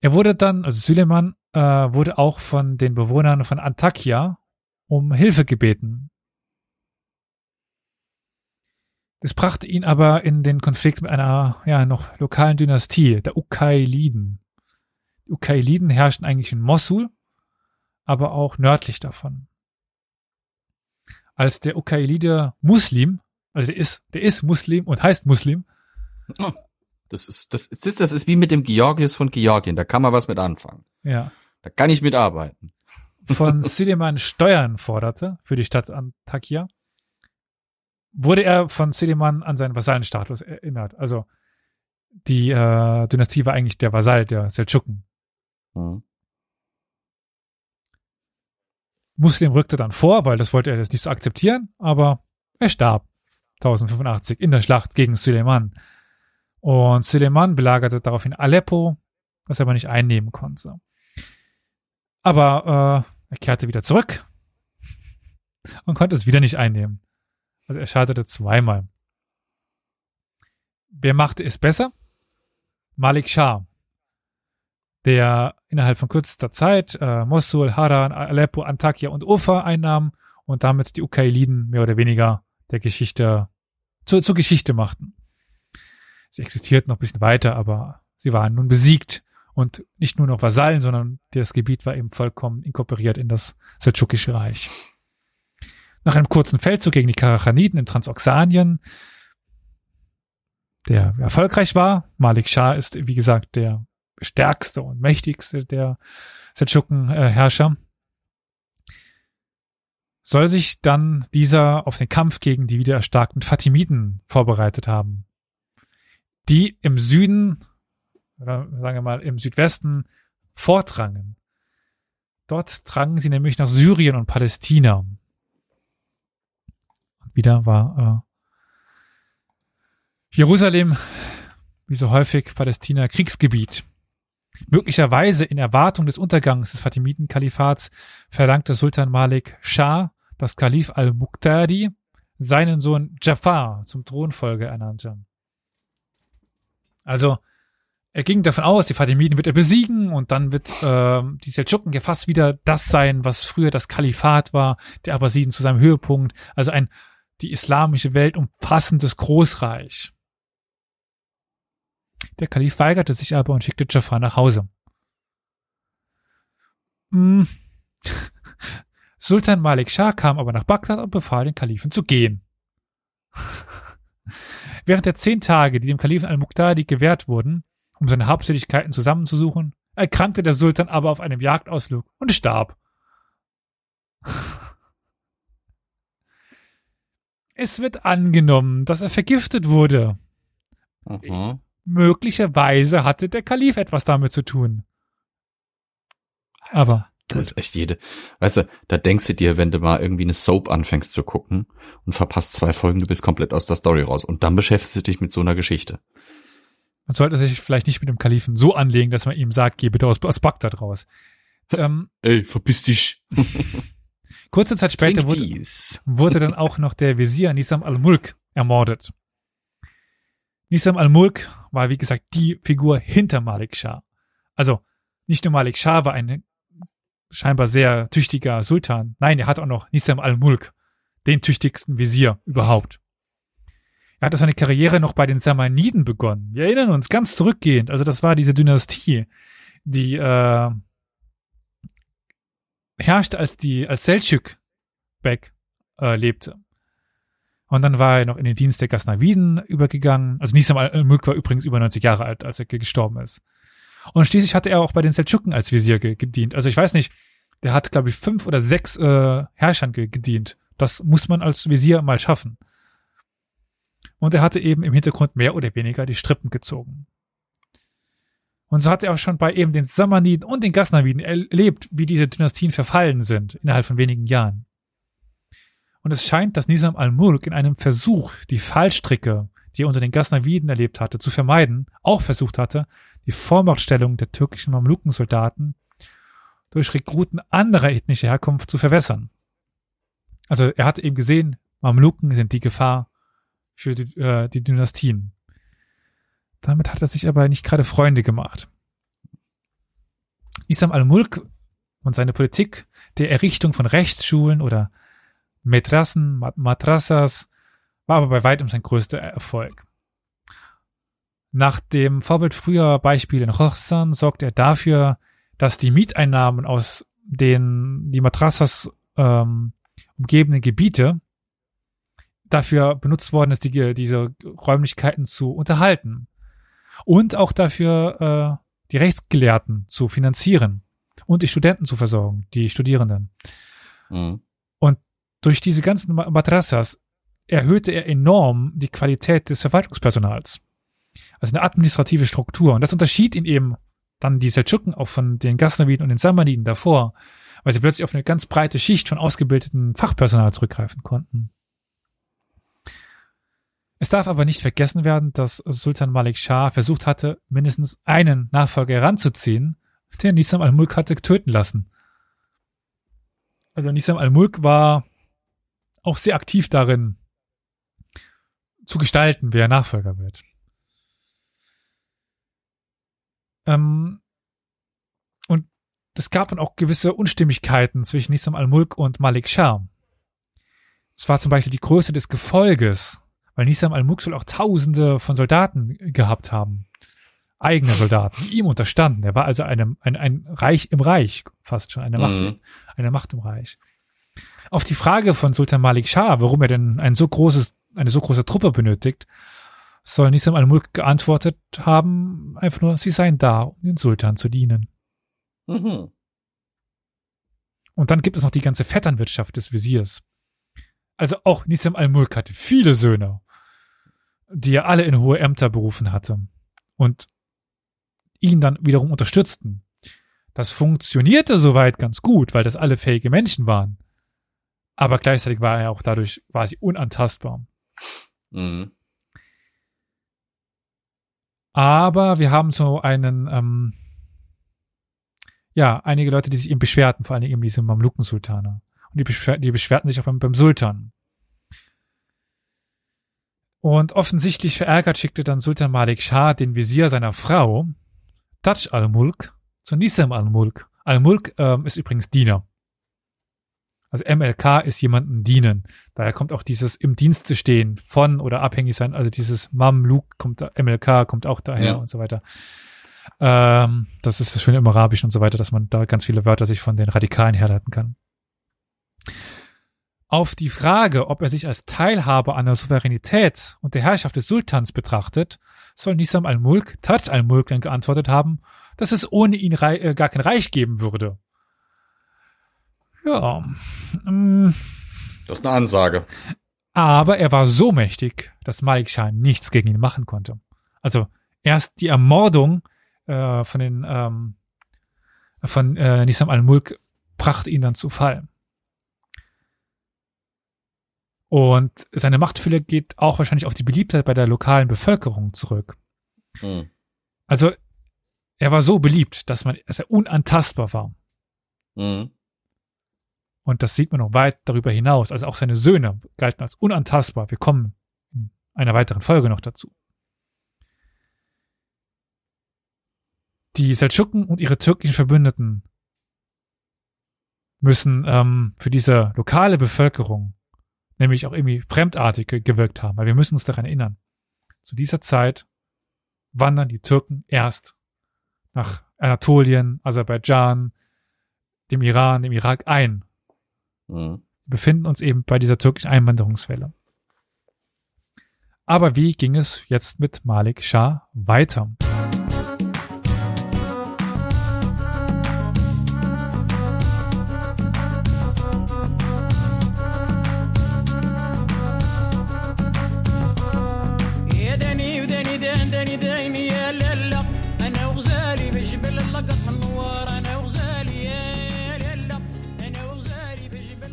Er wurde dann, also Süleyman, äh, wurde auch von den Bewohnern von Antakya um Hilfe gebeten. Es brachte ihn aber in den Konflikt mit einer ja noch lokalen Dynastie, der Ukailiden. Ukailiden herrschten eigentlich in Mosul, aber auch nördlich davon. Als der Ukailide Muslim, also der ist, der ist Muslim und heißt Muslim, Das ist, das ist, das ist wie mit dem Georgius von Georgien. Da kann man was mit anfangen. ja, Da kann ich mitarbeiten. von *laughs* Süleyman Steuern forderte für die Stadt Antakya, wurde er von Süleyman an seinen Vasallenstatus erinnert. Also die äh, Dynastie war eigentlich der Vasall der Seldschuken. Hm. Muslim rückte dann vor, weil das wollte er jetzt nicht so akzeptieren, aber er starb 1085 in der Schlacht gegen Süleyman. Und Süleyman belagerte daraufhin Aleppo, das er aber nicht einnehmen konnte. Aber äh, er kehrte wieder zurück und konnte es wieder nicht einnehmen. Also er scheiterte zweimal. Wer machte es besser? Malik Shah, der innerhalb von kürzester Zeit äh, Mosul, Haran, Aleppo, Antakya und Ufa einnahm und damit die Ukailiden mehr oder weniger der Geschichte zur, zur Geschichte machten. Sie existierten noch ein bisschen weiter, aber sie waren nun besiegt und nicht nur noch Vasallen, sondern das Gebiet war eben vollkommen inkorporiert in das Seldschukische Reich. Nach einem kurzen Feldzug gegen die Karachaniden in Transoxanien, der erfolgreich war, Malik Shah ist, wie gesagt, der stärkste und mächtigste der Seldschuken-Herrscher, soll sich dann dieser auf den Kampf gegen die wieder erstarkten Fatimiden vorbereitet haben, die im Süden, oder sagen wir mal im Südwesten, vordrangen. Dort drangen sie nämlich nach Syrien und Palästina. Und wieder war äh, Jerusalem, wie so häufig Palästina, Kriegsgebiet. Möglicherweise in Erwartung des Untergangs des Fatimiden-Kalifats verlangte Sultan Malik Shah, dass Kalif al-Muqtadi seinen Sohn Jafar zum Thronfolger ernannte. Also, er ging davon aus, die Fatimiden wird er besiegen und dann wird äh, die Seldschuken ja fast wieder das sein, was früher das Kalifat war, der Abbasiden zu seinem Höhepunkt. Also ein die islamische Welt umfassendes Großreich. Der Kalif weigerte sich aber und schickte Jafar nach Hause. Hm. *laughs* Sultan Malik Shah kam aber nach Bagdad und befahl den Kalifen zu gehen. *laughs* Während der zehn Tage, die dem Kalifen al-Muqtadi gewährt wurden, um seine Haupttätigkeiten zusammenzusuchen, erkrankte der Sultan aber auf einem Jagdausflug und starb. *laughs* Es wird angenommen, dass er vergiftet wurde. Mhm. Möglicherweise hatte der Kalif etwas damit zu tun. Aber Das ist echt jede. Weißt du, da denkst du dir, wenn du mal irgendwie eine Soap anfängst zu gucken und verpasst zwei Folgen, du bist komplett aus der Story raus. Und dann beschäftigst du dich mit so einer Geschichte. man sollte sich vielleicht nicht mit dem Kalifen so anlegen, dass man ihm sagt, geh bitte aus, aus Bagdad raus. Ähm, Ey, verpiss dich. *laughs* kurze Zeit später wurde, wurde dann auch noch der Visier Nisam al-Mulk ermordet. Nisam al-Mulk war, wie gesagt, die Figur hinter Malik Shah. Also, nicht nur Malik Shah war ein scheinbar sehr tüchtiger Sultan. Nein, er hat auch noch Nisam al-Mulk, den tüchtigsten Visier überhaupt. Er hatte seine Karriere noch bei den Samaniden begonnen. Wir erinnern uns ganz zurückgehend. Also das war diese Dynastie, die äh, herrschte, als die als Selçuk Bek äh, lebte. Und dann war er noch in den Dienst der Ghaznaviden übergegangen. Also Nisam al-Mulk war übrigens über 90 Jahre alt, als er gestorben ist. Und schließlich hatte er auch bei den Seldschuken als Visier ge gedient. Also ich weiß nicht, der hat, glaube ich, fünf oder sechs äh, Herrschern ge gedient. Das muss man als Visier mal schaffen. Und er hatte eben im Hintergrund mehr oder weniger die Strippen gezogen. Und so hat er auch schon bei eben den Samaniden und den Ghaznaviden erlebt, wie diese Dynastien verfallen sind innerhalb von wenigen Jahren. Und es scheint, dass Nizam al-Mulk in einem Versuch, die Fallstricke, die er unter den Ghaznaviden erlebt hatte, zu vermeiden, auch versucht hatte, die Vormachtstellung der türkischen Mamlukensoldaten durch Rekruten anderer ethnischer Herkunft zu verwässern. Also er hat eben gesehen, Mamluken sind die Gefahr für die, äh, die Dynastien. Damit hat er sich aber nicht gerade Freunde gemacht. Isam al-Mulk und seine Politik der Errichtung von Rechtsschulen oder Metrassen, Madrassas war aber bei weitem sein größter Erfolg. Nach dem Vorbild früher Beispiele in Khorasan sorgt er dafür, dass die Mieteinnahmen aus den die Madrassas ähm, umgebenden Gebiete dafür benutzt worden ist, die, diese Räumlichkeiten zu unterhalten und auch dafür äh, die Rechtsgelehrten zu finanzieren und die Studenten zu versorgen, die Studierenden. Mhm. Durch diese ganzen Madrassas erhöhte er enorm die Qualität des Verwaltungspersonals. Also eine administrative Struktur. Und das unterschied ihn eben dann die Seldschuken auch von den Ghaznaviden und den Samaniden davor, weil sie plötzlich auf eine ganz breite Schicht von ausgebildeten Fachpersonal zurückgreifen konnten. Es darf aber nicht vergessen werden, dass Sultan Malik Shah versucht hatte, mindestens einen Nachfolger heranzuziehen, der Nisam al-Mulk hatte töten lassen. Also Nisam al-Mulk war auch sehr aktiv darin, zu gestalten, wer Nachfolger wird. Ähm, und es gab dann auch gewisse Unstimmigkeiten zwischen Nisam al-Mulk und Malik Shah. Es war zum Beispiel die Größe des Gefolges, weil Nisam al-Mulk soll auch Tausende von Soldaten gehabt haben. Eigene Soldaten, die ihm unterstanden. Er war also einem, ein, ein Reich im Reich, fast schon, eine Macht, Mhm. eine Macht im Reich. Auf die Frage von Sultan Malik Shah, warum er denn ein so großes, eine so große Truppe benötigt, soll Nisam al-Mulk geantwortet haben, einfach nur, sie seien da, um den Sultan zu dienen. Mhm. Und dann gibt es noch die ganze Vetternwirtschaft des Visiers. Also auch Nisam al-Mulk hatte viele Söhne, die er alle in hohe Ämter berufen hatte und ihn dann wiederum unterstützten. Das funktionierte soweit ganz gut, weil das alle fähige Menschen waren. Aber gleichzeitig war er auch dadurch quasi unantastbar. Mhm. Aber wir haben so einen, ähm, ja, einige Leute, die sich eben beschwerten, vor allem eben diese Mamluken-Sultane. Und die, beschwer die beschwerten sich auch beim, beim Sultan. Und offensichtlich verärgert schickte dann Sultan Malik Shah den Visier seiner Frau, Taj al-Mulk, zu Nisam al-Mulk. Al-Mulk ähm, ist übrigens Diener. Also MLK ist jemanden dienen. Daher kommt auch dieses im Dienste stehen von oder abhängig sein. Also dieses Mamluk kommt, da- MLK kommt auch daher Ja. und so weiter. Ähm, das ist das Schöne im Arabischen und so weiter, dass man da ganz viele Wörter sich von den Radikalen herleiten kann. Auf die Frage, ob er sich als Teilhaber an der Souveränität und der Herrschaft des Sultans betrachtet, soll Nisam al-Mulk, Taj al-Mulk dann geantwortet haben, dass es ohne ihn äh, gar kein Reich geben würde. Ja, ähm, Das ist eine Ansage. aber er war so mächtig, dass Malik Shah nichts gegen ihn machen konnte. Also erst die Ermordung äh, von den ähm, von äh, Nisam al-Mulk brachte ihn dann zu Fall. Und seine Machtfülle geht auch wahrscheinlich auf die Beliebtheit bei der lokalen Bevölkerung zurück. Hm. Also er war so beliebt, dass man, dass er unantastbar war. Hm. Und das sieht man noch weit darüber hinaus. Also auch seine Söhne galten als unantastbar. Wir kommen in einer weiteren Folge noch dazu. Die Seldschuken und ihre türkischen Verbündeten müssen ähm, für diese lokale Bevölkerung nämlich auch irgendwie fremdartig ge- gewirkt haben, weil wir müssen uns daran erinnern. Zu dieser Zeit wandern die Türken erst nach Anatolien, Aserbaidschan, dem Iran, dem Irak ein Hm. wir befinden uns eben bei dieser türkischen Einwanderungswelle. Aber wie ging es jetzt mit Malik Shah weiter?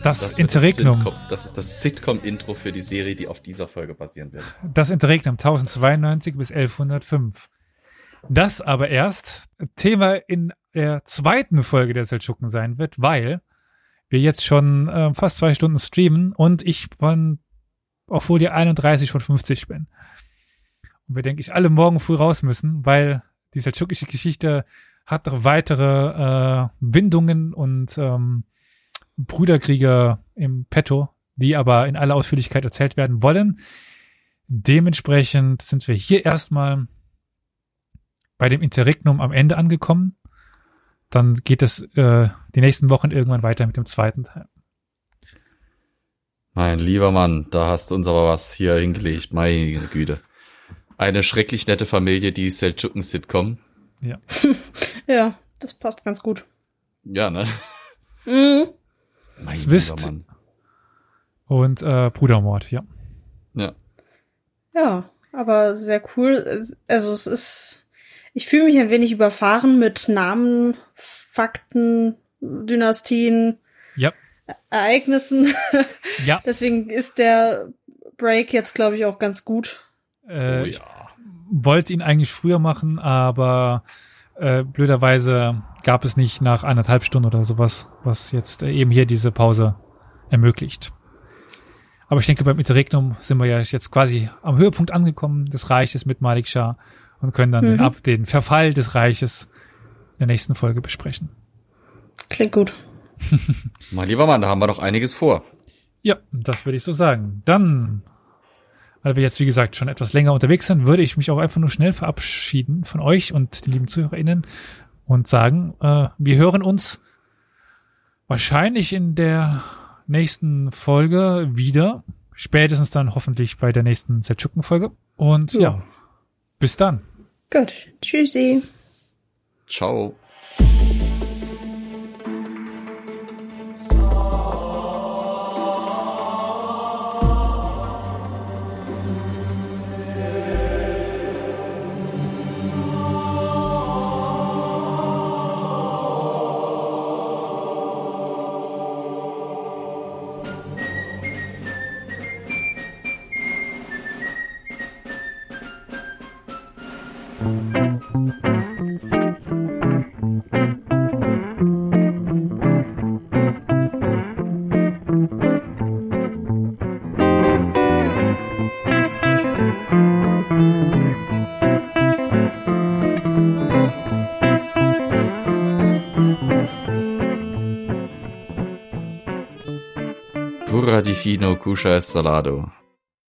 Das, Das, Interregnum, das ist das Sitcom-Intro für die Serie, die auf dieser Folge basieren wird. das Interregnum 1092 bis 1105. Das aber erst Thema in der zweiten Folge der Seldschuken sein wird, weil wir jetzt schon äh, fast zwei Stunden streamen und ich von auf Folie 31 von 50 bin. Und wir, denke ich, alle morgen früh raus müssen, weil die seldschukische Geschichte hat noch weitere äh, Bindungen und ähm, Brüderkriege im Petto, die aber in aller Ausführlichkeit erzählt werden wollen. Dementsprechend sind wir hier erstmal bei dem Interregnum am Ende angekommen. Dann geht es äh, die nächsten Wochen irgendwann weiter mit dem zweiten Teil. Mein lieber Mann, da hast du uns aber was hier hingelegt. Meine Güte. Eine schrecklich nette Familie, die Seldschuken-Sitcom. Ja, *laughs* *laughs* das passt ganz gut. Ja, ne? Mhm. Mein Zwist. Und äh, Brudermord, ja. Ja. Ja, aber sehr cool. Also es ist, ich fühle mich ein wenig überfahren mit Namen, Fakten, Dynastien, Ja, Ereignissen. *laughs* ja. Deswegen ist der Break jetzt, glaube ich, auch ganz gut. Äh, oh Ich ja. wollte ihn eigentlich früher machen, aber äh, blöderweise gab es nicht nach anderthalb Stunden oder sowas, was jetzt äh, eben hier diese Pause ermöglicht. Aber ich denke, beim Interregnum sind wir ja jetzt quasi am Höhepunkt angekommen des Reiches mit Malik Shah und können dann den, Mhm. Ab den Verfall des Reiches in der nächsten Folge besprechen. Klingt gut. *laughs* Mein lieber Mann, da haben wir noch einiges vor. Ja, das würde ich so sagen. Dann, weil wir jetzt, wie gesagt, schon etwas länger unterwegs sind, würde ich mich auch einfach nur schnell verabschieden von euch und den lieben ZuhörerInnen und sagen, äh, wir hören uns wahrscheinlich in der nächsten Folge wieder. Spätestens dann hoffentlich bei der nächsten Seldschuken-Folge. Und ja. Ja. bis dann. Gut. Tschüssi. Ciao. Tino kuša salato.